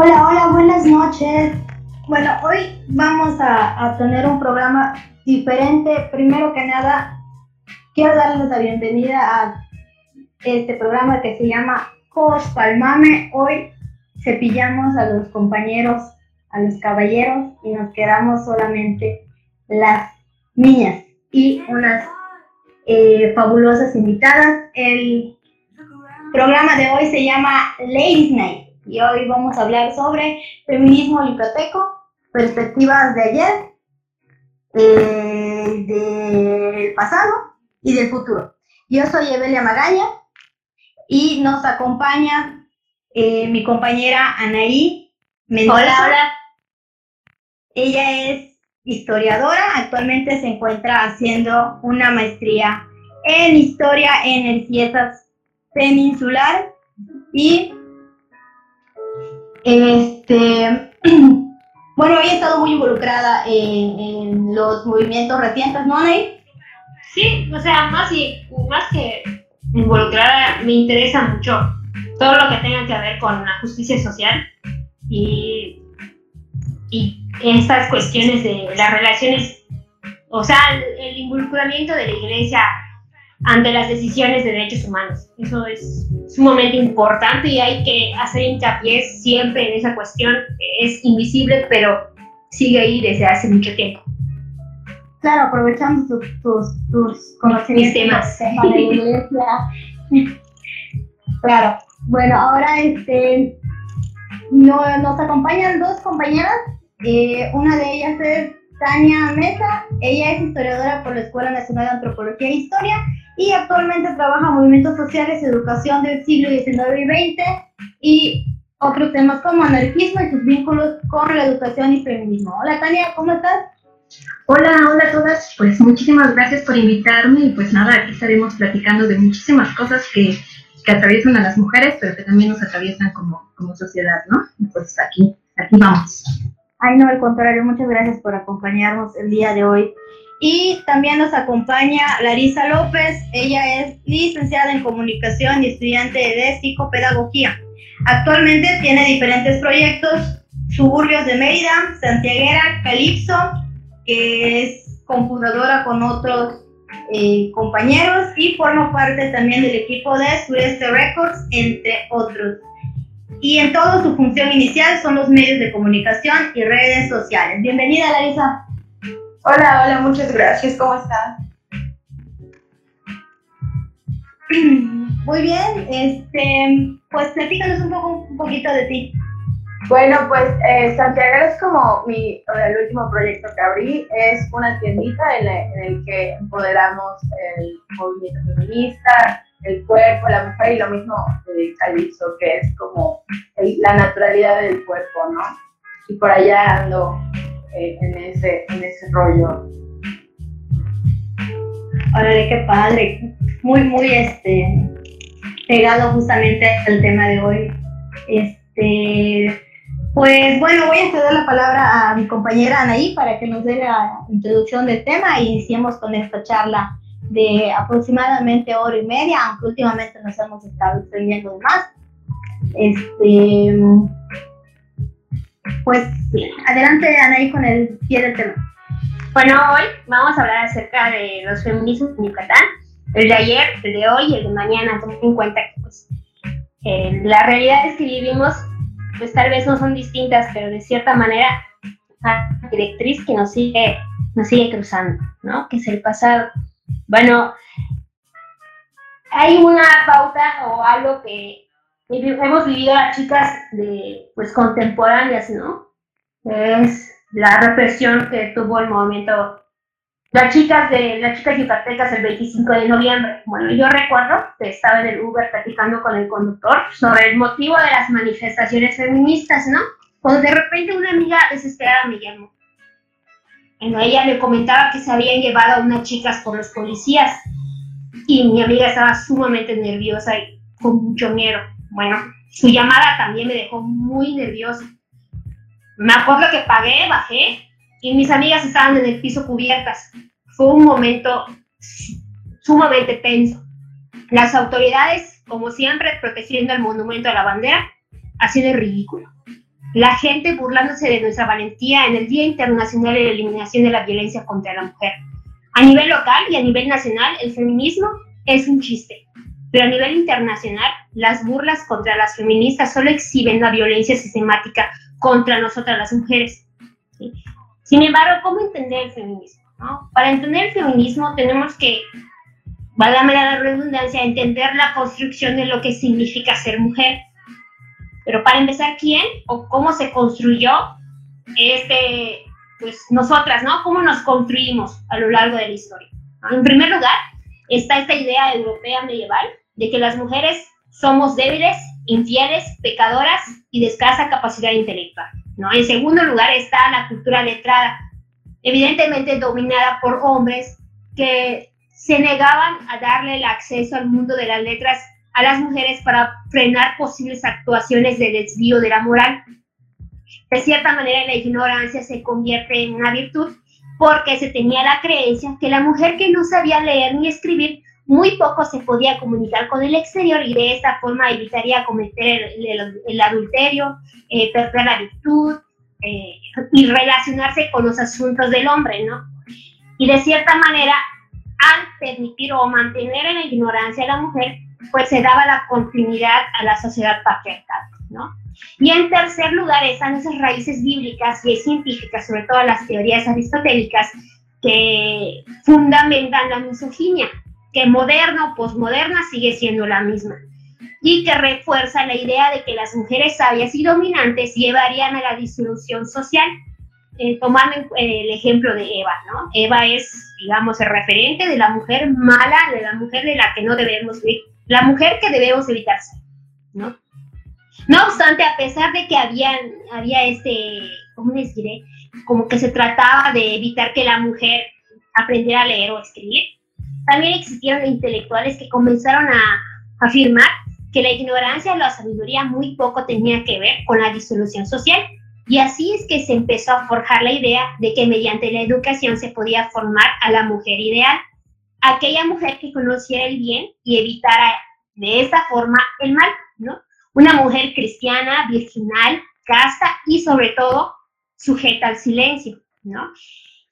Hola, hola, buenas noches. Bueno, hoy vamos a, tener un programa diferente. Primero que nada, quiero darles la bienvenida a este programa que se llama Cos Palmame. Hoy cepillamos a los compañeros, a los caballeros y nos quedamos solamente las niñas y unas eh, fabulosas invitadas. El programa de hoy se llama Ladies Night y hoy vamos a hablar sobre feminismo yucateco, perspectivas de ayer, eh, del pasado y del futuro. Yo soy Evelia Magaña y nos acompaña eh, mi compañera Anaí Mendoza. Hola, hola. Ella es historiadora, actualmente se encuentra haciendo una maestría en historia en el CIESAS peninsular y este bueno, ella ha estado muy involucrada en, los movimientos recientes, ¿no, Anaí? Sí, o sea, más, y, más que involucrada, me interesa mucho todo lo que tenga que ver con la justicia social y, y estas cuestiones de las relaciones, o sea, el involucramiento de la iglesia ante las decisiones de derechos humanos. Eso es sumamente importante y hay que hacer hincapié siempre en esa cuestión. Es invisible, pero sigue ahí desde hace mucho tiempo. Claro, aprovechando tus, tus, tus conocimientos. Mis temas. claro. Bueno, ahora este, no, nos acompañan dos compañeras. Eh, una de ellas es Tania Mesa. Ella es historiadora por la Escuela Nacional de Antropología e Historia y actualmente trabaja en movimientos sociales, educación del siglo XIX y XX y otros temas como anarquismo y sus vínculos con la educación y feminismo. Hola Tania, ¿cómo estás? Hola, hola a todas. Pues muchísimas gracias por invitarme y pues nada, aquí estaremos platicando de muchísimas cosas que, que atraviesan a las mujeres, pero que también nos atraviesan como, como sociedad, ¿no? Y pues aquí, aquí vamos. Ay, no, al contrario, muchas gracias por acompañarnos el día de hoy. Y también nos acompaña Larisa López, ella es licenciada en comunicación y estudiante de psicopedagogía. Actualmente tiene diferentes proyectos, Suburbios de Mérida, Santiaguera, Calipso, que es computadora con otros eh, compañeros y forma parte también del equipo de Sureste Records, entre otros. Y en todo su función inicial son los medios de comunicación y redes sociales. Bienvenida, Larisa. Hola, hola, muchas gracias. ¿Cómo estás? Muy bien, este, pues platícanos un poco, un poquito de ti. Bueno, pues eh, Santiago es como mi, el último proyecto que abrí. Es una tiendita en, la- el que empoderamos el movimiento feminista, el cuerpo, la mujer y lo mismo de Calipso, que es como el- la naturalidad del cuerpo, ¿no? Y por allá ando eh, en, ese, en ese rollo. Órale, qué padre. Muy, muy este, pegado justamente al tema de hoy. Este, pues bueno, voy a ceder la palabra a mi compañera Anaí para que nos dé la introducción del tema e iniciemos con esta charla de aproximadamente hora y media, aunque últimamente nos hemos estado extendiendo más. Este, pues sí, adelante Anaí con el pie del tema. Bueno, hoy vamos a hablar acerca de los feminismos en Yucatán, el de ayer, el de hoy y el de mañana, tomando en cuenta que pues, eh, las realidades que vivimos pues tal vez no son distintas, pero de cierta manera hay una directriz que nos sigue, nos sigue cruzando, ¿no? Que es el pasado. Bueno, hay una pauta o algo que hemos vivido las chicas de pues contemporáneas, ¿no? Es la represión que tuvo el movimiento las chicas de las chicas yucatecas el 25 de noviembre. Bueno, yo recuerdo que estaba en el Uber platicando con el conductor sobre el motivo de las manifestaciones feministas, ¿no? Cuando de repente una amiga desesperada me llamó. Bueno, ella me comentaba que se habían llevado a unas chicas por los policías y mi amiga estaba sumamente nerviosa y con mucho miedo. Bueno, su llamada también me dejó muy nerviosa. Me acuerdo que pagué, bajé y mis amigas estaban en el piso cubiertas. Fue un momento sumamente tenso. Las autoridades, como siempre, protegiendo el monumento a la bandera, haciendo el ridículo. la gente burlándose de nuestra valentía en el Día Internacional de la Eliminación de la Violencia contra la Mujer. A nivel local y a nivel nacional, el feminismo es un chiste, pero a nivel internacional, las burlas contra las feministas solo exhiben la violencia sistemática contra nosotras las mujeres. Sin embargo, ¿cómo entender el feminismo? Para entender el feminismo tenemos que, válgame la redundancia, entender la construcción de lo que significa ser mujer. Pero para empezar, ¿quién o cómo se construyó este, pues nosotras, ¿no? ¿Cómo nos construimos a lo largo de la historia? En primer lugar, está esta idea europea medieval de que las mujeres somos débiles, infieles, pecadoras y de escasa capacidad intelectual. ¿no? En segundo lugar está la cultura letrada, evidentemente dominada por hombres que se negaban a darle el acceso al mundo de las letras a las mujeres para frenar posibles actuaciones de desvío de la moral. De cierta manera, la ignorancia se convierte en una virtud porque se tenía la creencia que la mujer que no sabía leer ni escribir muy poco se podía comunicar con el exterior y de esta forma evitaría cometer el, adulterio, eh, perder la virtud eh, y relacionarse con los asuntos del hombre, ¿no? Y de cierta manera, al permitir o mantener en la ignorancia a la mujer, pues se daba la continuidad a la sociedad patriarcal, ¿no? Y en tercer lugar están esas raíces bíblicas y científicas, sobre todo las teorías aristotélicas, que fundamentan la misoginia, que moderna o posmoderna sigue siendo la misma y que refuerza la idea de que las mujeres sabias y dominantes llevarían a la disolución social. Eh, tomando el ejemplo de Eva, ¿no? Eva es, digamos, el referente de la mujer mala, de la mujer de la que no debemos vivir, la mujer que debemos evitarse, ¿no? No obstante, a pesar de que había, había este, ¿cómo les diré? Como que se trataba de evitar que la mujer aprendiera a leer o escribir, también existieron intelectuales que comenzaron a afirmar que la ignorancia o la sabiduría muy poco tenía que ver con la disolución social. Y así es que se empezó a forjar la idea de que mediante la educación se podía formar a la mujer ideal, aquella mujer que conociera el bien y evitara de esta forma el mal, ¿no? Una mujer cristiana, virginal, casta y sobre todo sujeta al silencio, ¿no?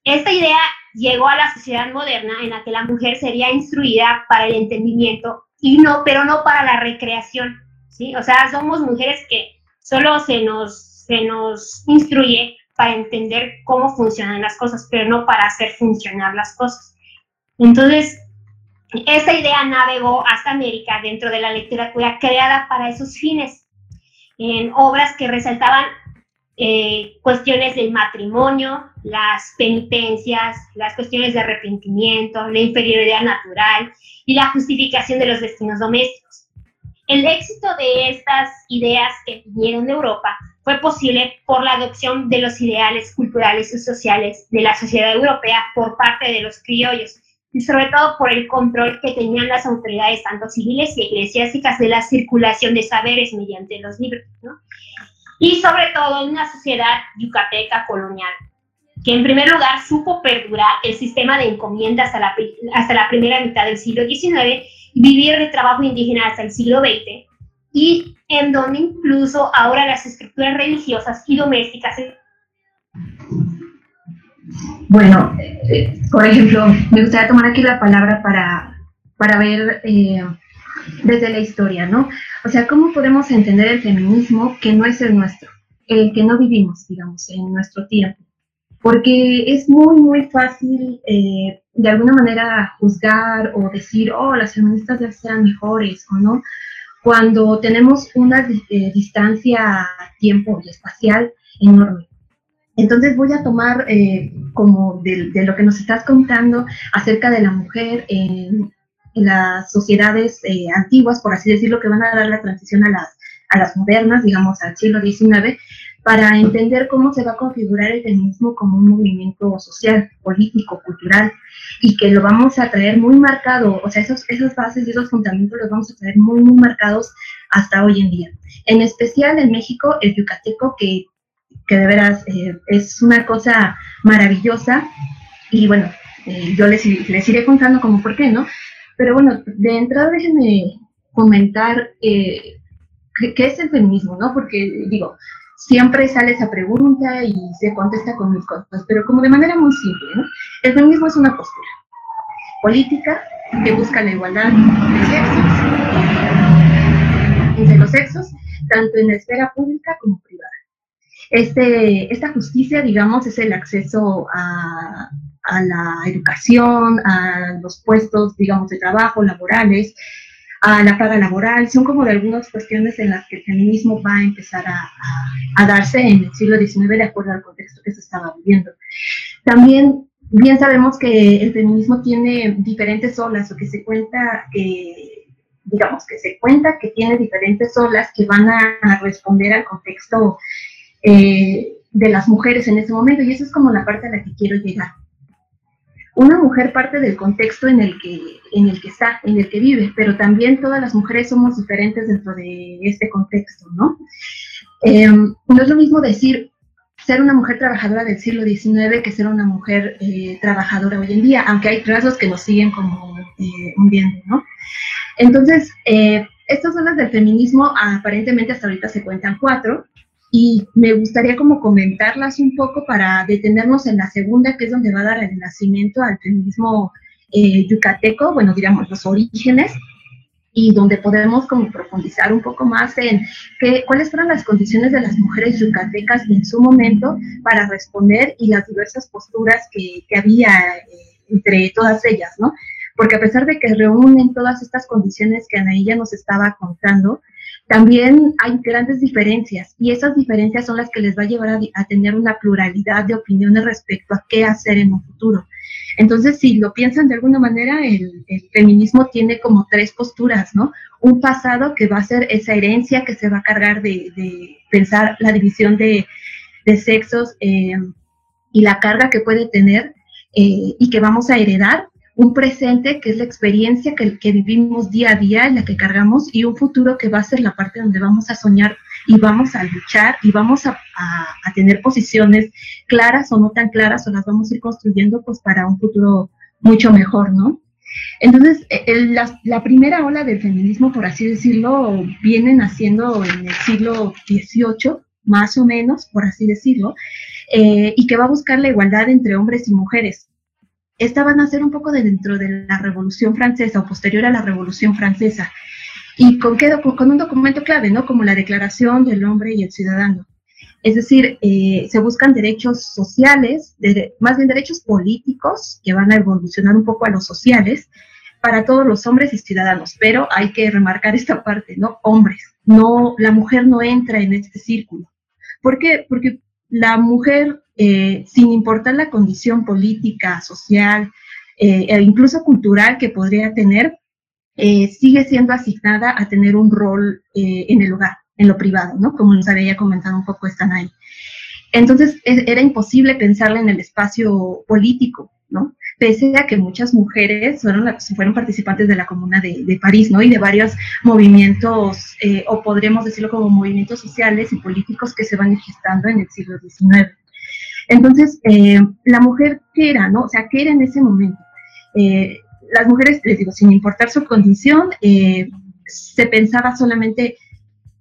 Esta idea llegó a la sociedad moderna en la que la mujer sería instruida para el entendimiento y no, pero no para la recreación, ¿sí? O sea, somos mujeres que solo se nos, se nos instruye para entender cómo funcionan las cosas, pero no para hacer funcionar las cosas. Entonces, esta idea navegó hasta América dentro de la literatura creada para esos fines, en obras que resaltaban eh, cuestiones del matrimonio, las penitencias, las cuestiones de arrepentimiento, la inferioridad natural y la justificación de los destinos domésticos. El éxito de estas ideas que vinieron de Europa fue posible por la adopción de los ideales culturales y sociales de la sociedad europea por parte de los criollos y sobre todo por el control que tenían las autoridades tanto civiles y eclesiásticas de la circulación de saberes mediante los libros. y sobre todo en una sociedad yucateca colonial, que en primer lugar supo perdurar el sistema de encomienda hasta la, hasta la primera mitad del siglo XIX vivir de trabajo indígena hasta el siglo XX, y en donde incluso ahora las estructuras religiosas y domésticas. Bueno, eh, por ejemplo, me gustaría tomar aquí la palabra para, para ver eh, desde la historia, ¿no? O sea, ¿cómo podemos entender el feminismo que no es el nuestro, el que no vivimos, digamos, en nuestro tiempo? Porque es muy, muy fácil eh, de alguna manera juzgar o decir, oh, las feministas deben ser mejores o no, cuando tenemos una distancia tiempo y espacial enorme. Entonces voy a tomar eh, como de, lo que nos estás contando acerca de la mujer en, las sociedades eh, antiguas, por así decirlo, que van a dar la transición a las, a las modernas, digamos, al siglo XIX, para entender cómo se va a configurar el feminismo como un movimiento social, político, cultural, y que lo vamos a traer muy marcado, o sea, esos, esas bases y esos fundamentos los vamos a traer muy, muy marcados hasta hoy en día. En especial en México, el yucateco, que, que de veras eh, es una cosa maravillosa, y bueno, eh, yo les, les iré contando como por qué, ¿no? Pero bueno, de entrada déjenme comentar eh, qué, es el feminismo, ¿no? Porque digo, siempre sale esa pregunta y se contesta con mis cosas, pero como de manera muy simple, ¿no? El feminismo es una postura política que busca la igualdad de sexos, entre los sexos, tanto en la esfera pública como privada. Este, esta justicia, digamos, es el acceso a, a la educación, a los puestos, digamos, de trabajo, laborales, a la paga laboral, son como de algunas cuestiones en las que el feminismo va a empezar a, a, darse en el siglo XIX de acuerdo al contexto que se estaba viviendo. También bien sabemos que el feminismo tiene diferentes olas o que se cuenta que, digamos, que se cuenta que tiene diferentes olas que van a, responder al contexto eh, de las mujeres en ese momento y eso es como la parte a la que quiero llegar una mujer parte del contexto en el que, en el que está, en el que vive, pero también todas las mujeres somos diferentes dentro de este contexto, ¿no? Eh, no es lo mismo decir ser una mujer trabajadora del siglo XIX que ser una mujer eh, trabajadora hoy en día, aunque hay rasgos que nos siguen como eh, hundiendo, ¿no? Entonces, estas zonas del feminismo aparentemente hasta ahorita se cuentan cuatro, y me gustaría como comentarlas un poco para detenernos en la segunda, que es donde va a dar el nacimiento al feminismo eh, yucateco, bueno, diríamos los orígenes, y donde podemos como profundizar un poco más en qué, cuáles fueron las condiciones de las mujeres yucatecas en su momento para responder y las diversas posturas que, que había eh, entre todas ellas, ¿no? Porque a pesar de que reúnen todas estas condiciones que Anaí ya nos estaba contando, también hay grandes diferencias y esas diferencias son las que les va a llevar a, tener una pluralidad de opiniones respecto a qué hacer en un futuro. Entonces, si lo piensan de alguna manera, el, feminismo tiene como tres posturas, ¿no? Un pasado que va a ser esa herencia que se va a cargar de, pensar la división de, sexos eh, y la carga que puede tener eh, y que vamos a heredar un presente que es la experiencia que, que, vivimos día a día, en la que cargamos, y un futuro que va a ser la parte donde vamos a soñar y vamos a luchar y vamos a, a, tener posiciones claras o no tan claras o las vamos a ir construyendo pues para un futuro mucho mejor, ¿no? Entonces, e, el, la, primera ola del feminismo, por así decirlo, viene naciendo en el siglo XVIII, más o menos, por así decirlo, eh, y que va a buscar la igualdad entre hombres y mujeres esta van a ser un poco de dentro de la Revolución Francesa o posterior a la Revolución Francesa. ¿Y con un documento clave, ¿no? Como la Declaración del Hombre y el Ciudadano. Es decir, eh, se buscan derechos sociales, más bien derechos políticos, que van a evolucionar un poco a los sociales, para todos los hombres y ciudadanos. Pero hay que remarcar esta parte, ¿no? Hombres. No, la mujer no entra en este círculo. ¿Por qué? Porque la mujer eh, sin importar la condición política, social eh, e incluso cultural que podría tener, eh, sigue siendo asignada a tener un rol en el hogar, en lo privado, ¿no? Como nos había comentado un poco están ahí. Entonces e, era imposible pensarla en el espacio político, ¿no? Pese a que muchas mujeres fueron, fueron participantes de la Comuna de, París, ¿no? Y de varios movimientos, o podríamos decirlo como movimientos sociales y políticos que se van gestando en el siglo XIX. Entonces, eh, la mujer, ¿qué era, no? O sea, ¿qué era en ese momento? Eh, las mujeres, les digo, sin importar su condición, eh, se pensaba solamente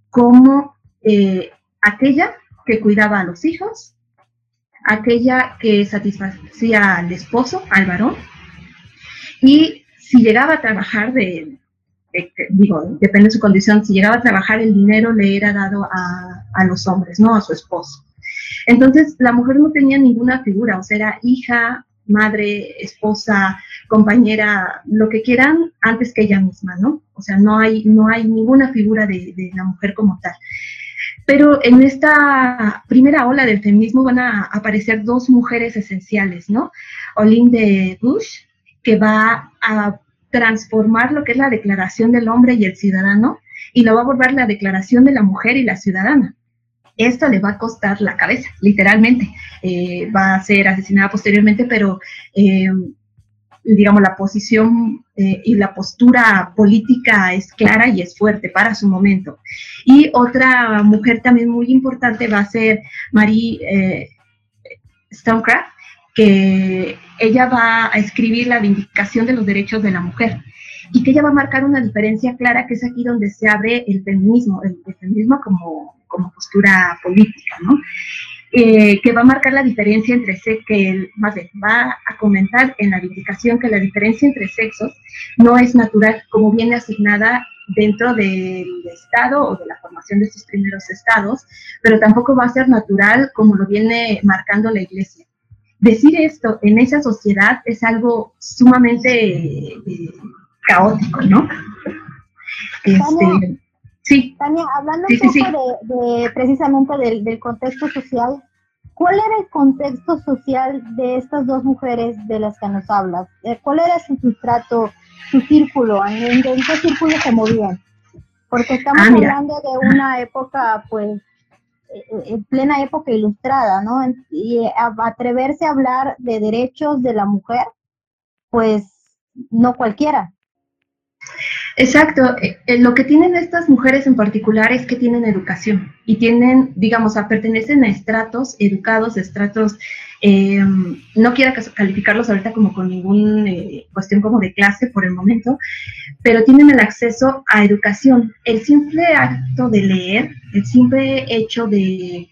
como aquella que cuidaba a los hijos, aquella que satisfacía al esposo, al varón, y si llegaba a trabajar de, digo, depende de su condición, si llegaba a trabajar el dinero le era dado a, a los hombres, no a su esposo. Entonces, la mujer no tenía ninguna figura, o sea, era hija, madre, esposa, compañera, lo que quieran, antes que ella misma, ¿no? O sea, no hay, no hay ninguna figura de, la mujer como tal. Pero en esta primera ola del feminismo van a aparecer dos mujeres esenciales, ¿no? de Bush, que va a transformar lo que es la declaración del hombre y el ciudadano, y lo va a volver la declaración de la mujer y la ciudadana esto le va a costar la cabeza, literalmente. Eh, va a ser asesinada posteriormente, pero eh, digamos, la posición eh, y la postura política es clara y es fuerte para su momento. Y otra mujer también muy importante va a ser Marie Stonecraft, que ella va a escribir la vindicación de los derechos de la mujer. y que ella va a marcar una diferencia clara, que es aquí donde se abre el feminismo, el, feminismo como, como postura política, ¿no? Eh, que va a marcar la diferencia entre que más bien, va a comentar en la indicación que la diferencia entre sexos no es natural como viene asignada dentro del Estado o de la formación de estos primeros estados, pero tampoco va a ser natural como lo viene marcando la Iglesia. Decir esto en esa sociedad es algo sumamente eh, caótico, ¿no? Este, Sí. Tania, hablando un poco de, precisamente del, contexto social, ¿cuál era el contexto social de estas dos mujeres de las que nos hablas? Eh, ¿Cuál era su sustrato, su círculo? ¿En, qué círculo se movían? Porque estamos ah, hablando de una época, pues, eh, eh, en plena época ilustrada, ¿no? Y atreverse a hablar de derechos de la mujer, pues, no cualquiera. Exacto. Eh, eh, lo que tienen estas mujeres en particular es que tienen educación y tienen, digamos, pertenecen a estratos educados, estratos, eh, no quiero calificarlos ahorita como con ninguna cuestión como de clase por el momento, pero tienen el acceso a educación. El simple acto de leer, el simple hecho de,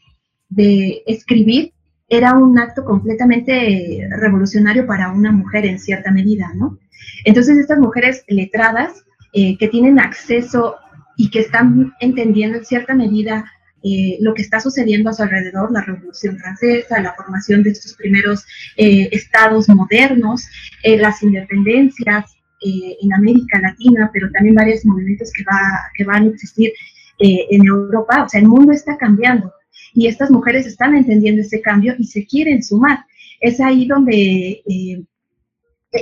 de escribir, era un acto completamente revolucionario para una mujer en cierta medida, ¿no? Entonces estas mujeres letradas eh, que tienen acceso y que están entendiendo en cierta medida eh, lo que está sucediendo a su alrededor, la Revolución Francesa, la formación de estos primeros eh, estados modernos, las independencias en América Latina, pero también varios movimientos que, va, que van a existir en Europa. O sea, el mundo está cambiando y estas mujeres están entendiendo ese cambio y se quieren sumar. Es ahí donde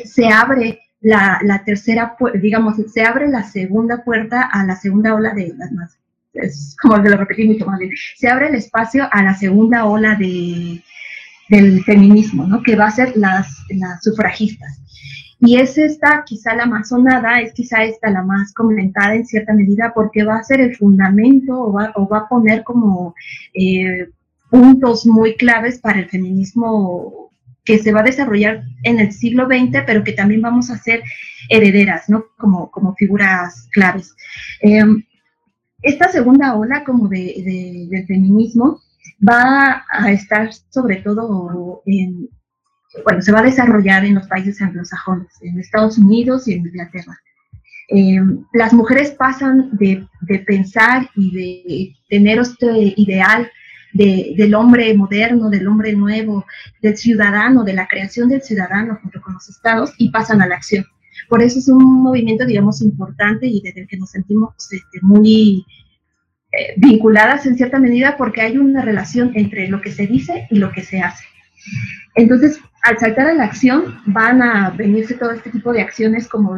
se abre la, la tercera, digamos, se abre la segunda puerta a la segunda ola de más, es como lo repetí mucho más bien, se abre el espacio a la segunda ola de, del feminismo, ¿no? Que va a ser las, las sufragistas. Y es esta quizá la más sonada, es quizá esta la más comentada en cierta medida porque va a ser el fundamento o va, o va a poner como eh, puntos muy claves para el feminismo que se va a desarrollar en el siglo XX, pero que también vamos a ser herederas, ¿no? Como, como figuras claves. Em, esta segunda ola como de, del feminismo va a estar sobre todo en, bueno, se va a desarrollar en los países anglosajones, en Estados Unidos y en Inglaterra. Em, las mujeres pasan de, de, pensar y de tener este ideal del hombre moderno, del hombre nuevo, del ciudadano, de la creación del ciudadano junto con los estados y pasan a la acción. Por eso es un movimiento, digamos, importante y desde el que nos sentimos este, muy eh, vinculadas en cierta medida porque hay una relación entre lo que se dice y lo que se hace. Entonces, al saltar a la acción, van a venirse todo este tipo de acciones como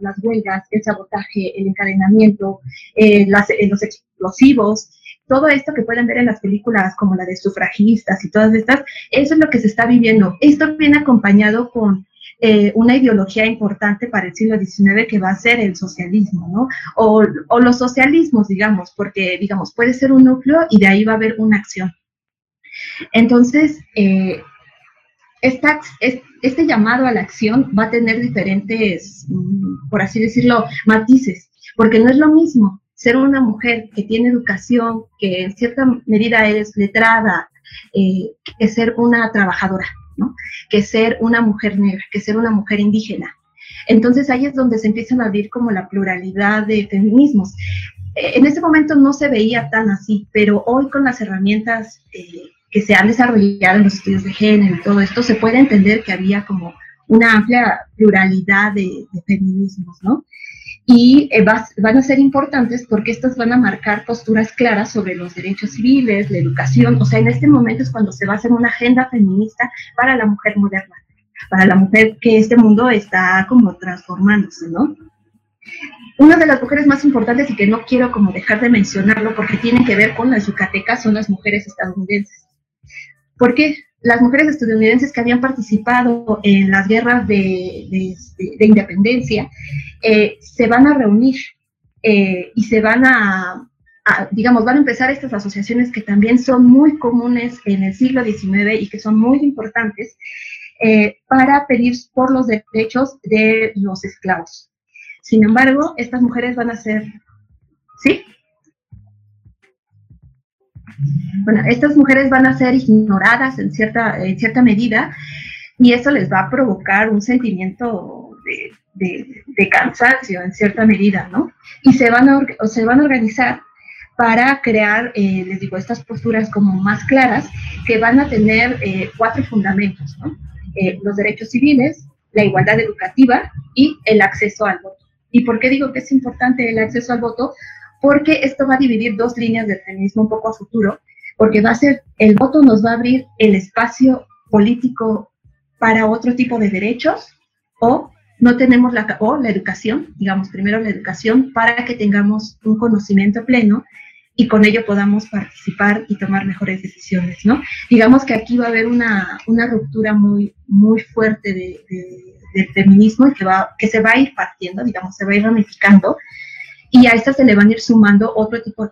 las huelgas, el sabotaje, el encadenamiento, eh, eh, los explosivos, todo esto que pueden ver en las películas como la de sufragistas y todas estas, eso es lo que se está viviendo. Esto viene acompañado con eh, una ideología importante para el siglo XIX que va a ser el socialismo, ¿no? O, los socialismos, digamos, porque, digamos, puede ser un núcleo y de ahí va a haber una acción. Entonces, eh, este llamado a la acción va a tener diferentes, mm, por así decirlo, matices, porque no es lo mismo ser una mujer que tiene educación, que en cierta medida es letrada, eh, que ser una trabajadora, ¿no? que ser una mujer negra, que ser una mujer indígena. Entonces ahí es donde se empiezan a abrir como la pluralidad de feminismos. Eh, en ese momento no se veía tan así, pero hoy con las herramientas eh, que se han desarrollado en los estudios de género y todo esto, se puede entender que había como una amplia pluralidad de, de feminismos, ¿no? Y eh, van a ser importantes porque estas van a marcar posturas claras sobre los derechos civiles, la educación, o sea, en este momento es cuando se va a hacer una agenda feminista para la mujer moderna, para la mujer que este mundo está como transformándose, ¿no? Una de las mujeres más importantes y que no quiero como dejar de mencionarlo porque tiene que ver con las yucatecas son las mujeres estadounidenses. ¿Por qué? Las mujeres estadounidenses que habían participado en las guerras de, independencia eh, se van a reunir eh, y se van a, digamos, van a empezar estas asociaciones que también son muy comunes en el siglo XIX y que son muy importantes eh, para pedir por los derechos de los esclavos. Sin embargo, estas mujeres van a ser, ¿sí? Bueno, estas mujeres van a ser ignoradas en cierta, en cierta medida y eso les va a provocar un sentimiento de, cansancio en cierta medida, ¿no? Y se van a, se van a organizar para crear, eh, les digo, estas posturas como más claras que van a tener eh, cuatro fundamentos. Eh, los derechos civiles, la igualdad educativa y el acceso al voto. ¿Y por qué digo que es importante el acceso al voto? Porque esto va a dividir dos líneas del feminismo un poco a futuro, porque va a ser, el voto nos va a abrir el espacio político para otro tipo de derechos o no tenemos la, o la educación, digamos, primero la educación para que tengamos un conocimiento pleno y con ello podamos participar y tomar mejores decisiones, ¿no? Digamos que aquí va a haber una, una ruptura muy, muy fuerte de, del feminismo y que, va, que se va a ir partiendo, digamos, se va a ir ramificando y a esta se le van a ir sumando otro tipo,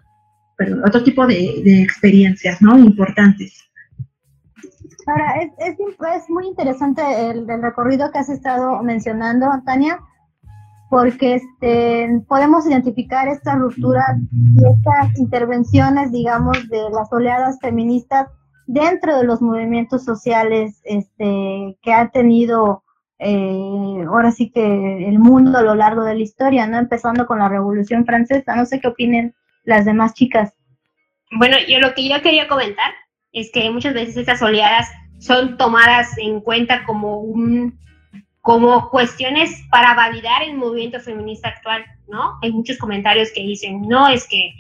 otro tipo de, experiencias, ¿no? Importantes. Ahora, es, es, muy interesante el, recorrido que has estado mencionando, Tania, porque este, podemos identificar esta ruptura y estas intervenciones, digamos, de las oleadas feministas dentro de los movimientos sociales este, que ha tenido eh, ahora sí que el mundo a lo largo de la historia, ¿no? Empezando con la Revolución Francesa. No sé qué opinen las demás chicas. Bueno, yo lo que yo quería comentar es que muchas veces estas oleadas son tomadas en cuenta como un como cuestiones para validar el movimiento feminista actual, ¿no? Hay muchos comentarios que dicen, no, es que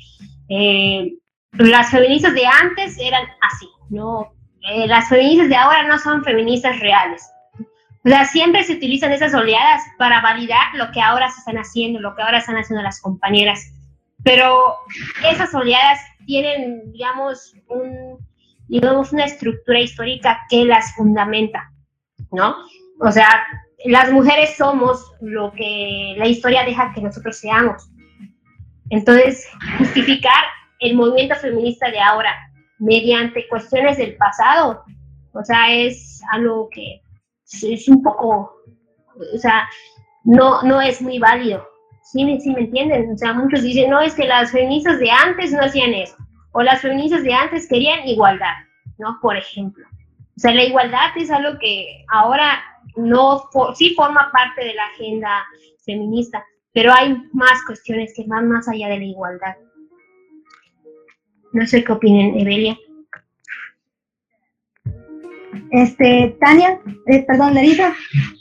eh, las feministas de antes eran así, ¿no? Eh, las feministas de ahora no son feministas reales. O sea, siempre se utilizan esas oleadas para validar lo que ahora se están haciendo, lo que ahora están haciendo las compañeras. Pero esas oleadas tienen, digamos, digamos, una estructura histórica que las fundamenta, ¿no? O sea, las mujeres somos lo que la historia deja que nosotros seamos. Entonces, justificar el movimiento feminista de ahora mediante cuestiones del pasado, o sea, es algo que es un poco, o sea, no, no es muy válido. ¿Sí, ¿Sí me entienden? O sea, muchos dicen, no, es que las feministas de antes no hacían eso, o las feministas de antes querían igualdad, ¿no? Por ejemplo. O sea, la igualdad es algo que ahora no sí forma parte de la agenda feminista, pero hay más cuestiones que van más allá de la igualdad. No sé qué opinen, Evelia. Este, Tania, eh, perdón, Larisa,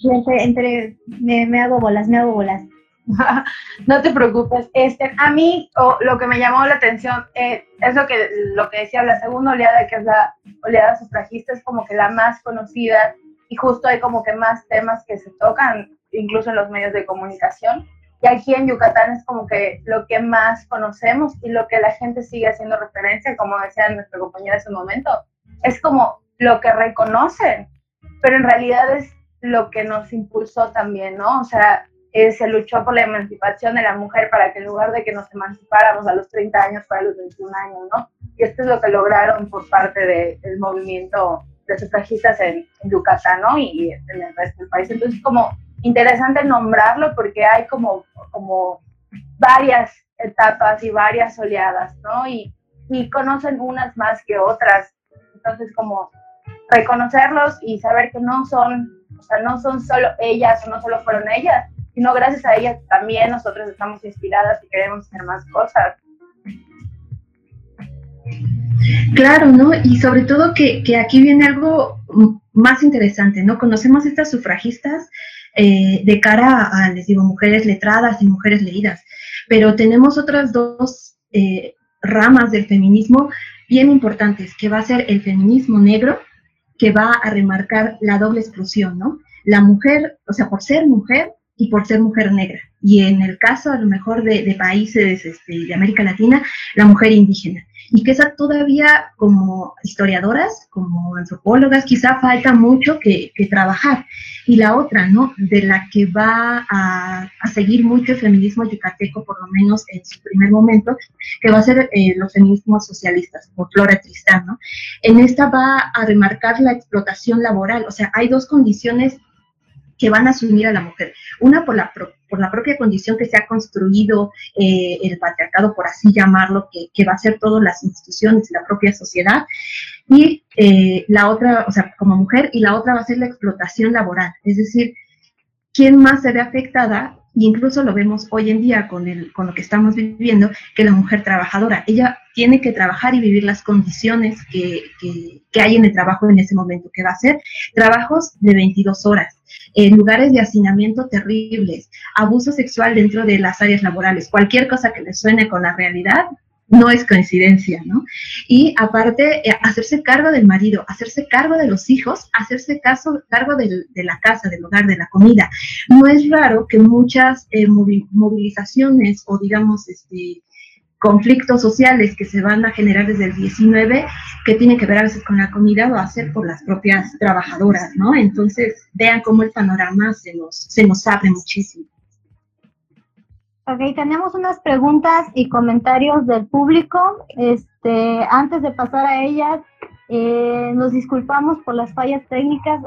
entre, entre me, hago bolas, me hago bolas. no te preocupes. Este, a mí lo que me llamó la atención eh, es lo que, lo que decía la segunda oleada, que es la oleada sufragista, es como que la más conocida y justo hay como que más temas que se tocan, incluso en los medios de comunicación. Y aquí en Yucatán es como que lo que más conocemos y lo que la gente sigue haciendo referencia, como decía nuestra compañera hace un momento, es como lo que reconocen, pero en realidad es lo que nos impulsó también, ¿no? O sea, eh, se luchó por la emancipación de la mujer para que en lugar de que nos emancipáramos a los 30 años, para los 21 años, ¿no? Y esto es lo que lograron por parte del movimiento de sufragistas en, en, Yucatán, ¿no? Y, en el resto del país. Entonces, como interesante nombrarlo porque hay como, como varias etapas y varias oleadas, ¿no? Y, y conocen unas más que otras. Entonces, como reconocerlos y saber que no son, o sea, no son solo ellas o no solo fueron ellas, sino gracias a ellas también nosotros estamos inspiradas y queremos hacer más cosas. Claro, ¿no? Y sobre todo que, que aquí viene algo más interesante, ¿no? Conocemos estas sufragistas eh, de cara a, les digo, mujeres letradas y mujeres leídas, pero tenemos otras dos eh, ramas del feminismo bien importantes, que va a ser el feminismo negro, que va a remarcar la doble exclusión, ¿no? La mujer, o sea, por ser mujer y por ser mujer negra. Y en el caso, a lo mejor, de, países este, de América Latina, la mujer indígena y que esa todavía como historiadoras, como antropólogas, quizá falta mucho que, trabajar. Y la otra, ¿no? De la que va a, seguir mucho el feminismo yucateco, por lo menos en su primer momento, que va a ser eh, los feminismos socialistas, por Flora Tristán, ¿no? En esta va a remarcar la explotación laboral, o sea, hay dos condiciones que van a asumir a la mujer. Una por la, por la propia condición que se ha construido eh, el patriarcado, por así llamarlo, que, que va a ser todas las instituciones la propia sociedad. Y eh, la otra, o sea, como mujer, y la otra va a ser la explotación laboral. Es decir, ¿quién más se ve afectada? Y incluso lo vemos hoy en día con, el, con lo que estamos viviendo, que la mujer trabajadora, ella tiene que trabajar y vivir las condiciones que, que, que hay en el trabajo en ese momento, que va a ser trabajos de 22 horas, en lugares de hacinamiento terribles, abuso sexual dentro de las áreas laborales, cualquier cosa que le suene con la realidad, no es coincidencia, ¿no? Y aparte, eh, hacerse cargo del marido, hacerse cargo de los hijos, hacerse caso, cargo de la casa, del hogar, de la comida. No es raro que muchas eh, movilizaciones o digamos, este, conflictos sociales que se van a generar desde el 19, que tienen que ver a veces con la comida, va a ser por las propias trabajadoras, ¿no? Entonces, vean cómo el panorama se nos, se nos abre muchísimo. Ok, tenemos unas preguntas y comentarios del público. Este, antes de pasar a ellas, eh, nos disculpamos por las fallas técnicas.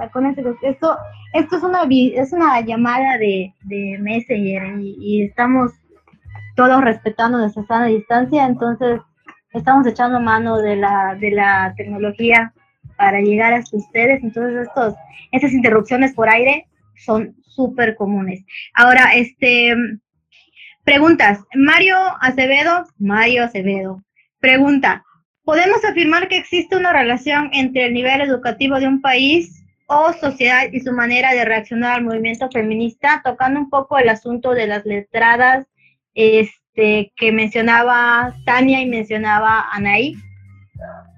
Esto, esto es una es una llamada de, de Messenger y, y estamos todos respetando nuestra sana distancia, entonces estamos echando mano de la, de la tecnología para llegar hasta ustedes, entonces estos, estas interrupciones por aire son súper comunes. Ahora, este, preguntas, Mario Acevedo, Mario Acevedo, pregunta, ¿podemos afirmar que existe una relación entre el nivel educativo de un país o sociedad y su manera de reaccionar al movimiento feminista, tocando un poco el asunto de las letradas este, que mencionaba Tania y mencionaba Anaí.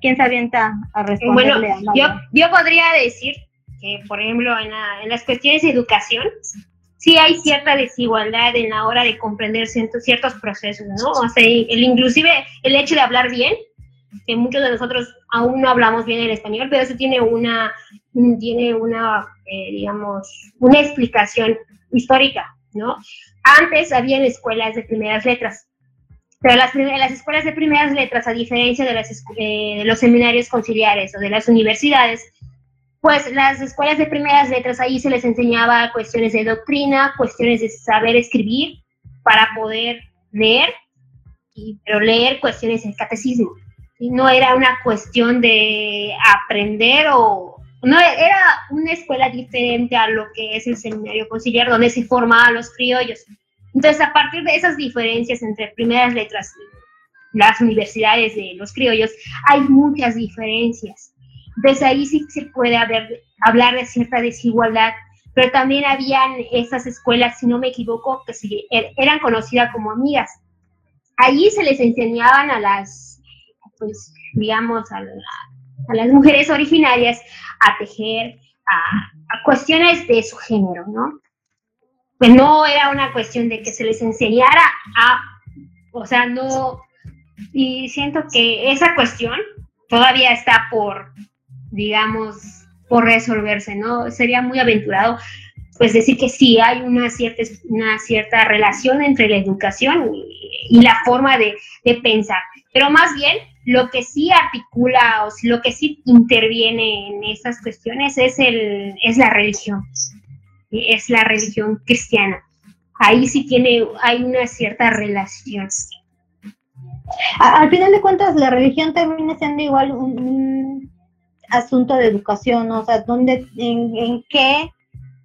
¿Quién se avienta a responderle bueno, yo, yo podría decir que, por ejemplo, en, las cuestiones de educación, sí hay cierta desigualdad en la hora de comprender ciertos procesos, ¿no? O sea, el, inclusive el hecho de hablar bien, que muchos de nosotros aún no hablamos bien el español, pero eso tiene una, tiene una, eh, digamos, una explicación histórica, ¿no? Antes había escuelas de primeras letras, pero las, las escuelas de primeras letras, a diferencia de, las, eh, de los seminarios conciliares o de las universidades, pues las escuelas de primeras letras ahí se les enseñaba cuestiones de doctrina, cuestiones de saber escribir para poder leer, y, pero leer cuestiones del catecismo. Y no era una cuestión de aprender o, no, era una escuela diferente a lo que es el seminario conciliar, donde se formaban los criollos. Entonces, a partir de esas diferencias entre primeras letras y las universidades de los criollos, hay muchas diferencias. Desde ahí sí se puede haber, hablar de cierta desigualdad, pero también habían esas escuelas, si no me equivoco, que er, eran conocidas como amigas. Allí se les enseñaban a las, pues, digamos, a, a las mujeres originarias a tejer, a, cuestiones de su género, ¿no? Pues no era una cuestión de que se les enseñara a, o sea, no, y siento que esa cuestión todavía está por, digamos, por resolverse, ¿no? Sería muy aventurado, pues decir que sí hay una cierta, una cierta relación entre la educación y, la forma de, de pensar, pero más bien lo que sí articula o lo que sí interviene en esas cuestiones es, el, es la religión, es la religión cristiana. Ahí sí tiene, hay una cierta relación. Al final de cuentas, la religión termina siendo igual un, asunto de educación, o sea, ¿dónde, en, en qué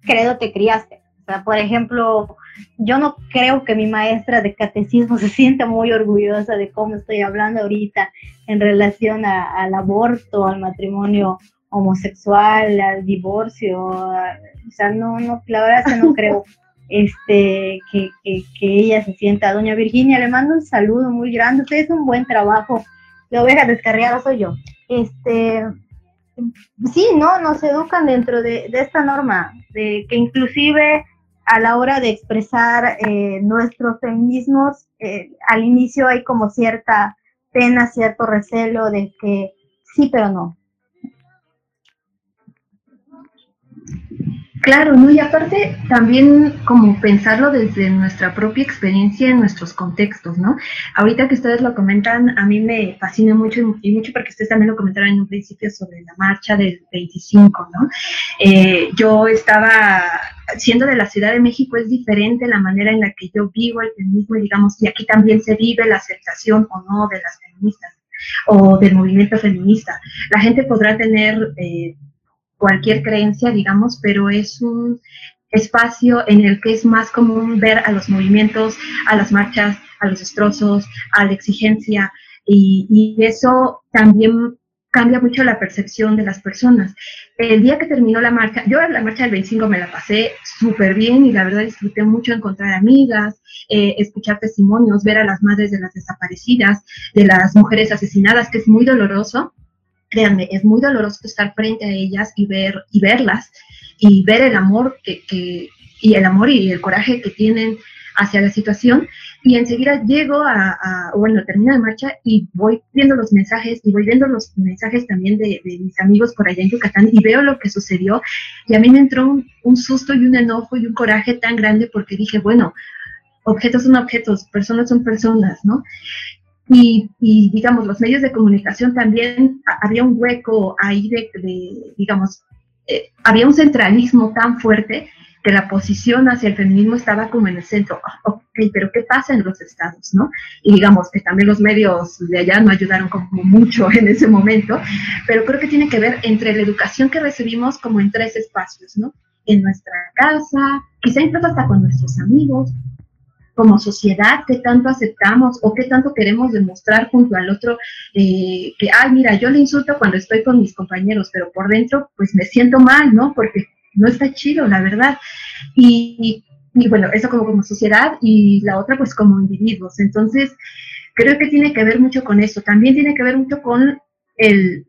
credo te criaste? O sea, por ejemplo, yo no creo que mi maestra de catecismo se sienta muy orgullosa de cómo estoy hablando ahorita en relación al aborto, al matrimonio homosexual, al divorcio. o sea, no, no, la verdad es que no creo este, que, que, ella se sienta. Doña Virginia, le mando un saludo muy grande. Usted es un buen trabajo. La oveja descarriada soy yo. Este, sí, no, nos educan dentro de, esta norma, de que inclusive a la hora de expresar eh, nuestros feminismos, eh, al inicio hay como cierta pena, cierto recelo de que sí, pero no. Claro, ¿no? Y aparte también como pensarlo desde nuestra propia experiencia en nuestros contextos, ¿no? Ahorita que ustedes lo comentan, a mí me fascina mucho y mucho porque ustedes también lo comentaron en un principio sobre la marcha del 25, ¿no? Eh, yo estaba siendo de la Ciudad de México es diferente la manera en la que yo vivo el feminismo y digamos, y aquí también se vive la aceptación o no de las feministas o del movimiento feminista. La gente podrá tener eh, cualquier creencia, digamos, pero es un espacio en el que es más común ver a los movimientos, a las marchas, a los destrozos, a la exigencia, y, eso también cambia mucho la percepción de las personas. El día que terminó la marcha, yo la marcha del 25 me la pasé súper bien y la verdad disfruté mucho encontrar amigas, eh, escuchar testimonios, ver a las madres de las desaparecidas, de las mujeres asesinadas, que es muy doloroso. Créanme, es muy doloroso estar frente a ellas y ver y verlas y ver el amor que, que y el amor y el coraje que tienen hacia la situación y enseguida llego a, bueno, termino de marcha y voy viendo los mensajes y voy viendo los mensajes también de, mis amigos por allá en Yucatán y veo lo que sucedió y a mí me entró un, un, susto y un enojo y un coraje tan grande porque dije, bueno, objetos son objetos, personas son personas, ¿no? Y, y digamos, los medios de comunicación también, había un hueco ahí de, de digamos, eh, había un centralismo tan fuerte que la posición hacia el feminismo estaba como en el centro. Ah, ok, pero ¿qué pasa en los estados, no? Y digamos que también los medios de allá no ayudaron como mucho en ese momento, pero creo que tiene que ver entre la educación que recibimos como en tres espacios, ¿no? En nuestra casa, quizá incluso hasta con nuestros amigos, como sociedad, qué tanto aceptamos o qué tanto queremos demostrar junto al otro, eh, que, ay, mira, yo le insulto cuando estoy con mis compañeros, pero por dentro, pues me siento mal, ¿no? Porque no está chido, la verdad. Y, bueno, eso como, como sociedad y la otra pues como individuos. Entonces, creo que tiene que ver mucho con eso. También tiene que ver mucho con el,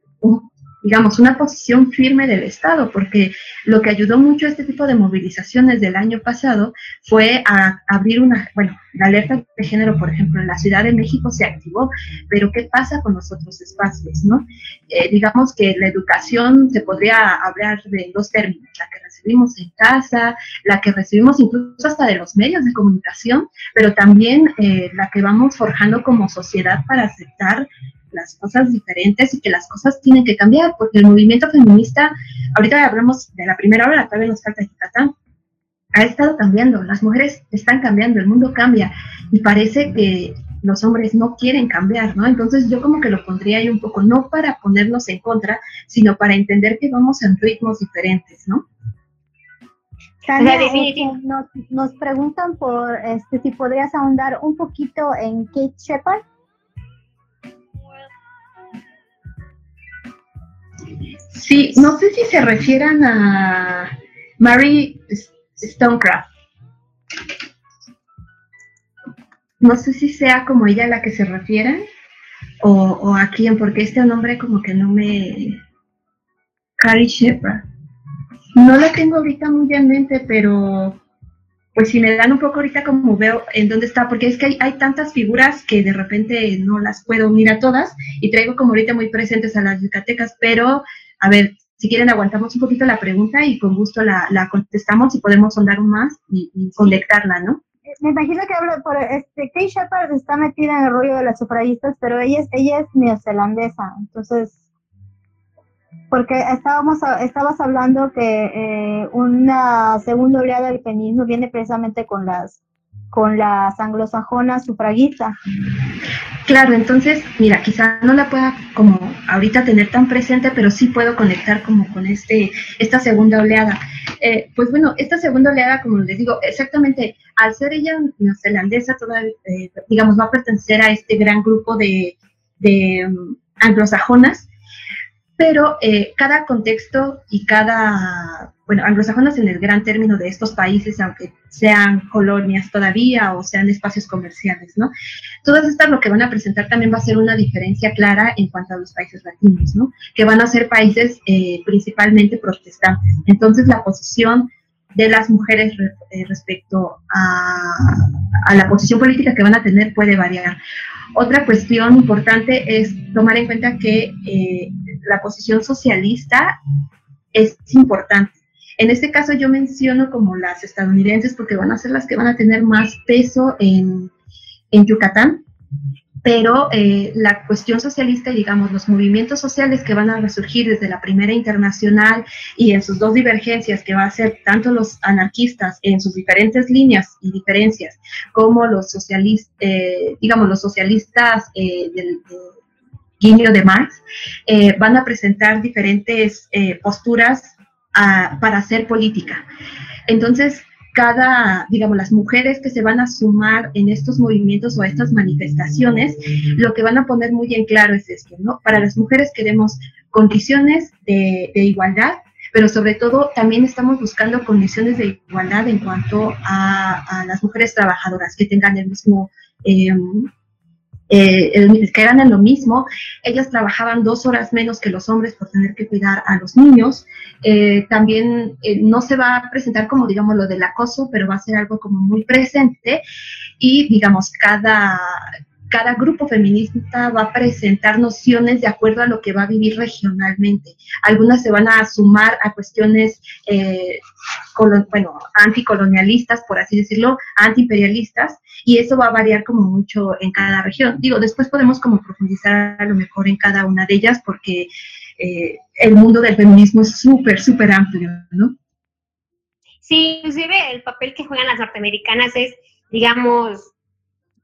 digamos, una posición firme del Estado, porque lo que ayudó mucho a este tipo de movilizaciones del año pasado fue a abrir una, bueno, la alerta de género, por ejemplo, en la Ciudad de México se activó, pero ¿qué pasa con los otros espacios, no? Eh, digamos que la educación se podría hablar de dos términos, la que recibimos en casa, la que recibimos incluso hasta de los medios de comunicación, pero también eh, la que vamos forjando como sociedad para aceptar las cosas diferentes y que las cosas tienen que cambiar, porque el movimiento feminista, ahorita hablamos de la primera hora, todavía nos falta Yucatán, ha estado cambiando, las mujeres están cambiando, el mundo cambia y parece que los hombres no quieren cambiar, ¿no? Entonces yo como que lo pondría ahí un poco, no para ponernos en contra, sino para entender que vamos en ritmos diferentes, ¿no? nos, nos, preguntan por este si podrías ahondar un poquito en Kate Shepard. Sí, no sé si se refieran a Mary Stonecraft. No sé si sea como ella la que se refieren o, o a quién, porque este nombre como que no me... Carrie Shepard. No la tengo ahorita muy en mente, pero pues si me dan un poco ahorita como veo en dónde está, porque es que hay, tantas figuras que de repente no las puedo unir a todas y traigo como ahorita muy presentes a las yucatecas, pero a ver, si quieren aguantamos un poquito la pregunta y con gusto la, contestamos y podemos sondar más y, conectarla, ¿no? Me imagino que hablo por este Kay Shepard está metida en el rollo de las sufragistas, pero ella es, ella es neozelandesa, entonces porque estábamos estabas hablando que eh, una segunda oleada del feminismo viene precisamente con las con las anglosajonas sufragistas. Claro, entonces, mira, quizá no la pueda como ahorita tener tan presente, pero sí puedo conectar como con este esta segunda oleada. Eh, pues bueno, esta segunda oleada, como les digo, exactamente, al ser ella neozelandesa, toda, eh, digamos, va a pertenecer a este gran grupo de, de um, anglosajonas, pero eh, cada contexto y cada, bueno, anglosajonas en el gran término de estos países, aunque sean colonias todavía o sean espacios comerciales, ¿no? Todas estas lo que van a presentar también va a ser una diferencia clara en cuanto a los países latinos, ¿no? Que van a ser países eh, principalmente protestantes. Entonces, la posición de las mujeres eh, respecto a la posición política que van a tener puede variar. Otra cuestión importante es tomar en cuenta que eh, la posición socialista es importante. En este caso yo menciono como las estadounidenses porque van a ser las que van a tener más peso en, Yucatán. Pero eh, la cuestión socialista y digamos los movimientos sociales que van a resurgir desde la primera internacional y en sus dos divergencias que va a ser tanto los anarquistas en sus diferentes líneas y diferencias como los socialistas eh, digamos los socialistas eh, del guiño de Marx van a presentar diferentes posturas ah, para hacer política. Entonces cada, digamos, las mujeres que se van a sumar en estos movimientos o a estas manifestaciones, lo que van a poner muy en claro es esto, ¿no? Para las mujeres queremos condiciones de, igualdad, pero sobre todo también estamos buscando condiciones de igualdad en cuanto a, las mujeres trabajadoras que tengan el mismo eh, eh, que ganan lo mismo, ellas trabajaban dos horas menos que los hombres por tener que cuidar a los niños. Eh, también eh, no se va a presentar como, digamos, lo del acoso, pero va a ser algo como muy presente y, digamos, cada, cada grupo feminista va a presentar nociones de acuerdo a lo que va a vivir regionalmente. Algunas se van a sumar a cuestiones, eh, bueno, anticolonialistas, por así decirlo, antiimperialistas, y eso va a variar como mucho en cada región. Digo, después podemos como profundizar a lo mejor en cada una de ellas porque eh, el mundo del feminismo es súper, súper amplio, ¿no? Sí, inclusive el papel que juegan las norteamericanas es, digamos,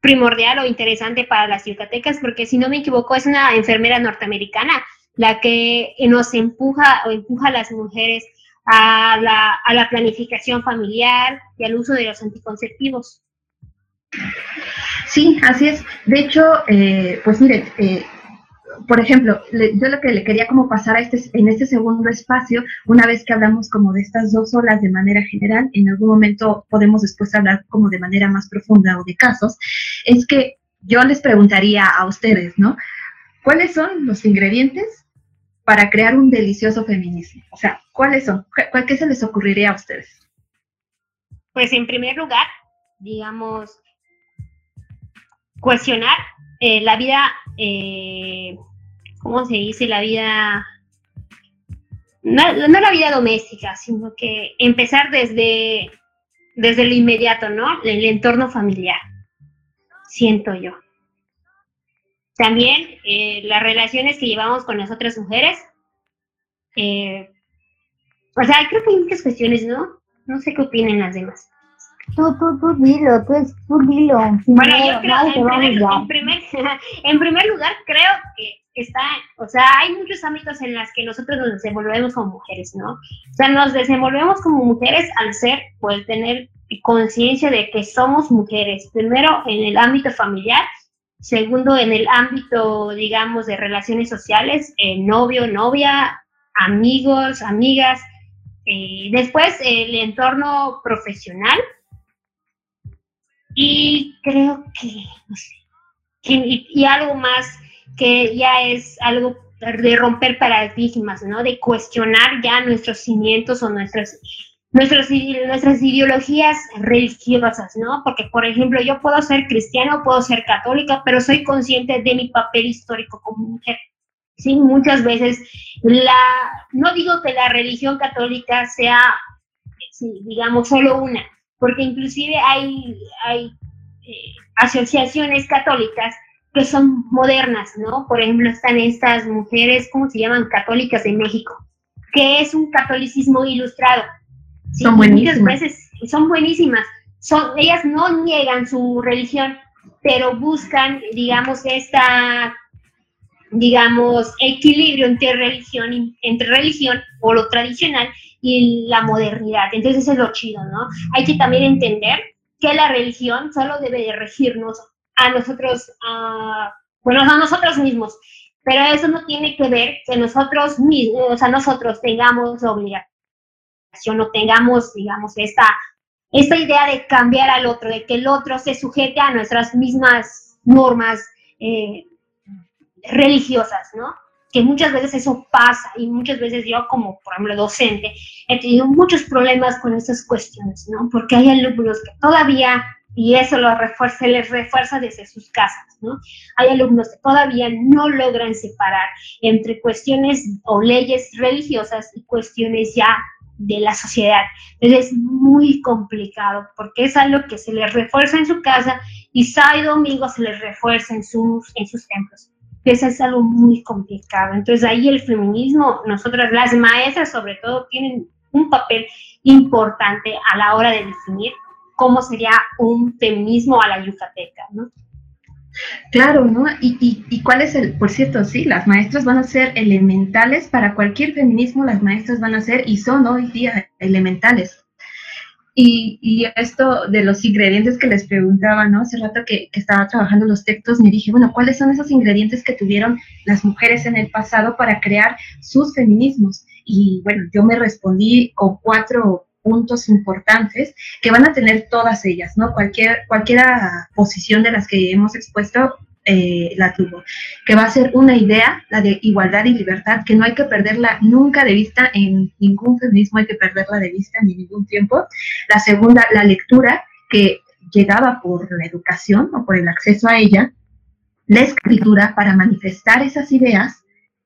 primordial o interesante para las yucatecas, porque si no me equivoco, es una enfermera norteamericana la que nos empuja o empuja a las mujeres a la, a la planificación familiar y al uso de los anticonceptivos. Sí, así es. De hecho, eh, pues mire, eh, por ejemplo, yo lo que le quería como pasar a este, en este segundo espacio, una vez que hablamos como de estas dos olas de manera general, en algún momento podemos después hablar como de manera más profunda o de casos, es que yo les preguntaría a ustedes, ¿no? ¿Cuáles son los ingredientes para crear un delicioso feminismo? O sea, ¿cuáles son? ¿Qué, qué se les ocurriría a ustedes? Pues en primer lugar, digamos, cuestionar eh, la vida, eh, ¿cómo se dice? La vida, no, la vida doméstica, sino que empezar desde, desde lo inmediato, ¿no? El entorno familiar, siento yo. También eh, las relaciones que llevamos con las otras mujeres. o sea, creo que hay muchas cuestiones, ¿no? No sé qué opinen las demás. Tú, tú, tú dilo, tú, tú dilo. Bueno, yo creo que en primer, en, primer, lugar creo que está, o sea, hay muchos ámbitos en los que nosotros nos desenvolvemos como mujeres, ¿no? O sea, nos desenvolvemos como mujeres al ser, pues, tener conciencia de que somos mujeres. Primero, en el ámbito familiar. Segundo, en el ámbito, digamos, de relaciones sociales, eh, novio, novia, amigos, amigas. Eh, después, el entorno profesional y creo que, y, algo más que ya es algo de romper paradigmas, ¿no? De cuestionar ya nuestros cimientos o nuestras, nuestras, nuestras ideologías religiosas, ¿no? Porque, por ejemplo, yo puedo ser cristiano, puedo ser católica, pero soy consciente de mi papel histórico como mujer. Sí, muchas veces la, no digo que la religión católica sea, digamos, solo una, porque inclusive hay, hay eh, asociaciones católicas que son modernas, ¿no? Por ejemplo, están estas mujeres, ¿cómo se llaman? Católicas de México, que es un catolicismo ilustrado. Son buenísimas. Muchas veces son buenísimas. Son, ellas no niegan su religión, pero buscan, digamos, esta, digamos, equilibrio entre religión, entre religión o lo tradicional y la modernidad. Entonces eso es lo chido, ¿no? Hay que también entender que la religión solo debe de regirnos a nosotros, bueno, a nosotros mismos, pero eso no tiene que ver que nosotros mismos, o sea, nosotros tengamos obligación o tengamos, digamos, esta, esta idea de cambiar al otro, de que el otro se sujete a nuestras mismas normas eh, religiosas, ¿no? Que muchas veces eso pasa y muchas veces yo como, por ejemplo, docente, he tenido muchos problemas con esas cuestiones, ¿no? Porque hay alumnos que todavía, y eso lo refuerza, les refuerza desde sus casas, ¿no? Hay alumnos que todavía no logran separar entre cuestiones o leyes religiosas y cuestiones ya de la sociedad. Entonces es muy complicado porque es algo que se les refuerza en su casa y sábado y domingo se les refuerza en sus, en sus templos. Eso es algo muy complicado. Entonces ahí el feminismo, nosotras las maestras sobre todo tienen un papel importante a la hora de definir cómo sería un feminismo a la yucateca, ¿no? Claro, ¿no? Y, y, cuál es el, por cierto, sí, las maestras van a ser elementales para cualquier feminismo, las maestras van a ser y son hoy día elementales. Y, y esto de los ingredientes que les preguntaba, ¿no? Hace rato que, que, estaba trabajando los textos, me dije, bueno, ¿cuáles son esos ingredientes que tuvieron las mujeres en el pasado para crear sus feminismos? Y bueno, yo me respondí con cuatro puntos importantes que van a tener todas ellas, ¿no? Cualquier, cualquiera posición de las que hemos expuesto eh, la tuvo, que va a ser una idea, la de igualdad y libertad, que no hay que perderla nunca de vista en ningún feminismo, hay que perderla de vista ni ningún tiempo. La segunda, la lectura, que llegaba por la educación o por el acceso a ella, la escritura para manifestar esas ideas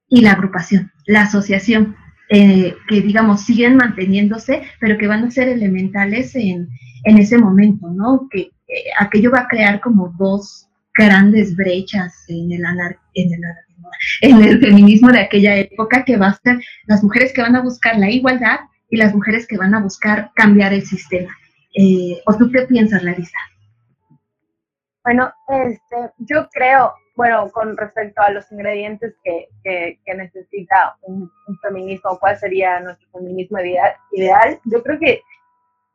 y la agrupación, la asociación, eh, que digamos siguen manteniéndose, pero que van a ser elementales en, en ese momento, ¿no? Que aquello va a crear como dos grandes brechas en el, en el, en el feminismo de aquella época, que va a ser las mujeres que van a buscar la igualdad y las mujeres que van a buscar cambiar el sistema. Eh, ¿O tú qué piensas, Larisa? Bueno, este, yo creo, bueno, con respecto a los ingredientes que, que, necesita un, feminismo, cuál sería nuestro feminismo ideal, ideal yo creo que,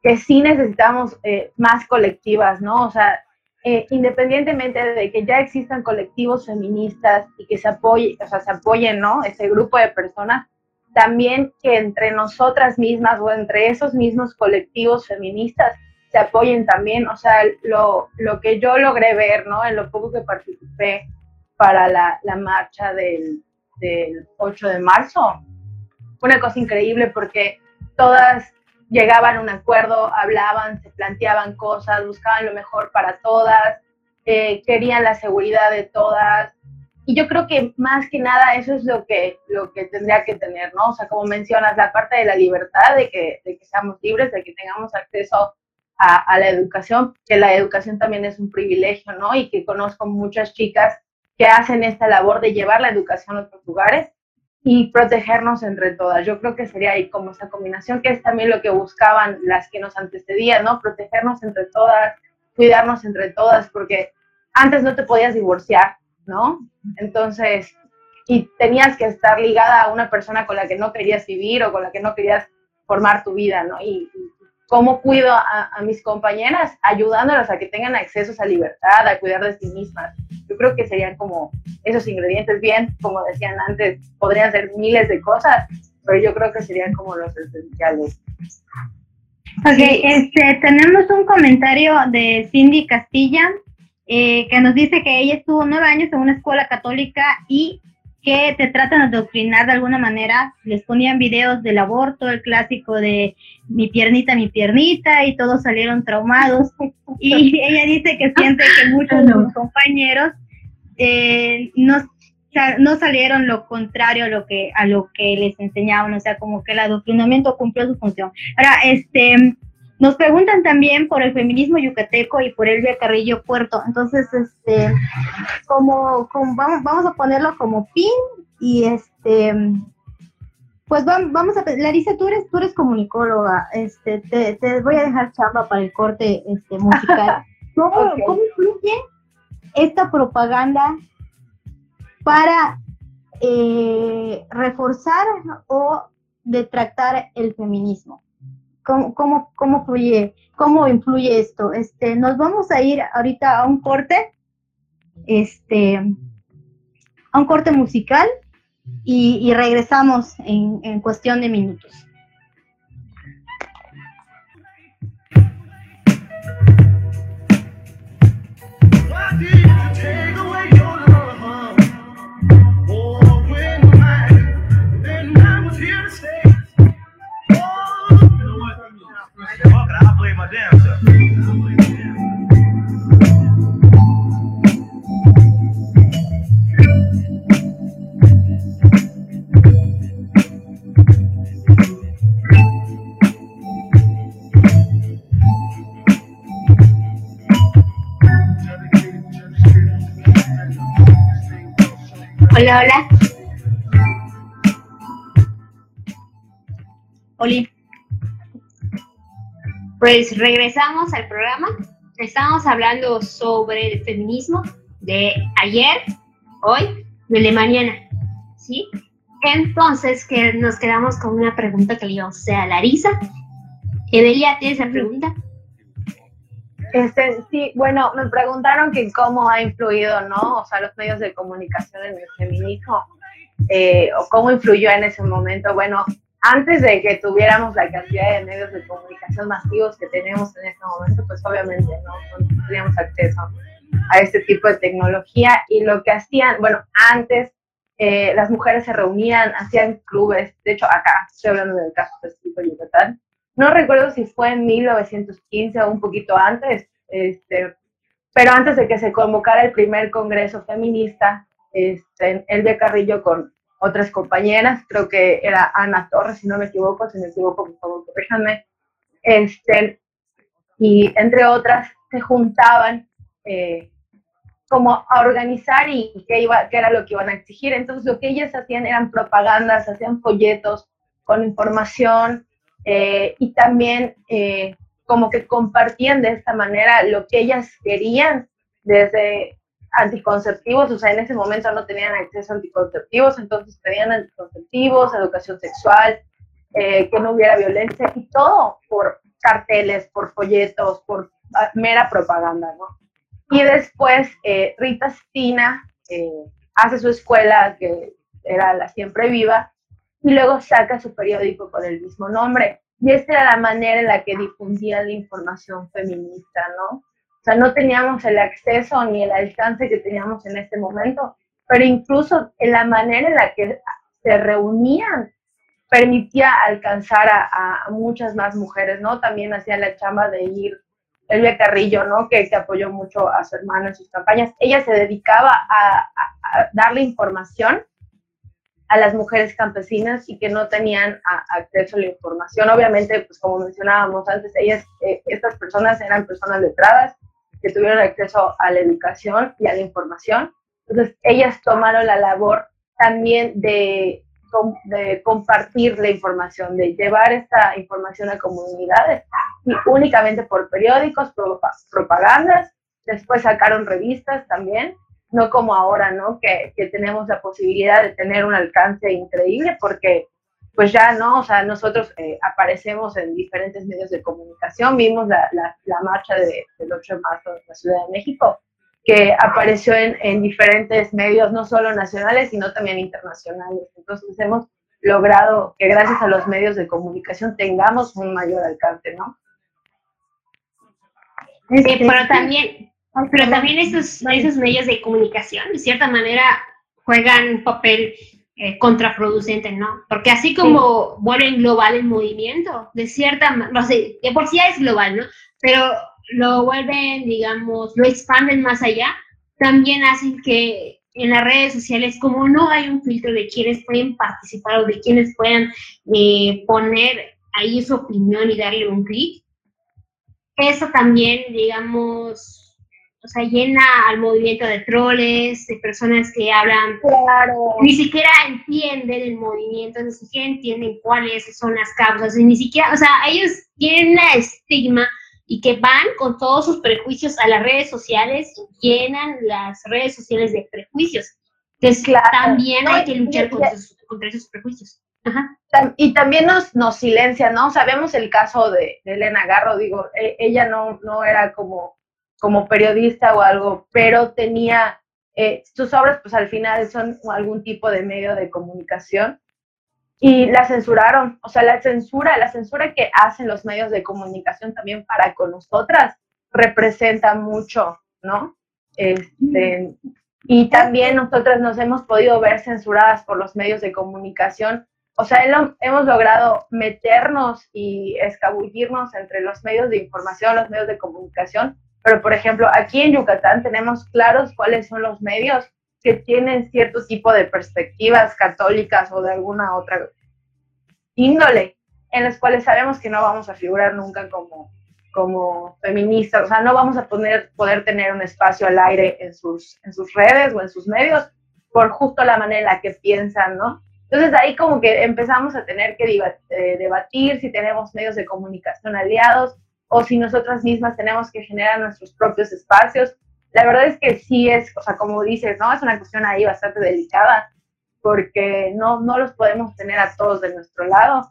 que sí necesitamos eh, más colectivas, ¿no? O sea, eh, independientemente de que ya existan colectivos feministas y que se apoye, o sea, se apoyen, ¿no? Ese grupo de personas, también que entre nosotras mismas o entre esos mismos colectivos feministas se apoyen también, o sea, lo, lo que yo logré ver, ¿no? En lo poco que participé para la, la marcha del, del 8 de marzo, fue una cosa increíble porque todas llegaban a un acuerdo, hablaban, se planteaban cosas, buscaban lo mejor para todas, eh, querían la seguridad de todas. Y yo creo que más que nada eso es lo que, lo que tendría que tener, ¿no? O sea, como mencionas, la parte de la libertad, de que, de que seamos libres, de que tengamos acceso a, la educación, que la educación también es un privilegio, ¿no? Y que conozco muchas chicas que hacen esta labor de llevar la educación a otros lugares y protegernos entre todas. Yo creo que sería ahí como esa combinación, que es también lo que buscaban las que nos antecedían, ¿no? Protegernos entre todas, cuidarnos entre todas, porque antes no te podías divorciar, ¿no? Entonces, y tenías que estar ligada a una persona con la que no querías vivir o con la que no querías formar tu vida, ¿no? Y, cómo cuido a, mis compañeras, ayudándolas a que tengan acceso a libertad, a cuidar de sí mismas. Yo creo que serían como esos ingredientes, bien, como decían antes, podrían ser miles de cosas, pero yo creo que serían como los esenciales. Ok, este, tenemos un comentario de Cindy Castilla eh, que nos dice que ella estuvo nueve años en una escuela católica y que te tratan de adoctrinar de alguna manera. Les ponían videos del aborto, el clásico de mi piernita, mi piernita, y todos salieron traumados. Y ella dice que siente que muchos de sus compañeros eh, no, no salieron lo contrario a lo que a lo que les enseñaban, o sea, como que el adoctrinamiento cumplió su función. Ahora, este nos preguntan también por el feminismo yucateco y por Elvia Carrillo Puerto. Entonces, este, como, vamos, vamos, a ponerlo como pin y este, pues vamos, a, Larisa, tú eres, tú eres comunicóloga, este, te, voy a dejar chamba para el corte este, musical. ¿Cómo, ¿Cómo influye esta propaganda para eh, reforzar o detractar el feminismo? Cómo, cómo, cómo, fluye, cómo influye esto. Este, nos vamos a ir ahorita a un corte, este, a un corte musical y, y regresamos en, en cuestión de minutos. Hola. Oli. Pues regresamos al programa. Estamos hablando sobre el feminismo de ayer, hoy y de mañana. ¿Sí? Entonces, que nos quedamos con una pregunta que le íbamos a hacer Larisa. Evelia, ¿tienes la pregunta? Este, sí, bueno, me preguntaron que cómo ha influido, ¿no? O sea, los medios de comunicación en el feminismo, eh, o cómo influyó en ese momento. Bueno, antes de que tuviéramos la cantidad de medios de comunicación masivos que tenemos en este momento, pues obviamente no, teníamos acceso a este tipo de tecnología y lo que hacían, bueno, antes eh, las mujeres se reunían, hacían clubes, de hecho acá estoy hablando del caso de Yucatán, no recuerdo si fue en 1915 o un poquito antes, este, pero antes de que se convocara el primer congreso feminista, este, Elvia Carrillo con otras compañeras, creo que era Ana Torres, si no me equivoco, si me equivoco, por favor, este, y entre otras se juntaban eh, como a organizar y qué, iba, qué era lo que iban a exigir. Entonces lo que ellas hacían eran propagandas, hacían folletos con información, eh, y también eh, como que compartían de esta manera lo que ellas querían desde anticonceptivos, o sea, en ese momento no tenían acceso a anticonceptivos, entonces pedían anticonceptivos, educación sexual, eh, que no hubiera violencia y todo por carteles, por folletos, por ah, mera propaganda, ¿no? Y después Rita Stina hace su escuela, que era la Siempre Viva, y luego saca su periódico con el mismo nombre. Y esta era la manera en la que difundía la información feminista, ¿no? O sea, no teníamos el acceso ni el alcance que teníamos en este momento, pero incluso en la manera en la que se reunían permitía alcanzar a, muchas más mujeres, ¿no? También hacía la chamba de ir Elvia Carrillo, ¿no? Que, que apoyó mucho a su hermano en sus campañas. Ella se dedicaba a, a darle información a las mujeres campesinas y que no tenían acceso a la información. Obviamente, pues como mencionábamos antes, ellas, eh, estas personas eran personas letradas que tuvieron acceso a la educación y a la información. Entonces, ellas tomaron la labor también de, de compartir la información, de llevar esta información a comunidades y únicamente por periódicos, propagandas. Después sacaron revistas también no como ahora, ¿no? Que, tenemos la posibilidad de tener un alcance increíble porque pues ya no, o sea, nosotros eh, aparecemos en diferentes medios de comunicación, vimos la, la, marcha de, del 8 de marzo en la Ciudad de México, que apareció en, en, diferentes medios, no solo nacionales, sino también internacionales. Entonces hemos logrado que gracias a los medios de comunicación tengamos un mayor alcance, ¿no? Sí, pero también, pero también esos, esos medios de comunicación, de cierta manera, juegan un papel eh, contraproducente, ¿no? Porque así como vuelven global el movimiento, de cierta manera, no sé, de por sí ya es global, ¿no? Pero lo vuelven, digamos, lo expanden más allá, también hacen que en las redes sociales, como no hay un filtro de quienes pueden participar o de quienes puedan eh, poner ahí su opinión y darle un clic, eso también, digamos, o sea, llena al movimiento de troles, de personas que hablan, claro. ni siquiera entienden el movimiento, ni siquiera entienden cuáles son las causas, y ni siquiera, o sea, ellos tienen una estigma y que van con todos sus prejuicios a las redes sociales y llenan las redes sociales de prejuicios. Entonces, claro. también hay que luchar contra, esos prejuicios. Ajá. Y también nos, nos silencia, ¿no? Sabemos el caso de, de Elena Garro, digo, e, ella no, no era como como periodista o algo, pero tenía, eh, sus obras pues al final son algún tipo de medio de comunicación y la censuraron, o sea, la censura, la censura que hacen los medios de comunicación también para con nosotras representa mucho, ¿no? Este, y también nosotras nos hemos podido ver censuradas por los medios de comunicación. O sea, hemos logrado meternos y escabullirnos entre los medios de información, los medios de comunicación, pero, por ejemplo, aquí en Yucatán tenemos claros cuáles son los medios que tienen cierto tipo de perspectivas católicas o de alguna otra índole, en las cuales sabemos que no vamos a figurar nunca como, como feministas, o sea, no vamos a poner, poder tener un espacio al aire en sus, en sus redes o en sus medios, por justo la manera en la que piensan, ¿no? Entonces ahí como que empezamos a tener que eh, debatir si tenemos medios de comunicación aliados o si nosotras mismas tenemos que generar nuestros propios espacios. La verdad es que sí es, o sea, como dices, ¿no? Es una cuestión ahí bastante delicada porque no, no los podemos tener a todos de nuestro lado.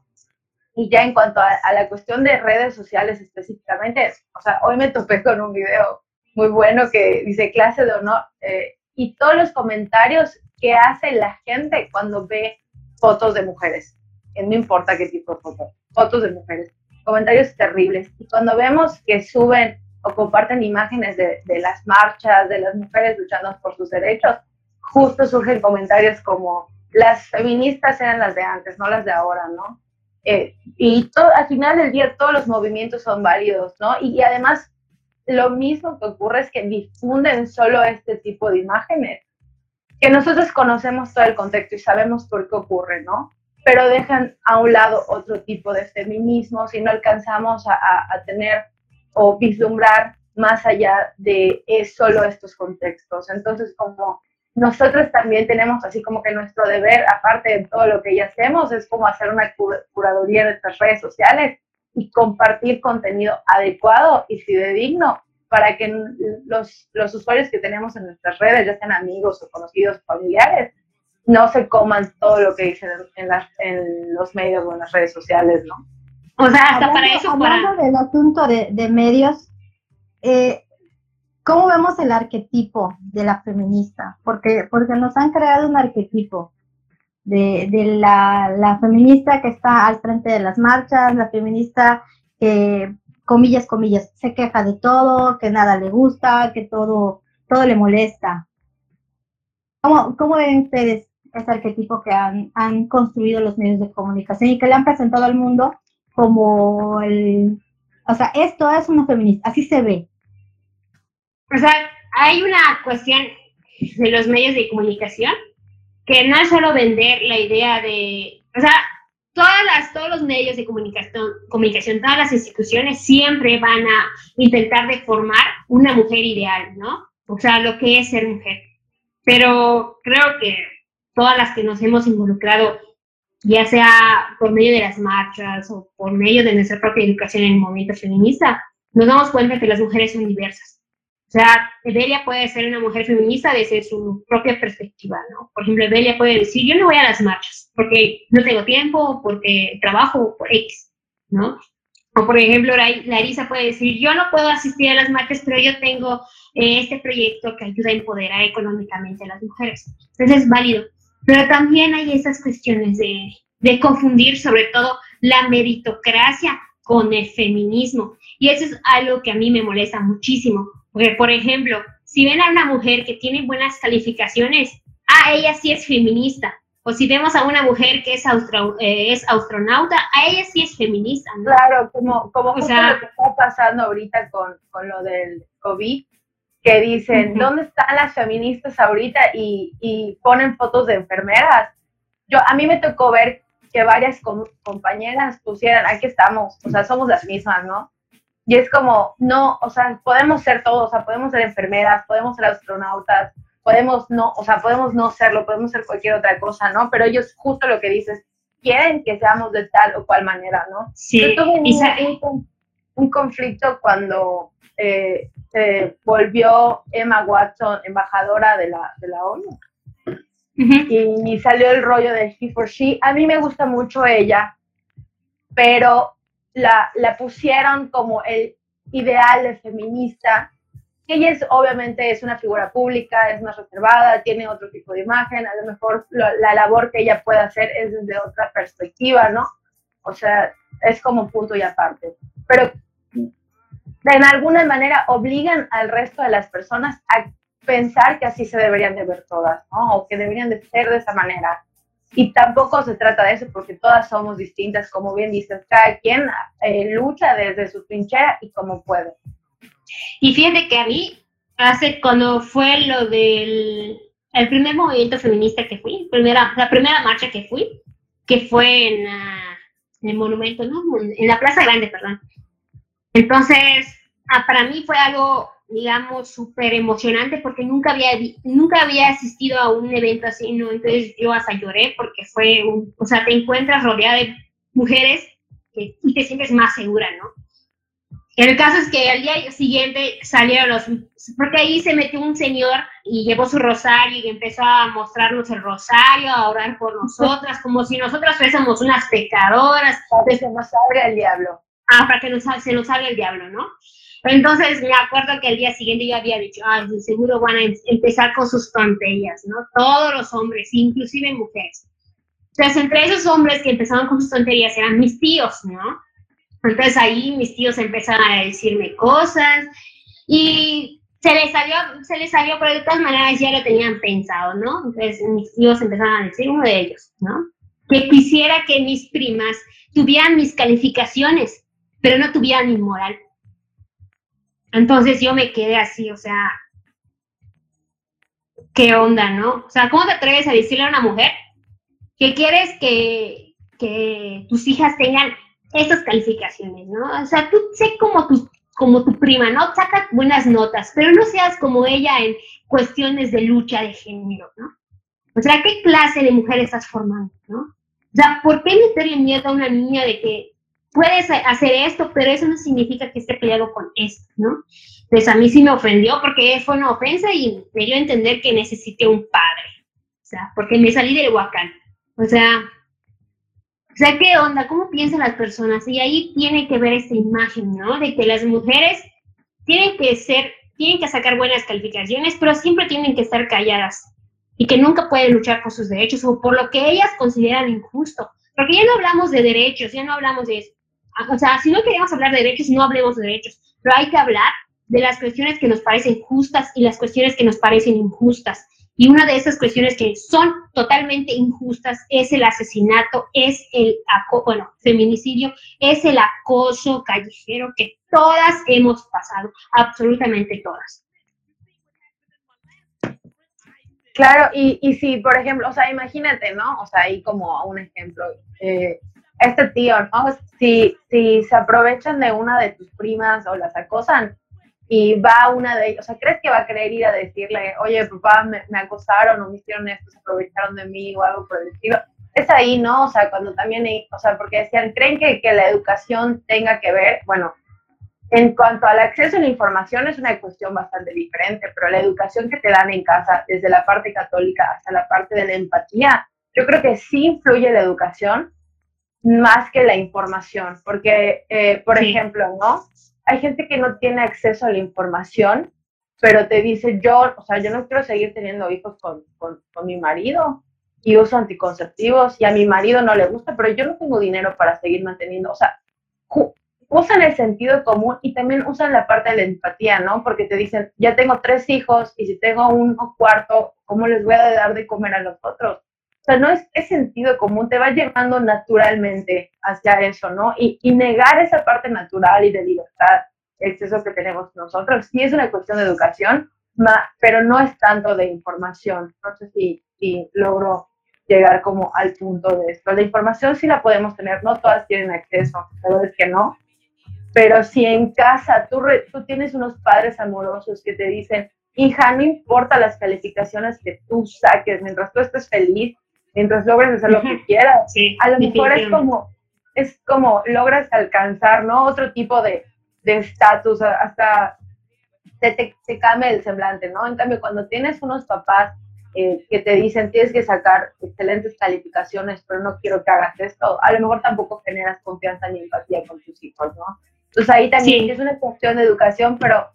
Y ya en cuanto a, la cuestión de redes sociales específicamente, o sea, hoy me topé con un video muy bueno que dice clase de honor eh, y todos los comentarios que hace la gente cuando ve fotos de mujeres, no importa qué tipo de fotos, fotos de mujeres, comentarios terribles. Y cuando vemos que suben o comparten imágenes de, de las marchas, de las mujeres luchando por sus derechos, justo surgen comentarios como las feministas eran las de antes, no las de ahora, ¿no? Eh, y al final del día todos los movimientos son válidos, ¿no? Y, además lo mismo que ocurre es que difunden solo este tipo de imágenes, que nosotros conocemos todo el contexto y sabemos por qué ocurre, ¿no? Pero dejan a un lado otro tipo de feminismo si no alcanzamos a, a tener o vislumbrar más allá de es solo estos contextos. Entonces, como nosotros también tenemos así como que nuestro deber, aparte de todo lo que ya hacemos, es como hacer una curaduría en nuestras redes sociales y compartir contenido adecuado y fidedigno para que los, los usuarios que tenemos en nuestras redes, ya sean amigos o conocidos familiares, no se coman todo lo que dicen en, las, en los medios o en las redes sociales, ¿no? O sea, hasta para eso. Hablando del asunto de, de medios, eh, ¿Cómo vemos el arquetipo de la feminista? Porque, porque nos han creado un arquetipo de, la, feminista que está al frente de las marchas, la feminista que, comillas, comillas, se queja de todo, que nada le gusta, que todo, todo le molesta. ¿Cómo, cómo ven ustedes ese arquetipo que han, han construido los medios de comunicación y que le han presentado al mundo como el, o sea, esto es una feminista, así se ve, o sea, hay una cuestión de los medios de comunicación que no es solo vender la idea de, o sea, todas las, todos los medios de comunicación, comunicación, todas las instituciones siempre van a intentar deformar una mujer ideal, ¿no? O sea, lo que es ser mujer. Pero creo que todas las que nos hemos involucrado, ya sea por medio de las marchas o por medio de nuestra propia educación en el movimiento feminista, nos damos cuenta que las mujeres son diversas. O sea, Belia puede ser una mujer feminista desde su propia perspectiva, ¿no? Por ejemplo, Belia puede decir, yo no voy a las marchas porque no tengo tiempo, porque trabajo por X, ¿no? O por ejemplo, Larisa puede decir, yo no puedo asistir a las marchas, pero yo tengo eh, este proyecto que ayuda a empoderar económicamente a las mujeres. Entonces es válido. Pero también hay esas cuestiones de, de confundir sobre todo la meritocracia con el feminismo. Y eso es algo que a mí me molesta muchísimo, porque, por ejemplo, si ven a una mujer que tiene buenas calificaciones, ah, ella sí es feminista. O si vemos a una mujer que es, eh, es astronauta, a ella sí es feminista. Claro, como, como o sea, lo que está pasando ahorita con, con lo del COVID, que dicen, ¿dónde están las feministas ahorita? Y, y, ponen fotos de enfermeras. Yo, a mí me tocó ver que varias compañeras pusieran, aquí estamos, o sea, somos las mismas, ¿no? Y es como, no, o sea, podemos ser todos, o sea, podemos ser enfermeras, podemos ser astronautas, podemos no, o sea, podemos no serlo, podemos ser cualquier otra cosa, ¿no? Pero ellos, justo lo que dices, quieren que seamos de tal o cual manera, ¿no? Sí. Yo tuve un, un, conflicto cuando eh, se volvió Emma Watson embajadora de la, de la ONU. y, y salió el rollo de He for She. A mí me gusta mucho ella, pero la, la pusieron como el ideal de feminista, ella es, obviamente es una figura pública, es más reservada, tiene otro tipo de imagen, a lo mejor la labor que ella puede hacer es desde otra perspectiva, ¿no? O sea, es como punto y aparte. Pero de alguna manera obligan al resto de las personas a pensar que así se deberían de ver todas, ¿no? O que deberían de ser de esa manera. Y tampoco se trata de eso porque todas somos distintas, como bien dices, cada quien eh, lucha desde su trinchera y como puede. Y fíjate que a mí, hace cuando fue lo del el primer movimiento feminista que fui, primera, la primera marcha que fui, que fue en, el monumento, ¿no? En la Plaza Grande, perdón. Entonces, ah, para mí fue algo digamos, súper emocionante porque nunca había, nunca había asistido a un evento así, ¿no? Entonces yo hasta lloré porque fue un, o sea, te encuentras rodeada de mujeres que, y te sientes más segura, ¿no? El caso es que al día siguiente salieron los, porque ahí se metió un señor y llevó su rosario y empezó a mostrarnos el rosario, a orar por nosotras, como si nosotras fuésemos unas pecadoras. Para que se nos salga el diablo. Ah, para que se nos salga el diablo, ¿no? Entonces me acuerdo que el día siguiente yo había dicho, ay, seguro van a em-, empezar con sus tonterías, ¿no? Todos los hombres, inclusive mujeres. Entonces, entre esos hombres que empezaron con sus tonterías eran mis tíos, ¿no? Entonces ahí mis tíos empezaron a decirme cosas y se les salió, se les salió, pero de todas maneras ya lo tenían pensado, ¿no? Entonces mis tíos empezaron a decir, uno de ellos, ¿no? Que quisiera que mis primas tuvieran mis calificaciones, pero no tuvieran mi moral. Entonces yo me quedé así, o sea, ¿qué onda, no? O sea, ¿cómo te atreves a decirle a una mujer que quieres que, que tus hijas tengan estas calificaciones, ¿no? O sea, tú sé como tu, como tu prima, ¿no? Saca buenas notas, pero no seas como ella en cuestiones de lucha de género, ¿no? O sea, ¿qué clase de mujer estás formando, no? O sea, ¿por qué meterle miedo a una niña de que puedes hacer esto, pero eso no significa que esté peleado con esto, ¿no? Pues a mí sí me ofendió porque fue una ofensa y me dio a entender que necesité un padre, o sea, porque me salí del huacán. O sea, o sea, ¿qué onda? ¿Cómo piensan las personas? Y ahí tiene que ver esta imagen, ¿no? De que las mujeres tienen que ser, tienen que sacar buenas calificaciones, pero siempre tienen que estar calladas y que nunca pueden luchar por sus derechos o por lo que ellas consideran injusto. Porque ya no hablamos de derechos, ya no hablamos de eso. O sea, si no queremos hablar de derechos, no hablemos de derechos, pero hay que hablar de las cuestiones que nos parecen justas y las cuestiones que nos parecen injustas. Y una de esas cuestiones que son totalmente injustas es el asesinato, es el, bueno, feminicidio, es el acoso callejero que todas hemos pasado, absolutamente todas. Claro, y, y si, por ejemplo, o sea, imagínate, ¿no? O sea, ahí como un ejemplo, eh, este tío, ¿no? Si, si se aprovechan de una de tus primas o las acosan, y va una de ellas, o sea, ¿crees que va a querer ir a decirle, oye, papá, me, me acosaron o me hicieron esto, se aprovecharon de mí o algo por el estilo? Es ahí, ¿no? O sea, cuando también, o sea, porque decían, ¿creen que, que la educación tenga que ver? Bueno, en cuanto al acceso a la información es una cuestión bastante diferente, pero la educación que te dan en casa, desde la parte católica hasta la parte de la empatía, yo creo que sí influye la educación más que la información, porque, eh, por ejemplo, ¿no? hay gente que no tiene acceso a la información, pero te dice, yo, o sea, yo no quiero seguir teniendo hijos con, con, mi marido y uso anticonceptivos y a mi marido no le gusta, pero yo no tengo dinero para seguir manteniendo, o sea, usan el sentido común y también usan la parte de la empatía, ¿no? Porque te dicen, ya tengo tres hijos y si tengo un cuarto, ¿cómo les voy a dar de comer a los otros? O sea, no es, es sentido común, te va llevando naturalmente hacia eso, ¿no? Y, y negar esa parte natural y de libertad, es eso que tenemos nosotros. Sí es una cuestión de educación, pero no es tanto de información. No sé si, si logro llegar como al punto de esto. La información sí la podemos tener, no todas tienen acceso, pero es que no. Pero si en casa tú, tú tienes unos padres amorosos que te dicen, hija, no importa las calificaciones que tú saques, mientras tú estés feliz, mientras logres hacer lo que quieras. a lo mejor es como, es como logras alcanzar, ¿no? Otro tipo de estatus, hasta te, te, cambia el semblante, ¿no? En cambio, cuando tienes unos papás eh, que te dicen tienes que sacar excelentes calificaciones, pero no quiero que hagas esto, a lo mejor tampoco generas confianza ni empatía con tus hijos, ¿no? Entonces ahí también es una cuestión de educación, pero,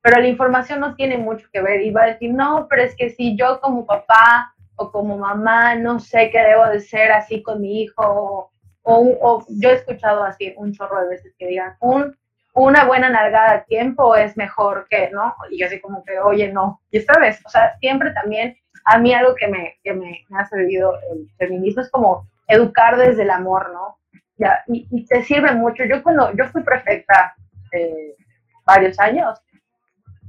pero la información no tiene mucho que ver. Y va a decir, no, pero es que si yo como papá o como mamá no sé qué debo de ser así con mi hijo, o, yo he escuchado así un chorro de veces que digan, un, una buena nalgada a tiempo es mejor que, ¿no? Y yo así como que, oye, no. Y esta vez, o sea, siempre también, a mí algo que me, que me, ha servido el feminismo es como educar desde el amor, ¿no? Ya, y, te sirve mucho. Yo cuando, yo fui prefecta eh, varios años,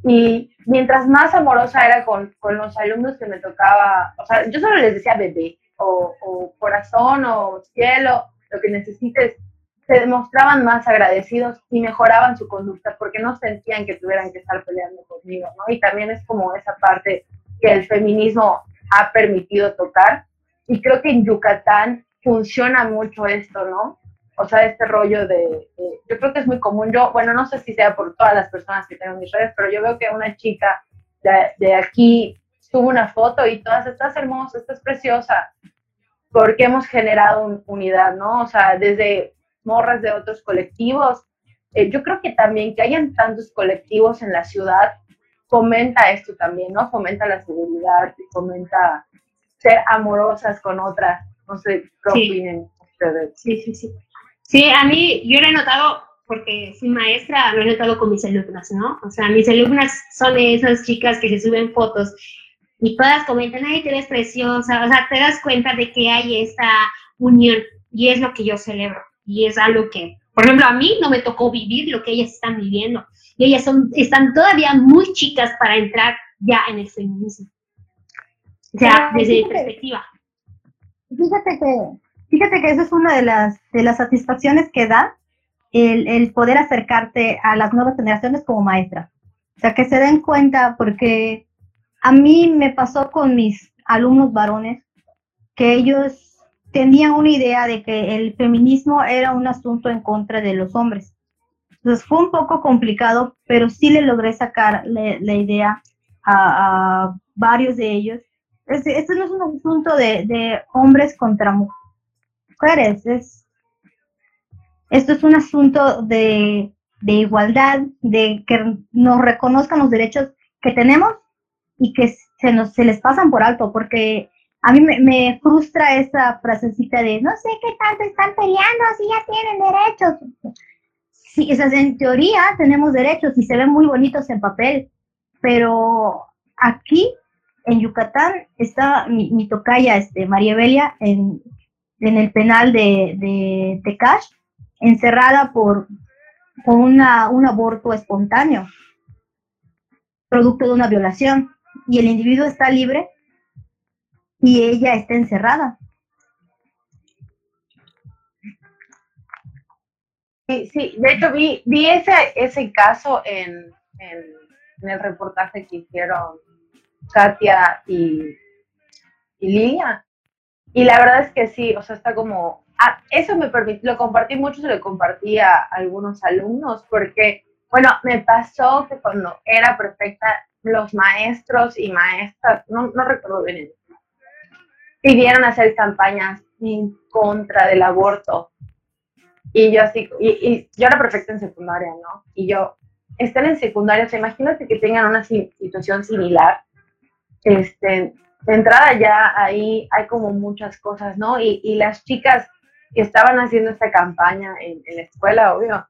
y mientras más amorosa era con, con, los alumnos que me tocaba, o sea, yo solo les decía bebé, o, o corazón, o cielo, lo que necesites. se demostraban más agradecidos y mejoraban su conducta porque no sentían que tuvieran que estar peleando conmigo, ¿no? Y también es como esa parte que el feminismo ha permitido tocar. Y creo que en Yucatán funciona mucho esto, ¿no? O sea, este rollo de, yo creo que es muy común. Yo, bueno, no sé si sea por todas las personas que tengo en mis redes, pero yo veo que una chica de, de aquí tuvo una foto y todas, estás hermosa, estás preciosa, porque hemos generado unidad, ¿no? O sea, desde morras de otros colectivos. Eh, yo creo que también que hayan tantos colectivos en la ciudad fomenta esto también, ¿no? Fomenta la seguridad y fomenta ser amorosas con otras. No sé qué opinen ustedes. Sí, sí, sí. Sí, a mí yo lo he notado porque soy maestra, lo he notado con mis alumnas, ¿no? O sea, mis alumnas son esas chicas que se suben fotos y todas comentan, ay, te ves preciosa, o sea, te das cuenta de que hay esta unión y es lo que yo celebro y es algo que, por ejemplo, a mí no me tocó vivir lo que ellas están viviendo y ellas son, están todavía muy chicas para entrar ya en el feminismo. O sea, desde mi perspectiva. Fíjate que, fíjate que eso es una de las, de las satisfacciones que da el, el poder acercarte a las nuevas generaciones como maestra. O sea, que se den cuenta porque a mí me pasó con mis alumnos varones que ellos tenían una idea de que el feminismo era un asunto en contra de los hombres. Entonces fue un poco complicado, pero sí le logré sacar la, idea a, varios de ellos. Este, no es un asunto de, hombres contra mujeres, es, esto es un asunto de, igualdad, de que nos reconozcan los derechos que tenemos y que se, nos, se les pasan por alto, porque a mí me, frustra esa frasecita de no sé qué tanto están peleando si ya tienen derechos. Sí, esas en teoría tenemos derechos y se ven muy bonitos en papel, pero aquí en Yucatán está mi, tocaya, este, María Belia, en, el penal de, de Tecash, encerrada por, por una, un aborto espontáneo, producto de una violación, y el individuo está libre y ella está encerrada. Sí, sí, de hecho vi, vi ese, ese caso en, en, el reportaje que hicieron Katia y, y Lilia. Y la verdad es que sí, o sea, está como, ah, eso me permitió, lo compartí mucho, se lo compartí a algunos alumnos, porque, bueno, me pasó que cuando era perfecta, los maestros y maestras, no, no recuerdo bien pidieron hacer campañas en contra del aborto. Y yo así, y, yo era perfecta en secundaria, ¿no? Y yo, están en secundaria, o sea, imagínate que tengan una situación similar. Este, de entrada ya ahí hay como muchas cosas, ¿no? Y, y las chicas que estaban haciendo esta campaña en, en, la escuela, obvio,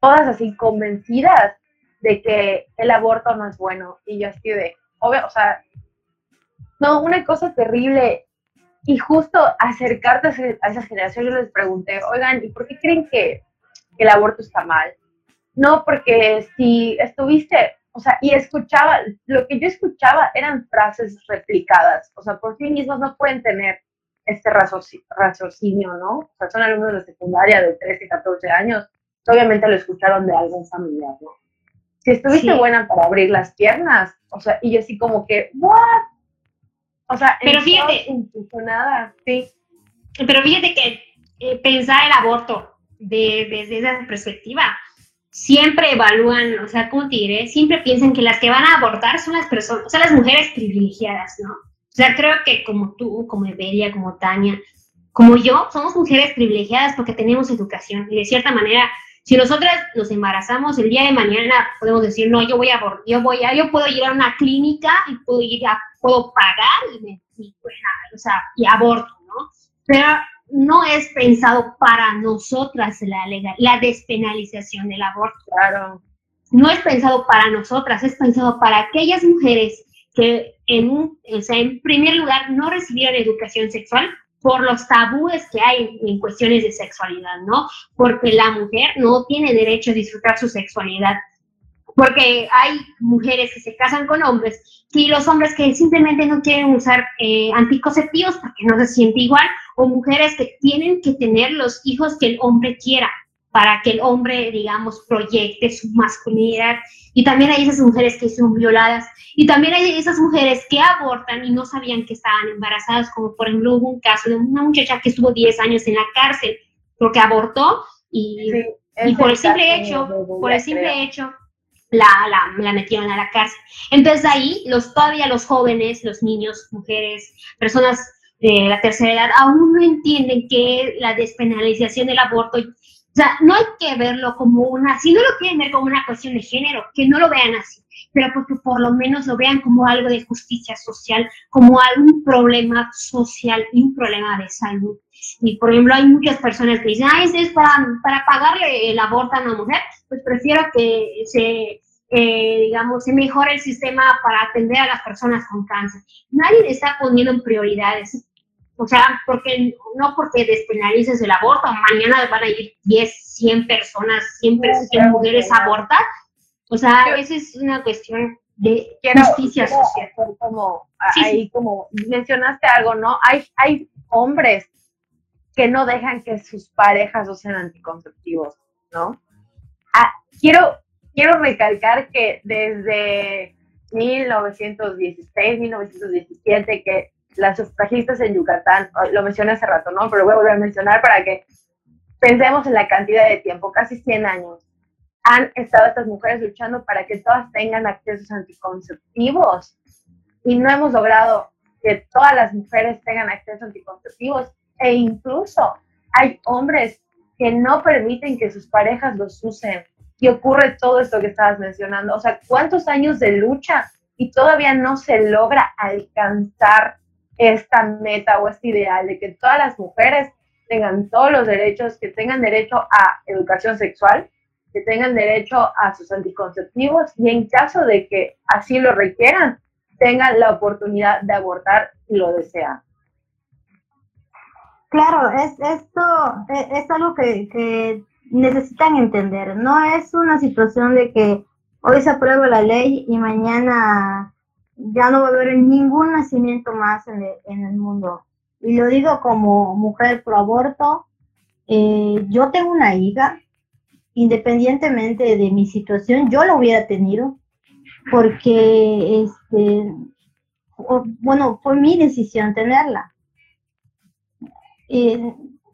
todas así convencidas de que el aborto no es bueno. Y yo así de, obvio, o sea, no, una cosa terrible. Y justo acercarte a esas generaciones, yo les pregunté, oigan, ¿y por qué creen que, el aborto está mal? No, porque si estuviste, o sea, y escuchaba, lo que yo escuchaba eran frases replicadas, o sea, por sí mismos no pueden tener este raciocinio, ¿no? O sea, son alumnos de secundaria de 13, 14 años, obviamente lo escucharon de algún familiar, ¿no? Si estuviste buena para abrir las piernas, o sea, y yo así como que, ¿what? O sea, pero fíjate, nada, sí. Pero fíjate que eh, pensar el aborto desde esa perspectiva, siempre evalúan, o sea, ¿cómo te diré? Siempre piensan que las que van a abortar son las personas, o sea, las mujeres privilegiadas, ¿no? O sea, creo que como tú, como Evelia, como Tania, como yo, somos mujeres privilegiadas porque tenemos educación y de cierta manera si nosotras nos embarazamos el día de mañana, podemos decir, no, yo voy a, yo voy a, yo puedo ir a una clínica y puedo ir a, puedo pagar y, me, y, o sea, y aborto, ¿no? Pero no es pensado para nosotras la legal, la despenalización del aborto. Claro. No es pensado para nosotras, es pensado para aquellas mujeres que en, o sea, en primer lugar no recibieron educación sexual por los tabúes que hay en cuestiones de sexualidad, ¿no? Porque la mujer no tiene derecho a disfrutar su sexualidad porque hay mujeres que se casan con hombres y los hombres que simplemente no quieren usar eh, anticonceptivos porque no se siente igual, o mujeres que tienen que tener los hijos que el hombre quiera para que el hombre, digamos, proyecte su masculinidad. Y también hay esas mujeres que son violadas. Y también hay esas mujeres que abortan y no sabían que estaban embarazadas, como por ejemplo hubo un caso de una muchacha que estuvo 10 años en la cárcel porque abortó y, y por el simple hecho, por el simple hecho, la, la, la, metieron a la cárcel. Entonces ahí los, todavía los jóvenes, los niños, mujeres, personas de la tercera edad aún no entienden que la despenalización del aborto o sea, no hay que verlo como una, si no lo quieren ver como una cuestión de género, que no lo vean así, pero porque por lo menos lo vean como algo de justicia social, como algún problema social y un problema de salud. Y por ejemplo, hay muchas personas que dicen, ah, es para, para pagarle el aborto a una mujer, pues prefiero que se, eh, digamos, se mejore el sistema para atender a las personas con cáncer. Nadie le está poniendo en prioridades. O sea, porque no porque despenalices el aborto, mañana van a ir 10, 100 personas, 100, 100 mujeres a abortar. O sea, esa es una cuestión de justicia social. Como, ahí como mencionaste algo, ¿no? Hay, hay hombres que no dejan que sus parejas usen anticonceptivos, ¿no? Ah, quiero, quiero recalcar que desde 1916, 1917, que las sufragistas en Yucatán, lo mencioné hace rato, ¿no? Pero voy a volver a mencionar para que pensemos en la cantidad de tiempo, casi 100 años. Han estado estas mujeres luchando para que todas tengan accesos anticonceptivos. Y no hemos logrado que todas las mujeres tengan acceso a anticonceptivos. E incluso hay hombres que no permiten que sus parejas los usen. Y ocurre todo esto que estabas mencionando. O sea, ¿cuántos años de lucha y todavía no se logra alcanzar esta meta o este ideal de que todas las mujeres tengan todos los derechos, que tengan derecho a educación sexual, que tengan derecho a sus anticonceptivos y en caso de que así lo requieran, tengan la oportunidad de abortar si lo desean. Claro, es esto e, es, algo que, que necesitan entender. No es una situación de que hoy se aprueba la ley y mañana ya no va a haber ningún nacimiento más en el, mundo. Y lo digo como mujer pro aborto. Eh, yo tengo una hija, independientemente de mi situación, yo la hubiera tenido, porque, este, bueno, fue mi decisión tenerla.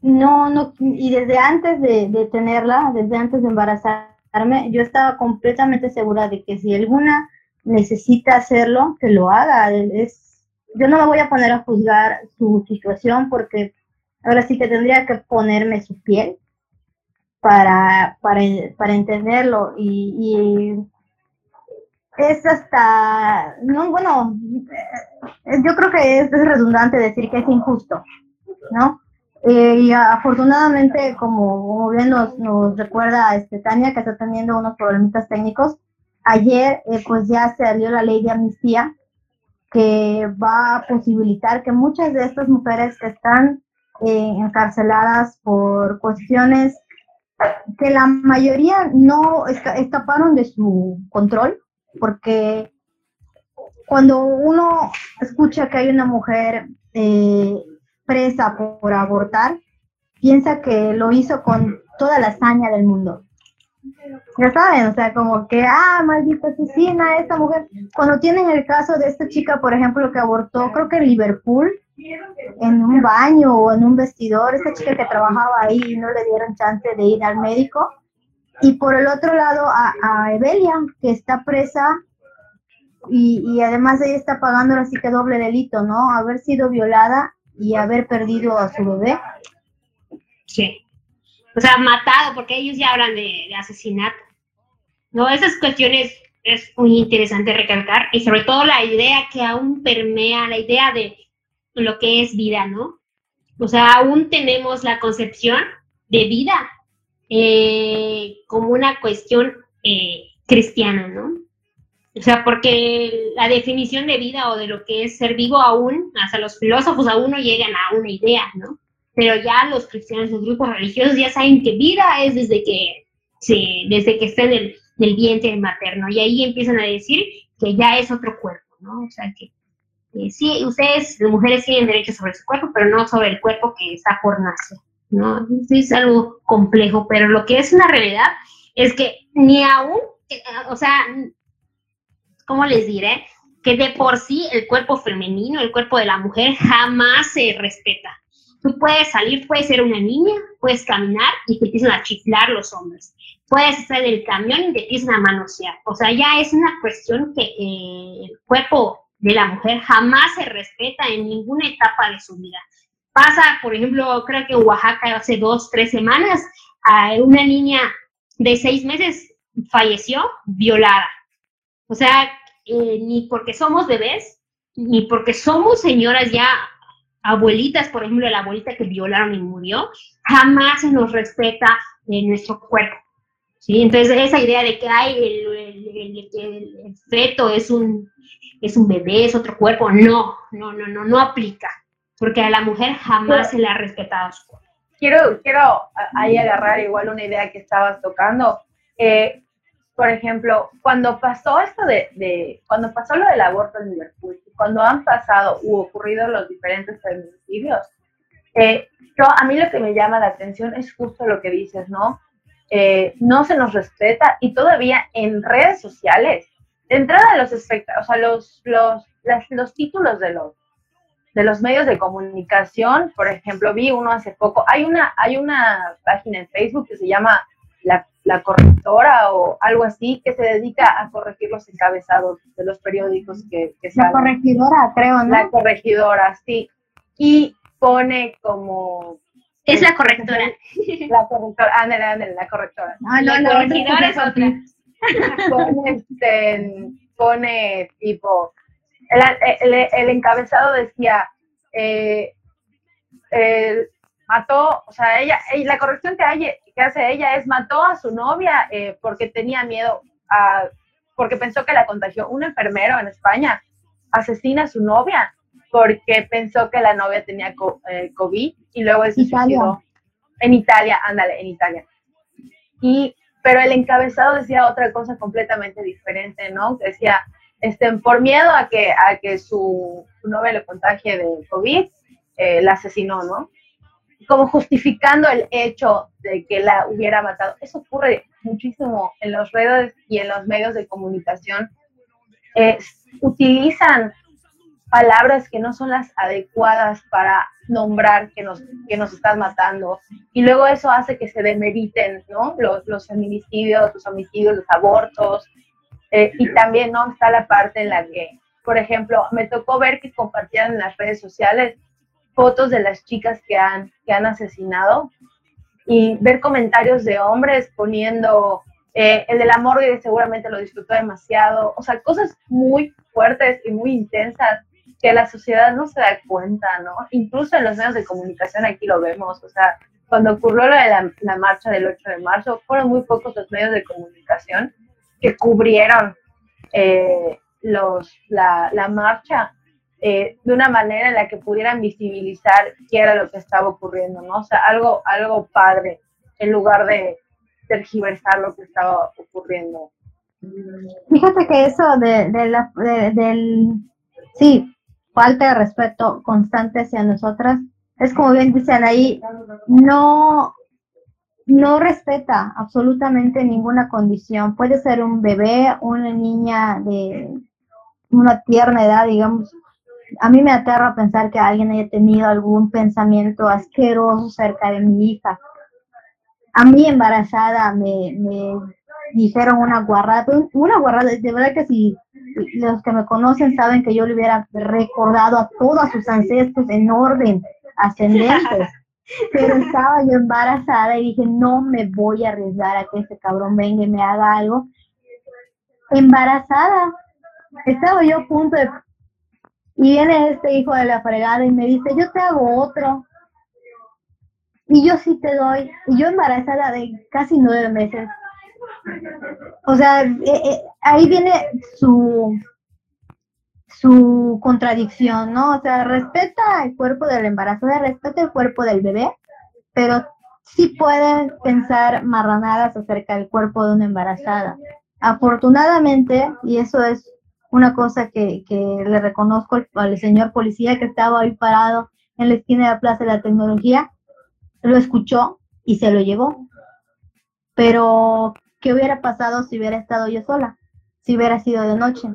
no, no, y desde antes de, de tenerla, desde antes de embarazarme, yo estaba completamente segura de que si alguna necesita hacerlo, que lo haga. Es, yo no me voy a poner a juzgar su situación porque ahora sí que tendría que ponerme su piel para, para, para entenderlo y, es hasta, no, bueno, eh, yo creo que es, redundante decir que es injusto, ¿no? Eh, y afortunadamente, como, bien nos, nos recuerda este, Tania, que está teniendo unos problemitas técnicos, Ayer eh, pues ya salió la ley de amnistía que va a posibilitar que muchas de estas mujeres que están eh, encarceladas por cuestiones que la mayoría no escaparon de su control, porque cuando uno escucha que hay una mujer eh, presa por abortar, piensa que lo hizo con toda la hazaña del mundo ya saben, o sea, como que, ah, maldita asesina esta mujer. Cuando tienen el caso de esta chica, por ejemplo, que abortó, creo que en Liverpool, en un baño o en un vestidor, esta chica que trabajaba ahí y no le dieron chance de ir al médico. Y por el otro lado, a, Evelia, que está presa y, y además ella está pagando así que doble delito, ¿no? Haber sido violada y haber perdido a su bebé. Sí o sea, matado, porque ellos ya hablan de, asesinato. ¿No? Esas cuestiones es muy interesante recalcar y sobre todo la idea que aún permea, la idea de lo que es vida, ¿no? O sea, aún tenemos la concepción de vida eh, como una cuestión eh, cristiana, ¿no? O sea, porque la definición de vida o de lo que es ser vivo aún, hasta los filósofos aún no llegan a una idea, ¿no? pero ya los cristianos, los grupos religiosos ya saben que vida es desde que, sí, desde que está en el del vientre materno. Y ahí empiezan a decir que ya es otro cuerpo, ¿no? O sea, que sí, ustedes, las mujeres tienen derecho sobre su cuerpo, pero no sobre el cuerpo que está por nacer, ¿no? es algo complejo, pero lo que es una realidad es que ni aún, eh, o sea, ¿cómo les diré? Que de por sí el cuerpo femenino, el cuerpo de la mujer jamás se respeta. Tú puedes salir, puedes ser una niña, puedes caminar y te empiezan a chiflar los hombres. Puedes estar en el camión y te empiezan a manosear. O sea, ya es una cuestión que eh, el cuerpo de la mujer jamás se respeta en ninguna etapa de su vida. Pasa, por ejemplo, creo que Oaxaca hace dos, tres semanas, a una niña de seis meses falleció violada. O sea, eh, ni porque somos bebés, ni porque somos señoras ya abuelitas, por ejemplo, la abuelita que violaron y murió, jamás se nos respeta en nuestro cuerpo. ¿sí? Entonces, esa idea de que hay el, el, feto es un, es un bebé, es otro cuerpo, no, no, no, no, no aplica, porque a la mujer jamás se le ha respetado su cuerpo. Quiero, quiero ahí agarrar igual una idea que estabas tocando. Eh, por ejemplo, cuando pasó esto de, de, cuando pasó lo del aborto en Liverpool, cuando han pasado u ocurrido los diferentes feminicidios, eh, yo, a mí lo que me llama la atención es justo lo que dices, ¿no? Eh, no se nos respeta y todavía en redes sociales, de entrada los espectáculos, o sea, los, los, los títulos de los, de los medios de comunicación, por ejemplo, vi uno hace poco, hay una, hay una página en Facebook que se llama La la correctora o algo así que se dedica a corregir los encabezados de los periódicos que, que La corregidora, creo, ¿no? La corregidora, sí. Y pone como... Es la correctora. La correctora, ándale, ándale, la correctora. Ah, no, la corregidora es otra. Pone, este, pone tipo, el, el, el encabezado decía, eh, mató, o sea, ella, la corrección que, hay, que hace ella es mató a su novia eh, porque tenía miedo, a, porque pensó que la contagió. Un enfermero en España asesina a su novia porque pensó que la novia tenía eh, COVID y luego se suicidó. En Italia, ándale, en Italia. Y, pero el encabezado decía otra cosa completamente diferente, ¿no? Decía, este, por miedo a que, a que su, novia le contagie de COVID, eh, la asesinó, ¿no? como justificando el hecho de que la hubiera matado. Eso ocurre muchísimo en las redes y en los medios de comunicación. utilizan palabras que no son las adecuadas para nombrar que nos, que nos están matando. Y luego eso hace que se demeriten ¿no? los, los feminicidios, los homicidios, los abortos. Eh, y también no está la parte en la que, por ejemplo, me tocó ver que compartían en las redes sociales fotos de las chicas que han, que han asesinado y ver comentarios de hombres poniendo eh, el de la morgue seguramente lo disfrutó demasiado, o sea, cosas muy fuertes y muy intensas que la sociedad no se da cuenta, ¿no? Incluso en los medios de comunicación aquí lo vemos, o sea, cuando ocurrió de la, marcha del 8 de marzo, fueron muy pocos los medios de comunicación que cubrieron eh, los, la, la marcha eh, de una manera en la que pudieran visibilizar qué era lo que estaba ocurriendo, ¿no? O sea, algo, algo padre, en lugar de tergiversar lo que estaba ocurriendo. Fíjate que eso de, de la, del, sí, falta de respeto constante hacia nosotras, es como bien dicen ahí, no, no respeta absolutamente ninguna condición. Puede ser un bebé, una niña de una tierna edad, digamos, a mí me aterra pensar que alguien haya tenido algún pensamiento asqueroso cerca de mi hija. A mí embarazada me, dijeron una guarrada, una guarrada, de verdad que si los que me conocen saben que yo le hubiera recordado a todos sus ancestros en orden ascendente. Pero estaba yo embarazada y dije, no me voy a arriesgar a que este cabrón venga y me haga algo. Embarazada. Estaba yo a punto de y viene este hijo de la fregada y me dice, yo te hago otro. Y yo sí te doy. Y yo embarazada de casi nueve meses. O sea, eh, eh, ahí viene su, su contradicción, ¿no? O sea, respeta el cuerpo del embarazo, respeta el cuerpo del bebé, pero sí pueden pensar marranadas acerca del cuerpo de una embarazada. afortunadamente, y eso es una cosa que, que le reconozco al, señor policía que estaba ahí parado en la esquina de la Plaza de la Tecnología, lo escuchó y se lo llevó. Pero, ¿qué hubiera pasado si hubiera estado yo sola? Si hubiera sido de noche.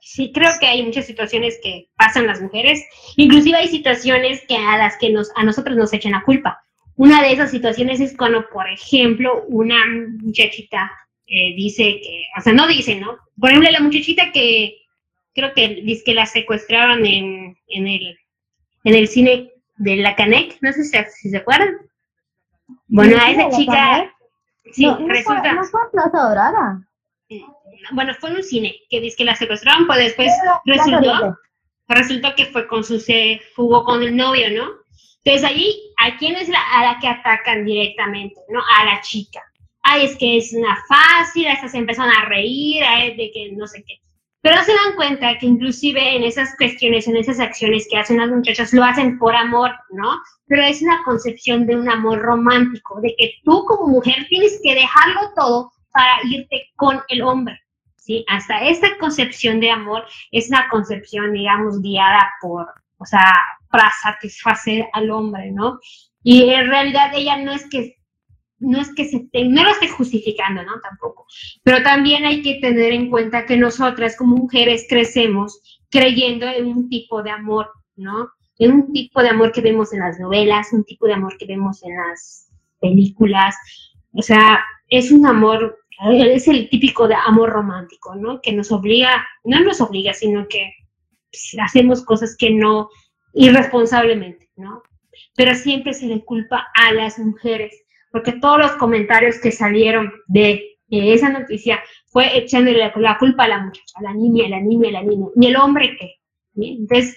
Sí, creo que hay muchas situaciones que pasan las mujeres, inclusive hay situaciones que a las que nos, a nosotros nos echan la culpa. Una de esas situaciones es cuando, por ejemplo, una muchachita eh, dice que, o sea, no dice, ¿no? Por ejemplo, la muchachita que creo que dice que la secuestraron en, en, el, en el cine de la Canec, no sé si, se acuerdan. Bueno, a esa chica, sí, resulta. no fue Plaza Dorada. Bueno, fue en un cine que dice que la secuestraron, pues después resultó, resultó que fue con su, se fugó con el novio, ¿no? Entonces ahí, ¿a quién es la, a la que atacan directamente? ¿No? A la chica ay, es que es una fácil, estas se empezaron a reír, ay, de que no sé qué. Pero se dan cuenta que inclusive en esas cuestiones, en esas acciones que hacen las muchachas, lo hacen por amor, ¿no? Pero es una concepción de un amor romántico, de que tú como mujer tienes que dejarlo todo para irte con el hombre, ¿sí? Hasta esta concepción de amor es una concepción, digamos, guiada por, o sea, para satisfacer al hombre, ¿no? Y en realidad ella no es que no es que se no lo esté justificando, ¿no? Tampoco. Pero también hay que tener en cuenta que nosotras como mujeres crecemos creyendo en un tipo de amor, ¿no? En un tipo de amor que vemos en las novelas, un tipo de amor que vemos en las películas. O sea, es un amor, es el típico de amor romántico, ¿no? Que nos obliga, no nos obliga, sino que hacemos cosas que no, irresponsablemente, ¿no? Pero siempre se le culpa a las mujeres porque todos los comentarios que salieron de, esa noticia fue echándole la, culpa a la muchacha, a la niña, a la niña, a la niña, y el hombre qué. Entonces,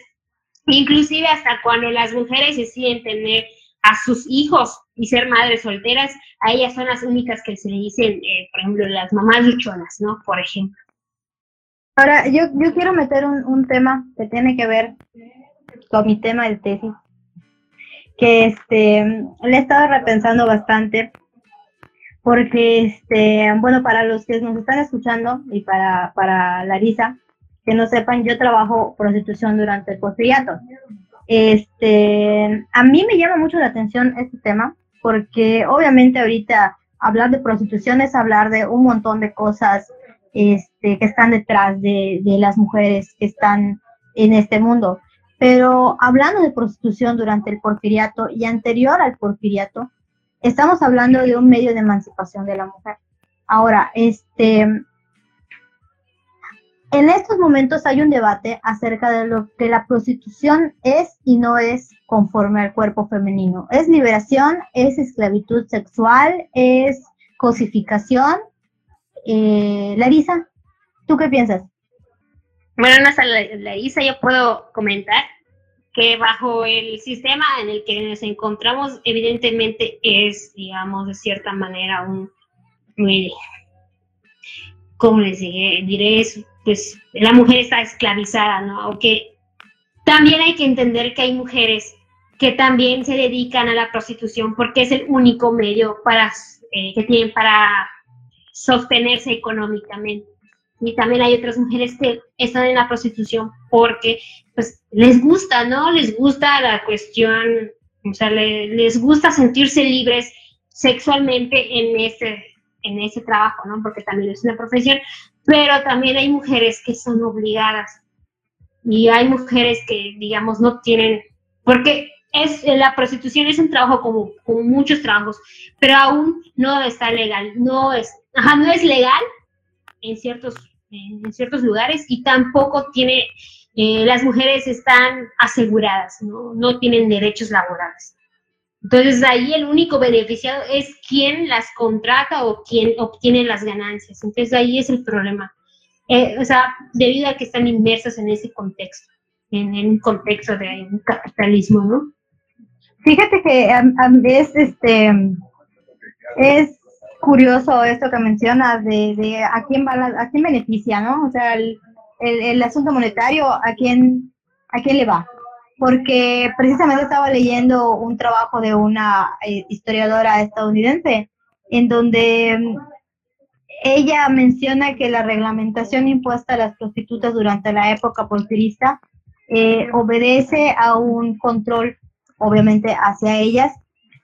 inclusive hasta cuando las mujeres deciden tener a sus hijos y ser madres solteras, a ellas son las únicas que se le dicen, eh, por ejemplo, las mamás luchonas, ¿no? Por ejemplo. Ahora, yo, yo quiero meter un, un tema que tiene que ver con mi tema del tesis que este, le he estado repensando bastante, porque, este, bueno, para los que nos están escuchando y para, para Larisa, que no sepan, yo trabajo prostitución durante el porfiriato. Este, a mí me llama mucho la atención este tema, porque obviamente ahorita hablar de prostitución es hablar de un montón de cosas este, que están detrás de, de las mujeres que están en este mundo. Pero hablando de prostitución durante el porfiriato y anterior al porfiriato, estamos hablando de un medio de emancipación de la mujer. Ahora, este, en estos momentos hay un debate acerca de lo que la prostitución es y no es conforme al cuerpo femenino. ¿Es liberación? ¿Es esclavitud sexual? ¿Es cosificación? Eh, Larisa, ¿tú qué piensas? Bueno, no Larisa, yo puedo comentar que bajo el sistema en el que nos encontramos, evidentemente es, digamos, de cierta manera un, ¿cómo les diré? diré pues la mujer está esclavizada, ¿no? Aunque también hay que entender que hay mujeres que también se dedican a la prostitución porque es el único medio para, eh, que tienen para sostenerse económicamente y también hay otras mujeres que están en la prostitución porque pues les gusta, ¿no? Les gusta la cuestión, o sea, les gusta sentirse libres sexualmente en ese, en ese trabajo, ¿no? Porque también es una profesión, pero también hay mujeres que son obligadas y hay mujeres que, digamos, no tienen, porque es la prostitución es un trabajo como, como muchos trabajos, pero aún no está legal, no es, ajá, no es legal en ciertos en ciertos lugares y tampoco tiene, eh, las mujeres están aseguradas, ¿no? no tienen derechos laborales. Entonces ahí el único beneficiado es quien las contrata o quien obtiene las ganancias. Entonces ahí es el problema. Eh, o sea, debido a que están inmersas en ese contexto, en, un contexto de un capitalismo, ¿no? Fíjate que es este es curioso esto que mencionas de, de a quién va a quién beneficia, ¿no? O sea, el, el, asunto monetario, ¿a quién, ¿a quién le va? Porque precisamente estaba leyendo un trabajo de una eh, historiadora estadounidense en donde mm, ella menciona que la reglamentación impuesta a las prostitutas durante la época porfirista eh, obedece a un control, obviamente, hacia ellas,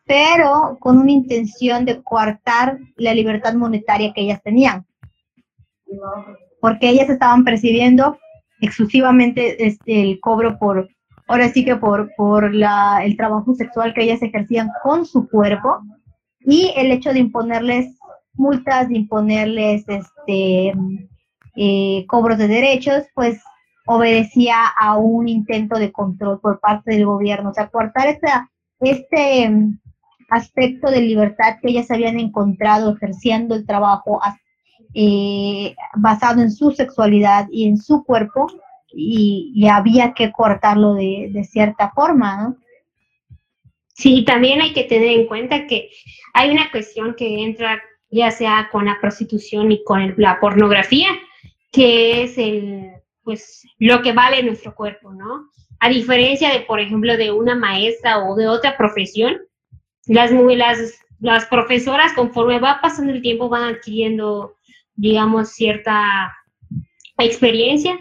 pero con una intención de coartar la libertad monetaria que ellas tenían. Porque ellas estaban percibiendo exclusivamente este, el cobro por, ahora sí que por, por la, el trabajo sexual que ellas ejercían con su cuerpo y el hecho de imponerles multas, de imponerles este, eh, cobros de derechos, pues obedecía a un intento de control por parte del gobierno. O sea, cortar esta, este aspecto de libertad que ellas habían encontrado ejerciendo el trabajo eh, basado en su sexualidad y en su cuerpo, y, había que cortarlo de, de cierta forma, ¿no? Sí, también hay que tener en cuenta que hay una cuestión que entra ya sea con la prostitución y con la pornografía, que es el, pues, lo que vale nuestro cuerpo, ¿no? A diferencia de, por ejemplo, de una maestra o de otra profesión, las, las, las profesoras, conforme va pasando el tiempo, van adquiriendo, digamos, cierta experiencia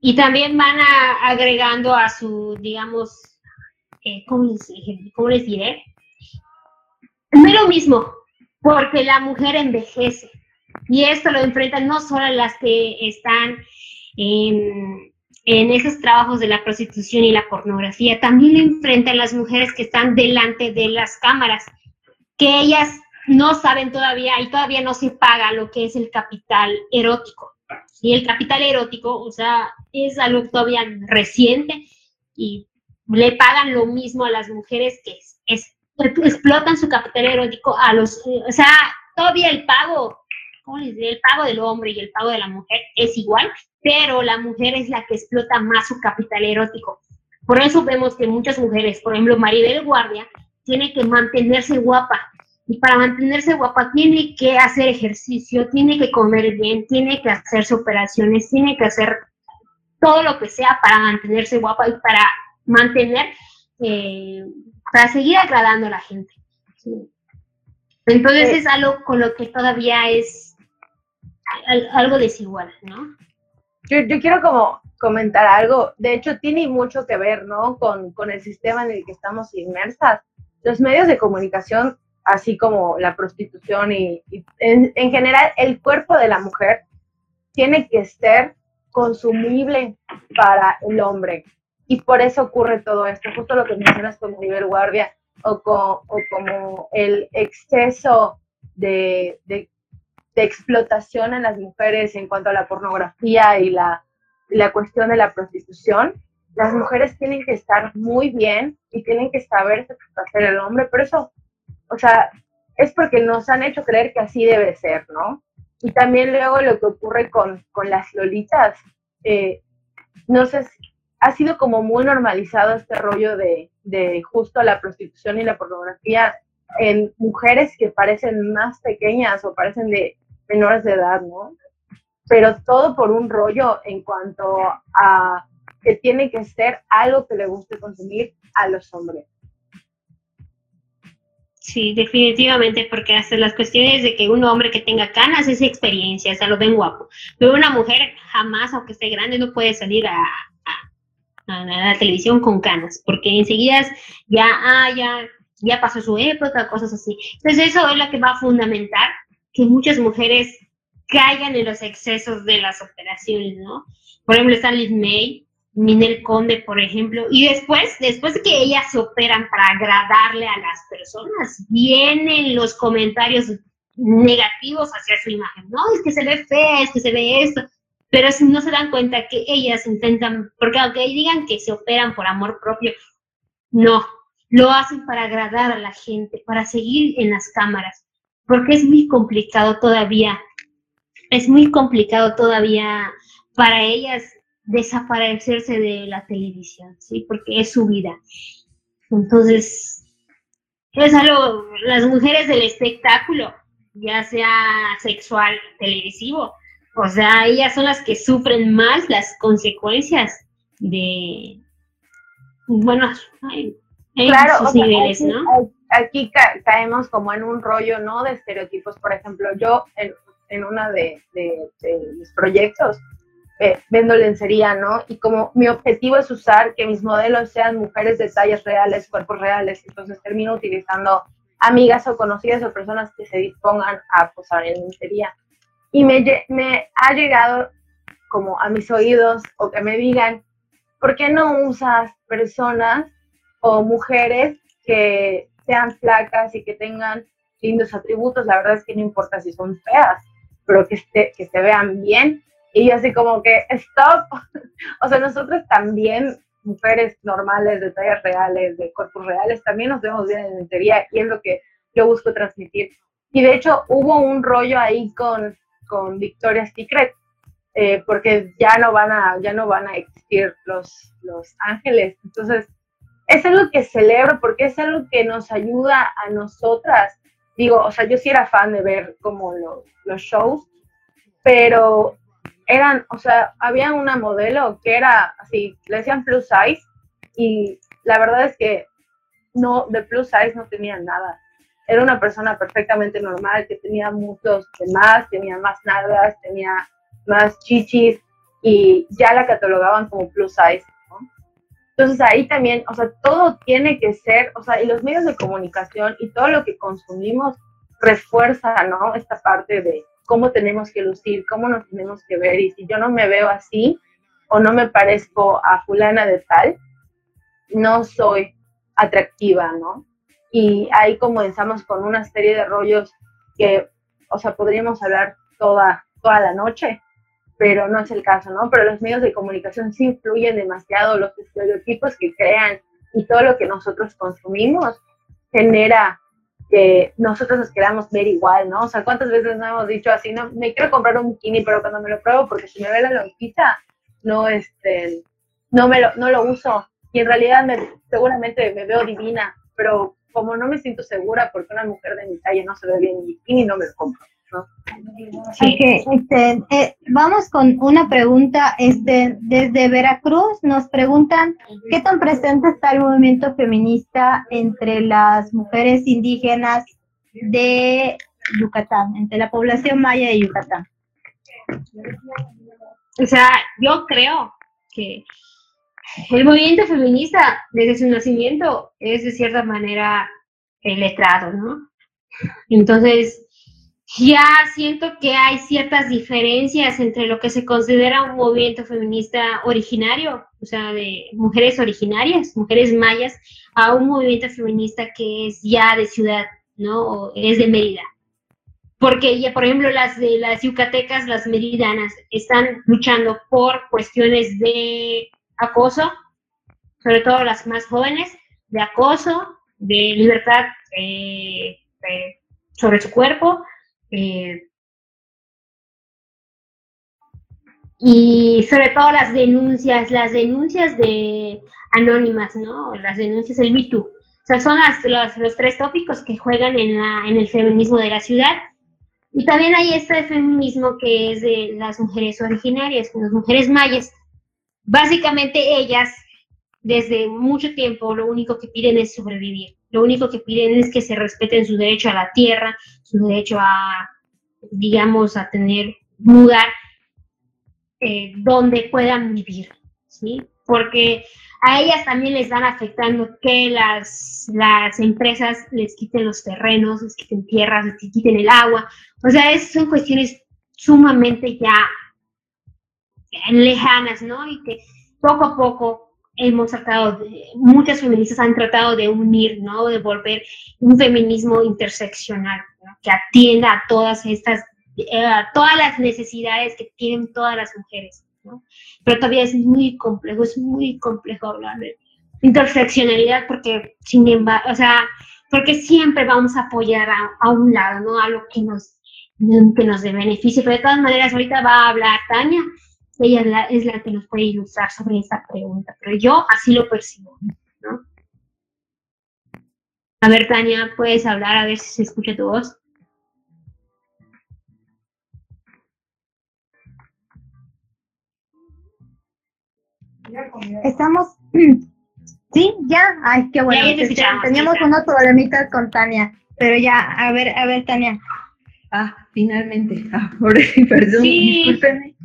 y también van agregando a su, digamos, eh, ¿cómo, les, ¿cómo les diré? No lo mismo, porque la mujer envejece. Y esto lo enfrentan no solo las que están en, en esos trabajos de la prostitución y la pornografía, también lo enfrentan las mujeres que están delante de las cámaras, que ellas no saben todavía y todavía no se paga lo que es el capital erótico. Y el capital erótico, o sea, es algo todavía reciente y le pagan lo mismo a las mujeres que explotan su capital erótico a los, o sea, todavía el pago, ¿cómo les diré? El pago del hombre y el pago de la mujer es igual, pero la mujer es la que explota más su capital erótico. Por eso vemos que muchas mujeres, por ejemplo, Maribel Guardia, tiene que mantenerse guapa. Y para mantenerse guapa tiene que hacer ejercicio, tiene que comer bien, tiene que hacerse operaciones, tiene que hacer todo lo que sea para mantenerse guapa y para mantener eh, para seguir agradando a la gente. Entonces es algo con lo que todavía es algo desigual, ¿no? Yo, quiero como comentar algo, de hecho tiene mucho que ver, ¿no? Con, el sistema en el que estamos inmersas. Los medios de comunicación, así como la prostitución y, en, en general el cuerpo de la mujer, tiene que ser consumible para el hombre. Y por eso ocurre todo esto, justo lo que mencionas como nivel guardia o, como el exceso de, explotación en las mujeres en cuanto a la pornografía y la, la cuestión de la prostitución. Las mujeres tienen que estar muy bien y tienen que saber satisfacer al hombre, pero eso, o sea, es porque nos han hecho creer que así debe ser, ¿no? Y también luego lo que ocurre con, con las lolitas, eh, no sé ha sido como muy normalizado este rollo de, de justo la prostitución y la pornografía en mujeres que parecen más pequeñas o parecen de menores de edad, ¿no? Pero todo por un rollo en cuanto a que tiene que ser algo que le guste consumir a los hombres. Sí, definitivamente, porque hasta las cuestiones de que un hombre que tenga canas es experiencia, o sea, lo ven guapo. Pero una mujer jamás, aunque esté grande, no puede salir a, la televisión con canas, porque enseguida ya, ah, ya, ya pasó su época, cosas así. Entonces eso es lo que va a fundamentar que muchas mujeres caigan en los excesos de las operaciones, ¿no? Por ejemplo, está Liz May, Minel Conde, por ejemplo, y después, después de que ellas se operan para agradarle a las personas, vienen los comentarios negativos hacia su imagen, no, es que se ve fea, es que se ve esto, pero no se dan cuenta que ellas intentan, porque aunque digan que se operan por amor propio, no, lo hacen para agradar a la gente, para seguir en las cámaras, porque es muy complicado todavía, es muy complicado todavía para ellas desaparecerse de la televisión, ¿sí? Porque es su vida. Entonces, es algo, las mujeres del espectáculo, ya sea sexual, televisivo, o sea, ellas son las que sufren más las consecuencias de, bueno, en claro, sus niveles, ¿no? Aquí caemos como en un rollo, ¿no? De estereotipos. Por ejemplo, yo, en una de, mis proyectos, eh, vendo lencería, ¿no? Y como mi objetivo es usar que mis modelos sean mujeres de tallas reales, cuerpos reales, entonces termino utilizando amigas o conocidas o personas que se dispongan a posar en lencería. Y me, me ha llegado como a mis oídos o que me digan, ¿por qué no usas personas o mujeres que sean flacas y que tengan lindos atributos? La verdad es que no importa si son feas, pero que, esté, que se vean bien. Y yo así como que, stop. o sea, nosotros también, mujeres normales, de tallas reales, de cuerpos reales, también nos vemos bien en lencería y es lo que yo busco transmitir. Y de hecho hubo un rollo ahí con, con Victoria's Secret, eh, porque ya no van a, ya no van a existir los, los ángeles. Entonces, es algo que celebro porque es algo que nos ayuda a nosotras. Digo, o sea, yo sí era fan de ver como los, shows, pero eran, o sea, había una modelo que era así, le decían plus size y la verdad es que no, de plus size no tenía nada. Era una persona perfectamente normal que tenía muchos de más, tenía más nalgas, tenía más chichis y ya la catalogaban como plus size. Entonces ahí también, o sea, todo tiene que ser, o sea, y los medios de comunicación y todo lo que consumimos refuerza, ¿no? Esta parte de cómo tenemos que lucir, cómo nos tenemos que ver y si yo no me veo así o no me parezco a fulana de tal, no soy atractiva, ¿no? Y ahí comenzamos con una serie de rollos que, o sea, podríamos hablar toda, toda la noche, pero no es el caso, ¿no? Pero los medios de comunicación sí influyen demasiado, los estereotipos que crean y todo lo que nosotros consumimos genera que nosotros nos queramos ver igual, ¿no? O sea, ¿cuántas veces no hemos dicho así, no, me quiero comprar un bikini, pero cuando me lo pruebo, porque si me ve la lonjita, no, este, no me lo, no lo uso. Y en realidad me, seguramente me veo divina, pero como no me siento segura porque una mujer de mi talla no se ve bien en bikini, no me lo compro. Este, eh, vamos con una pregunta. Este, desde Veracruz nos preguntan qué tan presente está el movimiento feminista entre las mujeres indígenas de Yucatán, entre la población maya de Yucatán. O sea, yo creo que el movimiento feminista desde su nacimiento es de cierta manera el letrado, ¿no? Entonces, ya siento que hay ciertas diferencias entre lo que se considera un movimiento feminista originario, o sea, de mujeres originarias, mujeres mayas, a un movimiento feminista que es ya de ciudad, ¿no? O es de Mérida. Porque ya, por ejemplo, las de las yucatecas, las meridanas, están luchando por cuestiones de acoso, sobre todo las más jóvenes, de acoso, de libertad eh, eh, sobre su cuerpo, eh, y sobre todo las denuncias, las denuncias de anónimas, ¿no? Las denuncias del Me O sea, son las, los, tres tópicos que juegan en, la, en el feminismo de la ciudad. Y también hay este feminismo que es de las mujeres originarias, las mujeres mayas. Básicamente ellas, desde mucho tiempo, lo único que piden es sobrevivir. Lo único que piden es que se respeten su derecho a la tierra, su derecho a, digamos, a tener un lugar eh, donde puedan vivir, ¿sí? Porque a ellas también les van afectando que las, las empresas les quiten los terrenos, les quiten tierras, les quiten el agua. O sea, es, son cuestiones sumamente ya lejanas, ¿no? Y que poco a poco hemos tratado, de, muchas feministas han tratado de unir, ¿no? De volver un feminismo interseccional, que atienda a todas estas, eh, a todas las necesidades que tienen todas las mujeres, ¿no? Pero todavía es muy complejo, es muy complejo hablar de interseccionalidad porque, sin embargo, o sea, porque siempre vamos a apoyar a, a un lado, ¿no? A lo que nos, que nos dé beneficio, pero de todas maneras ahorita va a hablar Tania ella es la, que nos puede ilustrar sobre esta pregunta, pero yo así lo percibo, ¿no? A ver, Tania, puedes hablar a ver si se escucha tu voz. Estamos. Sí, ya. Ay, qué bueno. Teníamos unos problemitas con Tania, pero ya, a ver, a ver, Tania. Ah, finalmente. Ah, perdón, discúlpenme.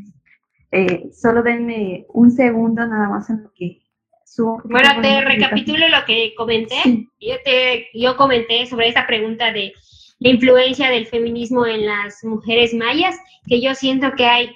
Eh, solo denme un segundo nada más en lo que subo. Bueno, te recapitulo lo que comenté. Yo, te, yo comenté sobre esa pregunta de la influencia del feminismo en las mujeres mayas, que yo siento que hay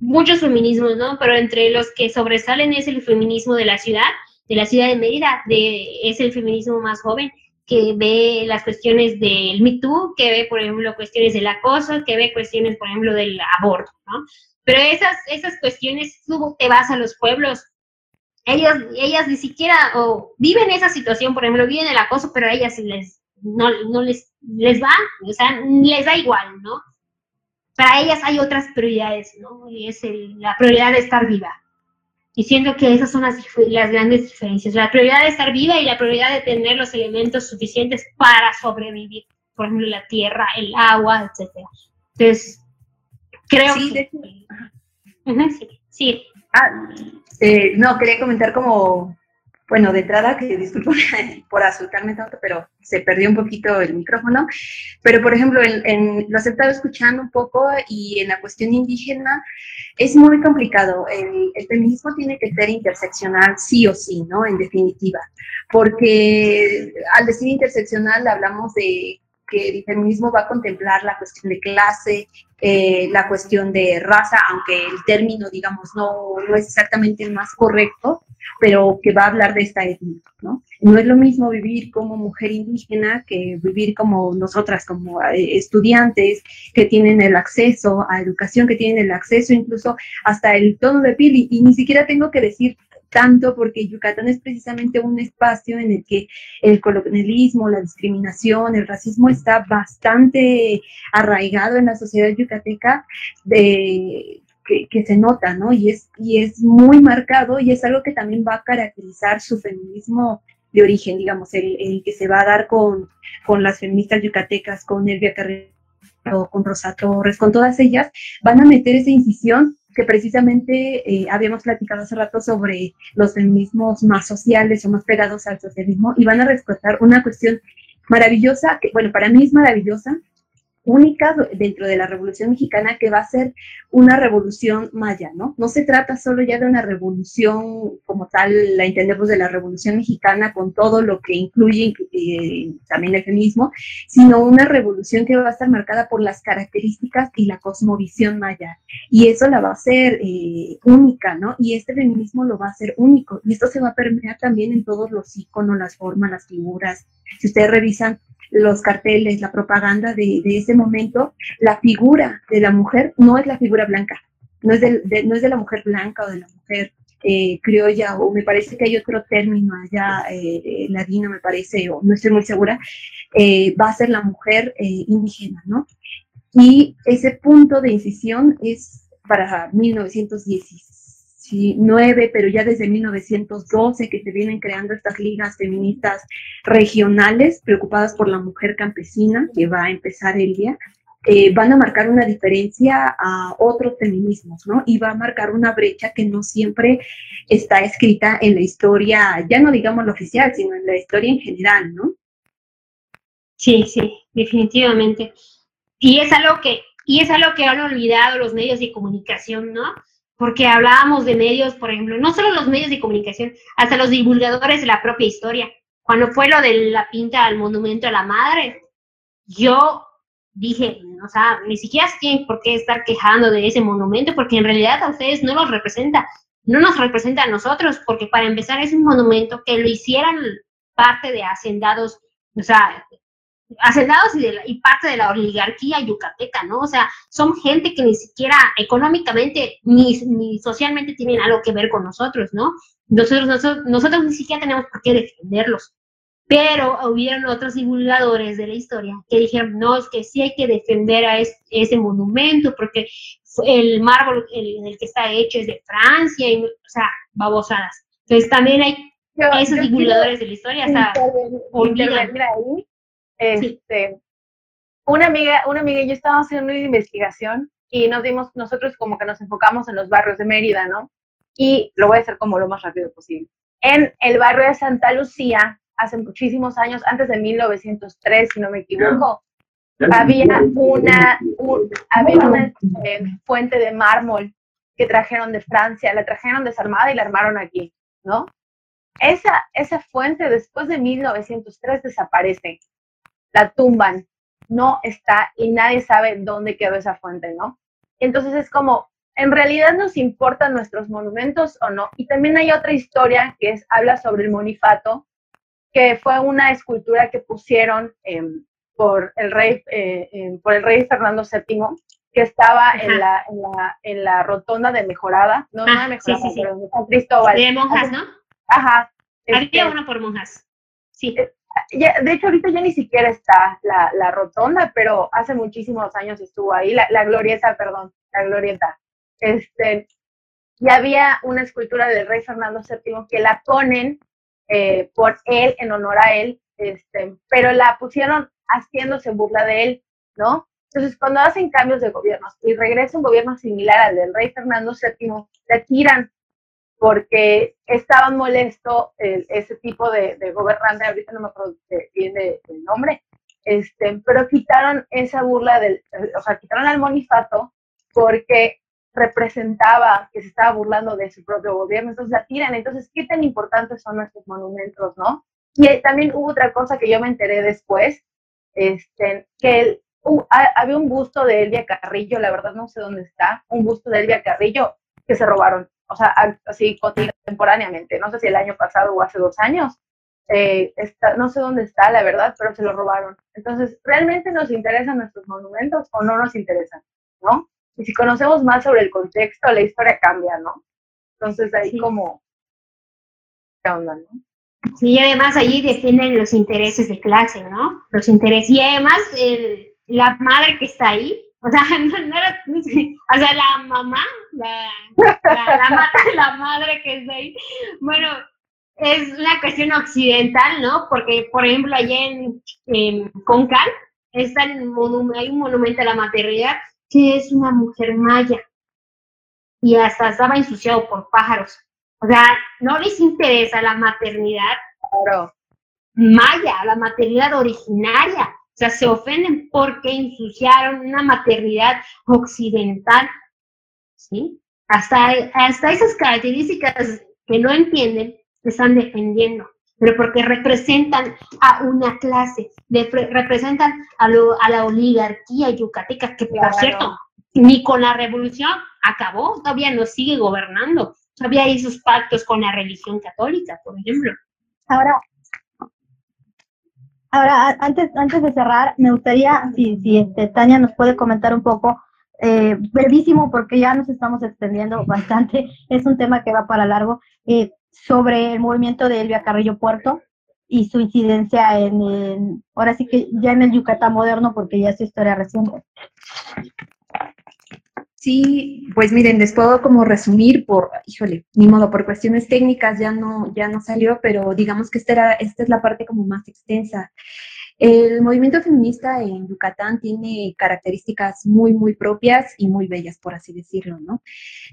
muchos feminismos, ¿no? Pero entre los que sobresalen es el feminismo de la ciudad, de la ciudad de Mérida, de, es el feminismo más joven, que ve las cuestiones del Me Too, que ve, por ejemplo, cuestiones del acoso, que ve cuestiones, por ejemplo, del aborto, ¿no? Pero esas, esas cuestiones, tú te vas a los pueblos, ellas, ellas ni siquiera, o viven esa situación, por ejemplo, viven el acoso, pero a ellas les, no, no les, les va, o sea, les da igual, ¿no? Para ellas hay otras prioridades, ¿no? Y es la prioridad de estar viva. Y siento que esas son las, las grandes diferencias. La prioridad de estar viva y la prioridad de tener los elementos suficientes para sobrevivir. Por ejemplo, la tierra, el agua, etc. Entonces, creo que... sí, sí. Ah, eh, no, quería comentar como bueno, de entrada, que disculpo por asustarme tanto, pero se perdió un poquito el micrófono. Pero, por ejemplo, en, lo he estado escuchando un poco y en la cuestión indígena es muy complicado. El, el, feminismo tiene que ser interseccional sí o sí, ¿no? En definitiva. Porque al decir interseccional hablamos de que el feminismo va a contemplar la cuestión de clase, eh, la cuestión de raza, aunque el término, digamos, no, no es exactamente el más correcto, pero que va a hablar de esta etnia, ¿no? No es lo mismo vivir como mujer indígena que vivir como nosotras, como eh, estudiantes que tienen el acceso a educación, que tienen el acceso incluso hasta el tono de piel, y, y ni siquiera tengo que decir tanto porque Yucatán es precisamente un espacio en el que el colonialismo, la discriminación, el racismo está bastante arraigado en la sociedad yucateca de, que, se nota, ¿no? Y es, y es muy marcado y es algo que también va a caracterizar su feminismo de origen, digamos, el, que se va a dar con, con las feministas yucatecas, con Elvia Carrero, con Rosa Torres, con todas ellas, van a meter esa incisión que precisamente eh, habíamos platicado hace rato sobre los feminismos más sociales o más pegados al socialismo y van a rescatar una cuestión maravillosa, que bueno, para mí es maravillosa, única dentro de la Revolución Mexicana que va a ser una revolución maya, ¿no? No se trata solo ya de una revolución como tal, la entendemos de la Revolución Mexicana con todo lo que incluye eh, también el feminismo, sino una revolución que va a estar marcada por las características y la cosmovisión maya. Y eso la va a hacer eh, única, ¿no? Y este feminismo lo va a hacer único. Y esto se va a permear también en todos los iconos, las formas, las figuras. Si ustedes revisan los carteles, la propaganda de, ese momento, la figura de la mujer no es la figura blanca, no es de, la mujer blanca o de la mujer eh, criolla, o me parece que hay otro término allá, eh, ladino me parece, o no estoy muy segura, eh, va a ser la mujer indígena, ¿no? Y ese punto de incisión es para 1916 nueve, pero ya desde 1912 que se vienen creando estas ligas feministas regionales preocupadas por la mujer campesina, que va a empezar el día, eh, van a marcar una diferencia a otros feminismos, ¿no? Y va a marcar una brecha que no siempre está escrita en la historia, ya no digamos lo oficial, sino en la historia en general, ¿no? Sí, sí, definitivamente. Y es algo que, y es algo que han olvidado los medios de comunicación, ¿no? Porque hablábamos de medios, por ejemplo, no solo los medios de comunicación, hasta los divulgadores de la propia historia. Cuando fue lo de la pinta al monumento a la madre, yo dije, o sea, ni siquiera tienen por qué estar quejando de ese monumento, porque en realidad a ustedes no los representa, no nos representa a nosotros, porque para empezar es un monumento que lo hicieran parte de hacendados, o sea, hacendados y, y, parte de la oligarquía yucateca, ¿no? O sea, son gente que ni siquiera económicamente ni, ni socialmente tienen algo que ver con nosotros, ¿no? Nosotros, nosotros, nosotros ni siquiera tenemos por qué defenderlos. Pero hubieron otros divulgadores de la historia que dijeron, no, es que sí hay que defender a ese monumento porque el mármol en el, que está hecho es de Francia, y, o sea, babosadas. Entonces también hay esos divulgadores de la historia, hasta olvidan. Este, una amiga, una amiga y yo estábamos haciendo una investigación y nos dimos, nosotros como que nos enfocamos en los barrios de Mérida, ¿no? Y lo voy a hacer como lo más rápido posible. En el barrio de Santa Lucía, hace muchísimos años, antes de 1903, si no me equivoco, había una, había una eh, fuente de mármol que trajeron de Francia, la trajeron desarmada y la armaron aquí, ¿no? Esa, esa fuente después de 1903 desaparece, la tumban, no está y nadie sabe dónde quedó esa fuente, ¿no? Entonces es como, en realidad nos importan nuestros monumentos o no. Y también hay otra historia que es, habla sobre el monifato, que fue una escultura que pusieron em, por, el rey, eh, em, por el rey Fernando VII, que estaba en la, en la, en, la, rotonda de Mejorada, no, no de ah, Mejorada, pero de San Cristóbal. De monjas, ¿no? Ajá. Había este, una por monjas. Sí. Eh, de hecho, ahorita ya ni siquiera está la, la, rotonda, pero hace muchísimos años estuvo ahí, la, la glorieta, perdón, la glorieta. Este, y había una escultura del rey Fernando VII que la ponen eh, por él, en honor a él, este, pero la pusieron haciéndose burla de él, ¿no? Entonces, cuando hacen cambios de gobiernos y regresa un gobierno similar al del rey Fernando VII, le tiran porque estaban molesto ese tipo de, gobernante, ahorita no me acuerdo bien del nombre, este, pero quitaron esa burla del, o sea, quitaron al monifato porque representaba que se estaba burlando de su propio gobierno, entonces la tiran, entonces, ¿qué tan importantes son nuestros monumentos, no? Y también hubo otra cosa que yo me enteré después, este, que había un busto de Elvia Carrillo, la verdad no sé dónde está, un busto de Elvia Carrillo que se robaron, o sea, así contemporáneamente, no sé si el año pasado o hace dos años, eh, está, no sé dónde está, la verdad, pero se lo robaron. Entonces, ¿realmente nos interesan nuestros monumentos o no nos interesan? ¿No? Y si conocemos más sobre el contexto, la historia cambia, ¿no? Entonces ahí como, ¿qué onda, no? Sí, y además allí defienden los intereses de clase, ¿no? Los intereses. Y además la madre que está ahí, o sea, no, era, o sea, la mamá, la, la, la, madre que está ahí, bueno, es una cuestión occidental, ¿no? Porque, por ejemplo, allá en, en Concal está el hay un monumento a la maternidad que es una mujer maya y hasta estaba ensuciado por pájaros. O sea, no les interesa la maternidad maya, la maternidad originaria. O sea, se ofenden porque ensuciaron una maternidad occidental. ¿Sí? Hasta, hasta esas características que no entienden, están defendiendo pero porque representan a una clase, representan a, a, la oligarquía yucateca, que por cierto, ni con la revolución acabó, todavía nos sigue gobernando. Todavía hay sus pactos con la religión católica, por ejemplo. Ahora, ahora antes, antes de cerrar, me gustaría, si, si este, Tania nos puede comentar un poco, eh, brevísimo, porque ya nos estamos extendiendo bastante, es un tema que va para largo. Eh, sobre el movimiento de Elvia Carrillo Puerto y su incidencia en, ahora sí que ya en el Yucatán moderno, porque ya es historia reciente. Sí, pues miren, les puedo como resumir por, híjole, ni modo, por cuestiones técnicas ya no, ya no salió, pero digamos que esta, era, esta es la parte como más extensa. El movimiento feminista en Yucatán tiene características muy, muy propias y muy bellas, por así decirlo, ¿no?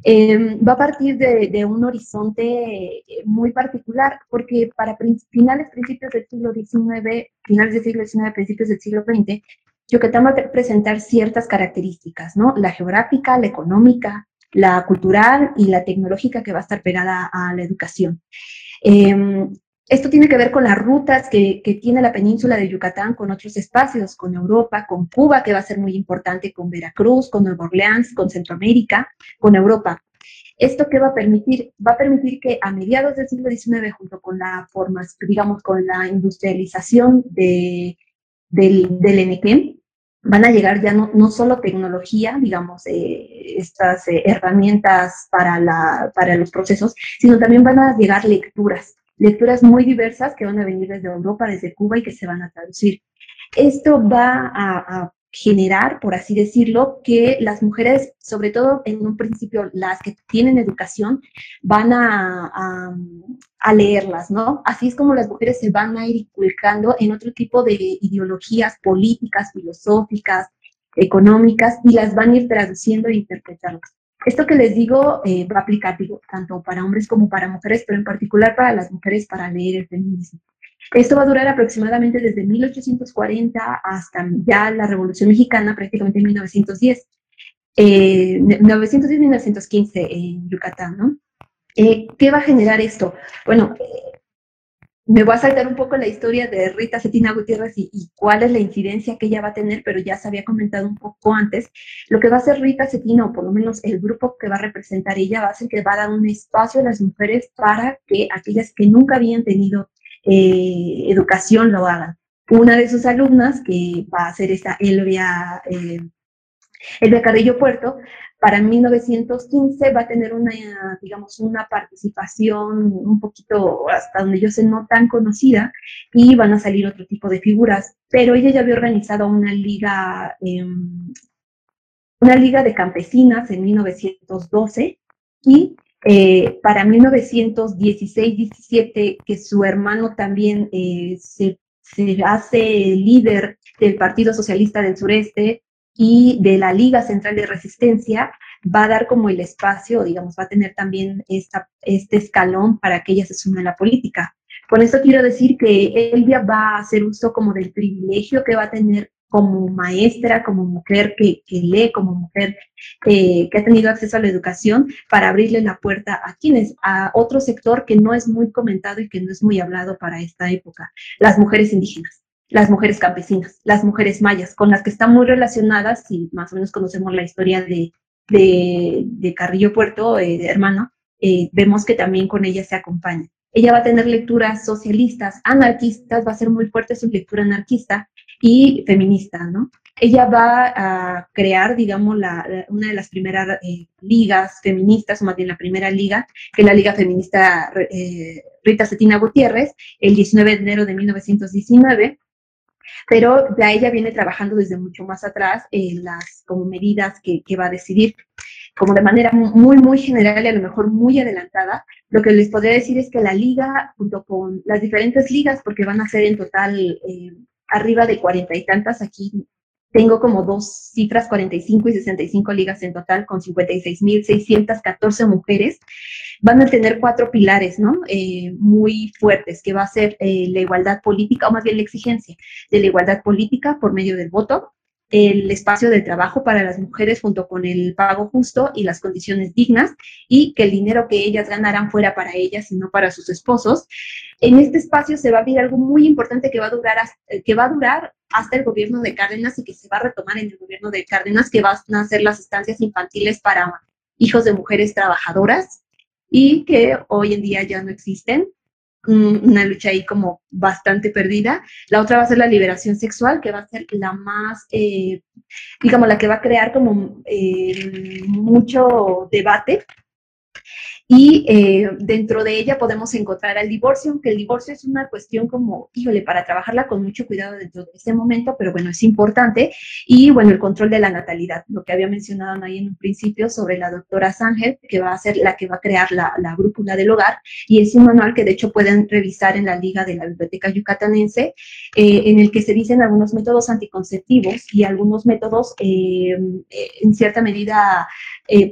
Em, va a partir de, un horizonte eh, muy particular, porque para finales, principios del siglo XIX, finales del siglo XIX, principios del siglo XX, Yucatán va a presentar ciertas características, ¿no? La geográfica, la económica, la cultural y la tecnológica que va a estar pegada a la educación. Em, esto tiene que ver con las rutas que, tiene la península de Yucatán con otros espacios, con Europa, con Cuba, que va a ser muy importante, con Veracruz, con Nueva Orleans, con Centroamérica, con Europa. ¿Esto qué va a permitir? Va a permitir que a mediados del siglo XIX, junto con la forma, digamos, con la industrialización de, del, del van a llegar ya no, no solo tecnología, digamos, eh, estas eh, herramientas para, la, para los procesos, sino también van a llegar lecturas lecturas muy diversas que van a venir desde Europa, desde Cuba y que se van a traducir. Esto va a, generar, por así decirlo, que las mujeres, sobre todo en un principio las que tienen educación, van a, a, leerlas, ¿no? Así es como las mujeres se van a ir inculcando en otro tipo de ideologías políticas, filosóficas, económicas, y las van a ir traduciendo e interpretando. Esto que les digo eh, va a aplicar tanto para hombres como para mujeres, pero en particular para las mujeres para leer el feminismo. Esto va a durar aproximadamente desde 1840 hasta ya la Revolución Mexicana, prácticamente en 1910. 1910-1915 en Yucatán, ¿no? Eh, ¿Qué va a generar esto? Bueno, me voy a saltar un poco la historia de Rita Cetina Gutiérrez y, cuál es la incidencia que ella va a tener, pero ya se había comentado un poco antes. Lo que va a hacer Rita Cetina, o por lo menos el grupo que va a representar ella, va a ser que va a dar un espacio a las mujeres para que aquellas que nunca habían tenido eh, educación lo hagan. Una de sus alumnas, que va a ser esta Elvia, eh, Elvia Carrillo Puerto, para 1915 va a tener una, digamos, una participación un poquito hasta donde yo sé no tan conocida y van a salir otro tipo de figuras, pero ella ya había organizado una liga, em, una liga de campesinas en 1912 y eh, para 1916-17 que su hermano también eh, se, se hace líder del Partido Socialista del Sureste, y de la Liga Central de Resistencia va a dar como el espacio, digamos, va a tener también esta, este escalón para que ella se sume a la política. Con esto quiero decir que Elvia va a hacer uso como del privilegio que va a tener como maestra, como mujer que, lee, como mujer que ha tenido acceso a la educación, para abrirle la puerta a quienes, a otro sector que no es muy comentado y que no es muy hablado para esta época, las mujeres indígenas las mujeres campesinas, las mujeres mayas, con las que están muy relacionadas, si más o menos conocemos la historia de, de, Carrillo Puerto, eh, hermano, eh, vemos que también con ella se acompaña. Ella va a tener lecturas socialistas, anarquistas, va a ser muy fuerte su lectura anarquista y feminista, ¿no? Ella va a crear, digamos, la, una de las primeras eh, ligas feministas, o más bien la primera liga, que es la Liga Feminista Rita Cetina Gutiérrez, el 19 de enero de 1919, pero ya ella viene trabajando desde mucho más atrás en las como medidas que, va a decidir como de manera muy, muy general y a lo mejor muy adelantada, lo que les podría decir es que la liga, junto con las diferentes ligas, porque van a ser en total eh, arriba de cuarenta y tantas, aquí tengo como dos cifras, 45 y 65 ligas en total, con 56.614 mujeres. Van a tener cuatro pilares, ¿no? Eh, muy fuertes, que va a ser eh, la igualdad política, o más bien la exigencia de la igualdad política por medio del voto, el espacio de trabajo para las mujeres junto con el pago justo y las condiciones dignas y que el dinero que ellas ganaran fuera para ellas y no para sus esposos. En este espacio se va a abrir algo muy importante que va a durar, que va a durar hasta el gobierno de Cárdenas y que se va a retomar en el gobierno de Cárdenas, que van a ser las estancias infantiles para hijos de mujeres trabajadoras y que hoy en día ya no existen una lucha ahí como bastante perdida. La otra va a ser la liberación sexual, que va a ser la más, eh, digamos, la que va a crear como eh, mucho debate y eh, dentro de ella podemos encontrar el divorcio, aunque el divorcio es una cuestión como, híjole, para trabajarla con mucho cuidado dentro de este momento, pero bueno, es importante. Y bueno, el control de la natalidad, lo que había mencionado ahí en un principio sobre la doctora Sángel, que va a ser la que va a crear la, la brújula del hogar. Y es un manual que de hecho pueden revisar en la liga de la Biblioteca Yucatanense, eh, en el que se dicen algunos métodos anticonceptivos y algunos métodos eh, en cierta medida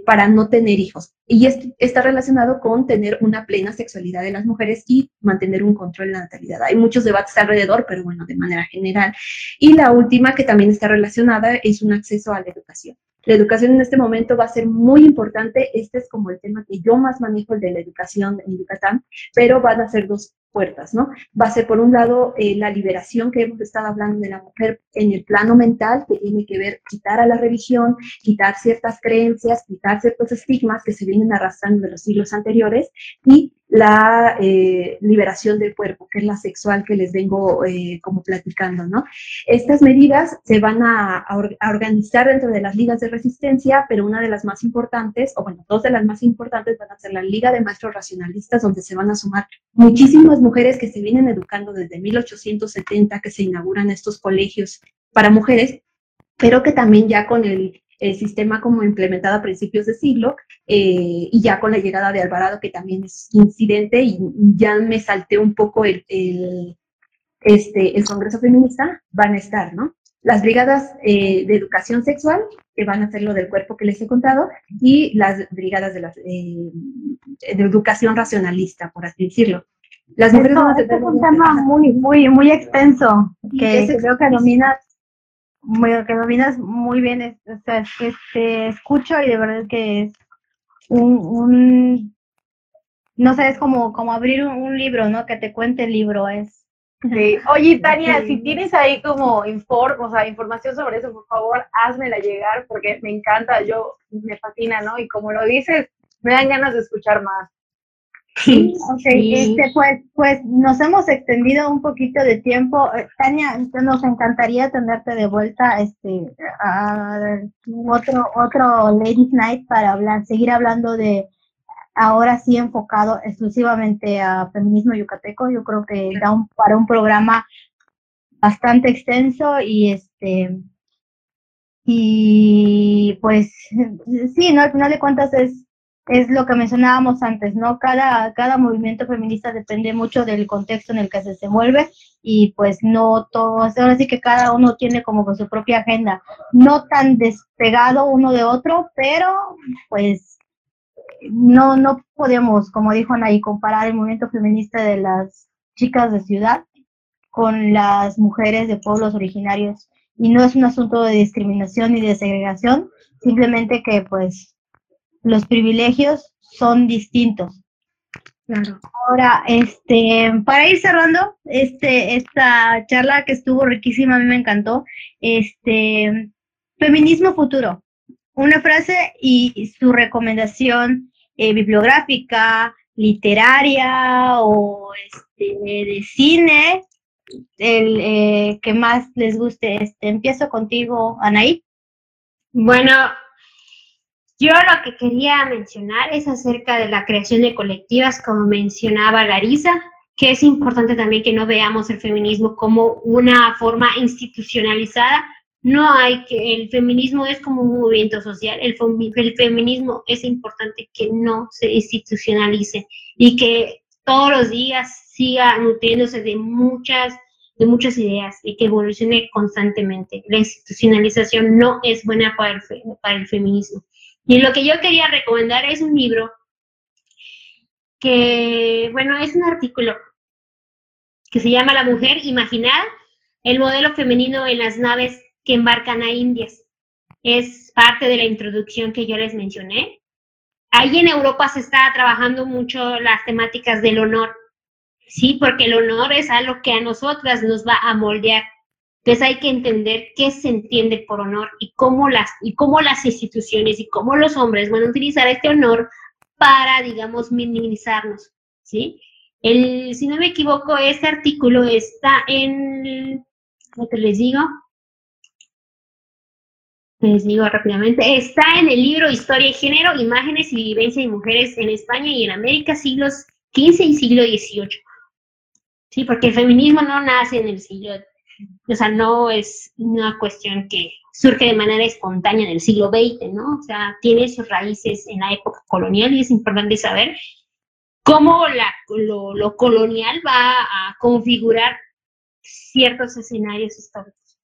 para no tener hijos. Y está relacionado con tener una plena sexualidad de las mujeres y mantener un control de la natalidad. Hay muchos debates alrededor, pero bueno, de manera general. Y la última que también está relacionada es un acceso a la educación. La educación en este momento va a ser muy importante. Este es como el tema que yo más manejo, el de la educación en Yucatán, pero van a ser dos puertas, ¿no? Va a ser, por un lado, eh, la liberación que hemos estado hablando de la mujer en el plano mental, que tiene que ver quitar a la religión, quitar ciertas creencias, quitar ciertos estigmas que se vienen arrastrando de los siglos anteriores y la eh, liberación del cuerpo, que es la sexual que les vengo eh, como platicando, ¿no? Estas medidas se van a, a, organizar dentro de las ligas de resistencia, pero una de las más importantes, o bueno, dos de las más importantes van a ser la Liga de Maestros Racionalistas, donde se van a sumar muchísimas mujeres que se vienen educando desde 1870, que se inauguran estos colegios para mujeres, pero que también ya con el el sistema como implementado a principios de siglo eh, y ya con la llegada de Alvarado, que también es incidente, y ya me salté un poco el, este, el Congreso Feminista, van a estar, ¿no? Las brigadas eh, de educación sexual, que van a hacer lo del cuerpo que les he contado, y las brigadas de, las, eh, de educación racionalista, por así decirlo. las mujeres Esto, este es un tema muy, muy, muy extenso, que creo que dominas, muy, que dominas muy bien, o sea, que te escucho y de verdad que es un, un no sé, es como, como abrir un, libro, ¿no? Que te cuente el libro, es. Sí. Oye, Tania, si tienes ahí como inform, o sea, información sobre eso, por favor, házmela llegar porque me encanta, yo me fascina, ¿no? Y como lo dices, me dan ganas de escuchar más. Sí, ok, Este, pues, pues nos hemos extendido un poquito de tiempo. Eh, Tania, nos encantaría tenerte de vuelta este, a otro, otro Ladies Night para hablar, seguir hablando de ahora sí enfocado exclusivamente a feminismo yucateco. Yo creo que da un, para un programa bastante extenso y este y pues sí, no, al final de cuentas es, es lo que mencionábamos antes, ¿no? Cada, cada movimiento feminista depende mucho del contexto en el que se desenvuelve y pues no todos, ahora sí que cada uno tiene como su propia agenda, no tan despegado uno de otro, pero pues no, no podemos, como dijo Anaí, comparar el movimiento feminista de las chicas de ciudad con las mujeres de pueblos originarios. Y no es un asunto de discriminación ni de segregación, simplemente que pues los privilegios son distintos. Claro. Ahora, este, para ir cerrando, este, esta charla que estuvo riquísima, a mí me encantó. Este, feminismo futuro una frase y su recomendación eh, bibliográfica, literaria o este, de cine, el eh, que más les guste. Este, empiezo contigo, Anaí. Bueno, yo lo que quería mencionar es acerca de la creación de colectivas, como mencionaba Larisa, que es importante también que no veamos el feminismo como una forma institucionalizada, no hay que, el feminismo es como un movimiento social, el, feminismo es importante que no se institucionalice y que todos los días siga nutriéndose de muchas de muchas ideas y que evolucione constantemente. La institucionalización no es buena para el, para el feminismo. Y lo que yo quería recomendar es un libro que, bueno, es un artículo que se llama La mujer imaginada, el modelo femenino en las naves que embarcan a Indias. Es parte de la introducción que yo les mencioné. Ahí en Europa se está trabajando mucho las temáticas del honor, ¿sí? Porque el honor es algo que a nosotras nos va a moldear. Entonces hay que entender qué se entiende por honor y cómo las, y cómo las instituciones y cómo los hombres van a utilizar este honor para, digamos, minimizarnos, ¿sí? El, si no me equivoco, este artículo está en, ¿cómo te les digo? les digo rápidamente, está en el libro Historia y Género, Imágenes y Vivencia de Mujeres en España y en América, siglos XV y siglo XVIII. Sí, porque el feminismo no nace en el siglo, o sea, no es una cuestión que surge de manera espontánea en el siglo XX, ¿no? O sea, tiene sus raíces en la época colonial y es importante saber cómo la, lo, lo colonial va a configurar ciertos escenarios históricos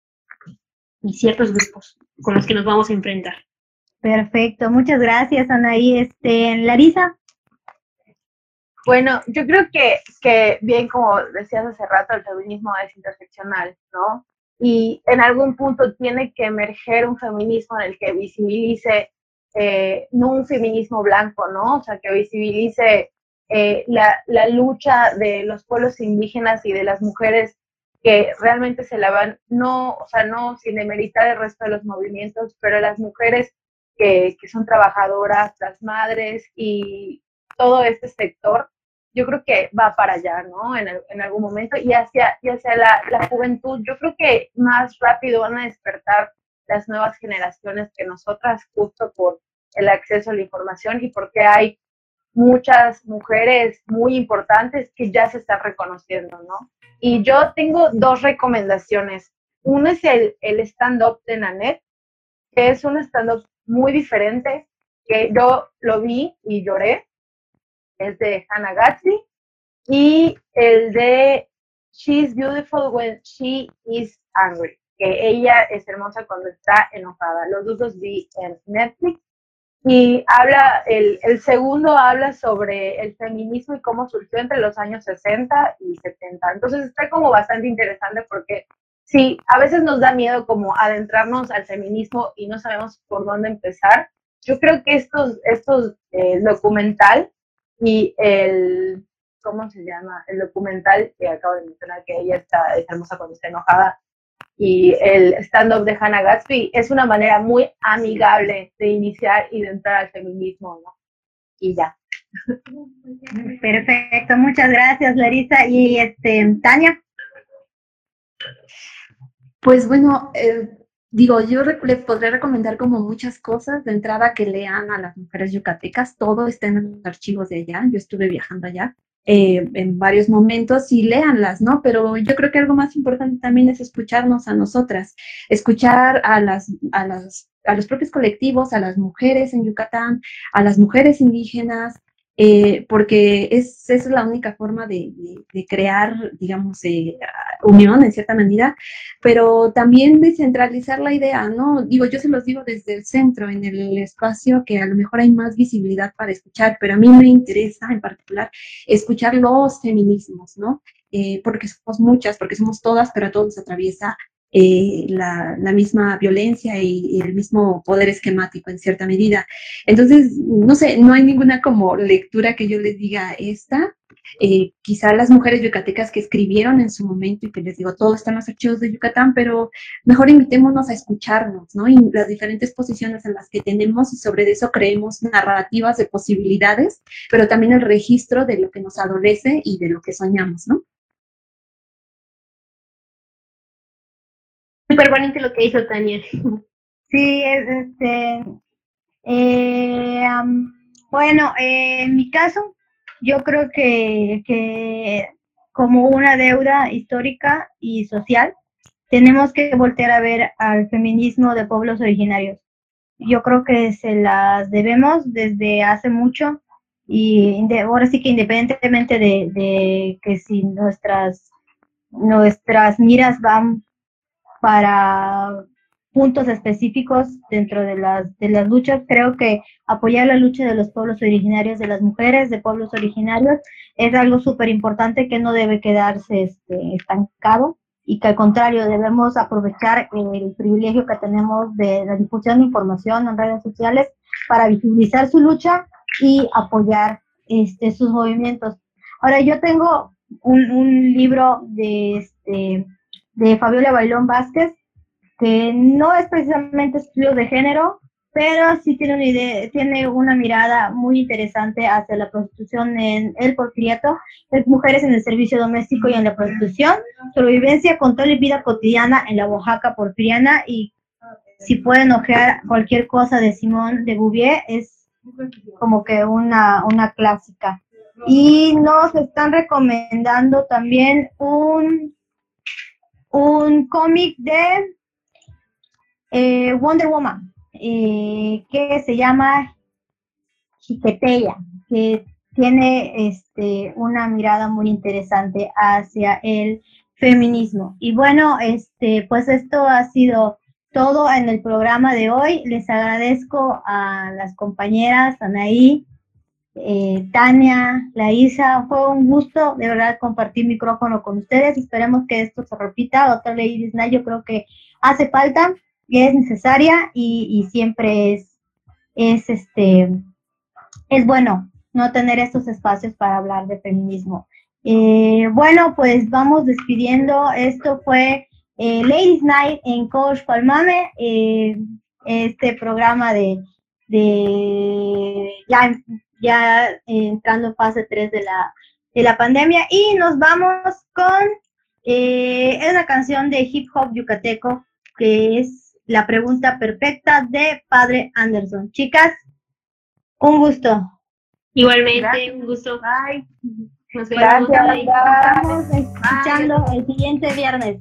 y ciertos grupos con los que nos vamos a enfrentar. Perfecto, muchas gracias Anaí. Este, Larisa. Bueno, yo creo que, que bien como decías hace rato, el feminismo es interseccional, ¿no? Y en algún punto tiene que emerger un feminismo en el que visibilice, eh, no un feminismo blanco, ¿no? O sea, que visibilice eh, la, la lucha de los pueblos indígenas y de las mujeres que realmente se la van, no, o sea, no sin demeritar el resto de los movimientos, pero las mujeres que, que son trabajadoras, las madres y todo este sector, yo creo que va para allá, ¿no? En, en algún momento y hacia, y hacia la, la, juventud, yo creo que más rápido van a despertar las nuevas generaciones que nosotras, justo por el acceso a la información y porque hay muchas mujeres muy importantes que ya se están reconociendo, ¿no? Y yo tengo dos recomendaciones. Uno es el, el stand-up de Nanette, que es un stand-up muy diferente, que yo lo vi y lloré. Es de Hannah Gatsby. Y el de She's Beautiful When She Is Angry, que ella es hermosa cuando está enojada. Los dos los vi en Netflix y habla, el, el, segundo habla sobre el feminismo y cómo surgió entre los años 60 y 70. Entonces está como bastante interesante porque sí, a veces nos da miedo como adentrarnos al feminismo y no sabemos por dónde empezar. Yo creo que estos, estos eh, documental y el, ¿cómo se llama? El documental que acabo de mencionar, que ella está, está hermosa cuando está enojada, y el stand-up de Hannah Gatsby es una manera muy amigable de iniciar y de entrar al feminismo, ¿no? Y ya. Perfecto, muchas gracias Larisa. Y este, Tania. Pues bueno, eh, digo, yo les podría recomendar como muchas cosas. De entrada que lean a las mujeres yucatecas, todo está en los archivos de allá. Yo estuve viajando allá. Eh, en varios momentos y léanlas, ¿no? Pero yo creo que algo más importante también es escucharnos a nosotras, escuchar a las, a las, a los propios colectivos, a las mujeres en Yucatán, a las mujeres indígenas, eh, porque es, es, la única forma de, crear, digamos, eh, unión en cierta medida, pero también descentralizar la idea, ¿no? Digo, yo se los digo desde el centro, en el espacio que a lo mejor hay más visibilidad para escuchar, pero a mí me interesa en particular escuchar los feminismos, ¿no? Eh, porque somos muchas, porque somos todas, pero a todos nos atraviesa eh, la, misma violencia y, el mismo poder esquemático en cierta medida. Entonces, no sé, no hay ninguna como lectura que yo les diga esta. Eh, quizá las mujeres yucatecas que escribieron en su momento y que les digo, todo está en los archivos de Yucatán, pero mejor invitémonos a escucharnos, ¿no? Y las diferentes posiciones en las que tenemos y sobre eso creemos narrativas de posibilidades, pero también el registro de lo que nos adolece y de lo que soñamos, ¿no? Súper lo que hizo Tania. Sí, es este. Eh, bueno, eh, en mi caso, yo creo que, que como una deuda histórica y social, tenemos que voltear a ver al feminismo de pueblos originarios. Yo creo que se las debemos desde hace mucho y ahora sí que independientemente de, de que si nuestras nuestras miras van para puntos específicos dentro de las, de las luchas. Creo que apoyar la lucha de los pueblos originarios, de las mujeres de pueblos originarios, es algo súper importante que no debe quedarse este, estancado y que al contrario debemos aprovechar el privilegio que tenemos de la difusión de información en redes sociales para visibilizar su lucha y apoyar este, sus movimientos. Ahora, yo tengo un, un libro de este, de Fabiola Bailón Vázquez, que no es precisamente estudio de género, pero sí tiene una tiene una mirada muy interesante hacia la prostitución en el porfiriato, mujeres en el servicio doméstico y en la prostitución, sobrevivencia, control y vida cotidiana en la Oaxaca porfiriana y si pueden ojear cualquier cosa de Simón de Bouvier, es como que una, una clásica. Y nos están recomendando también un un cómic de eh, Wonder Woman eh, que se llama Chiqueteya, que tiene este, una mirada muy interesante hacia el feminismo. Y bueno, este, pues esto ha sido todo en el programa de hoy. Les agradezco a las compañeras Anaí, eh, Tania, Laisa, fue un gusto de verdad compartir micrófono con ustedes. Esperemos que esto se repita. Otra ley Disney, yo creo que hace falta, es necesaria y, siempre es, es este, es bueno no tener estos espacios para hablar de feminismo. Eh, bueno, pues vamos despidiendo. Esto fue eh, Ladies Night en Coach Palmame, eh, este programa de, de ya ya entrando en fase 3 de la, de la pandemia. Y nos vamos con eh, una canción de hip hop yucateco que es La pregunta perfecta de Padre Anderson. Chicas, un gusto. Igualmente, un gusto. Bye. Nos vemos. Gracias, escuchando el siguiente viernes.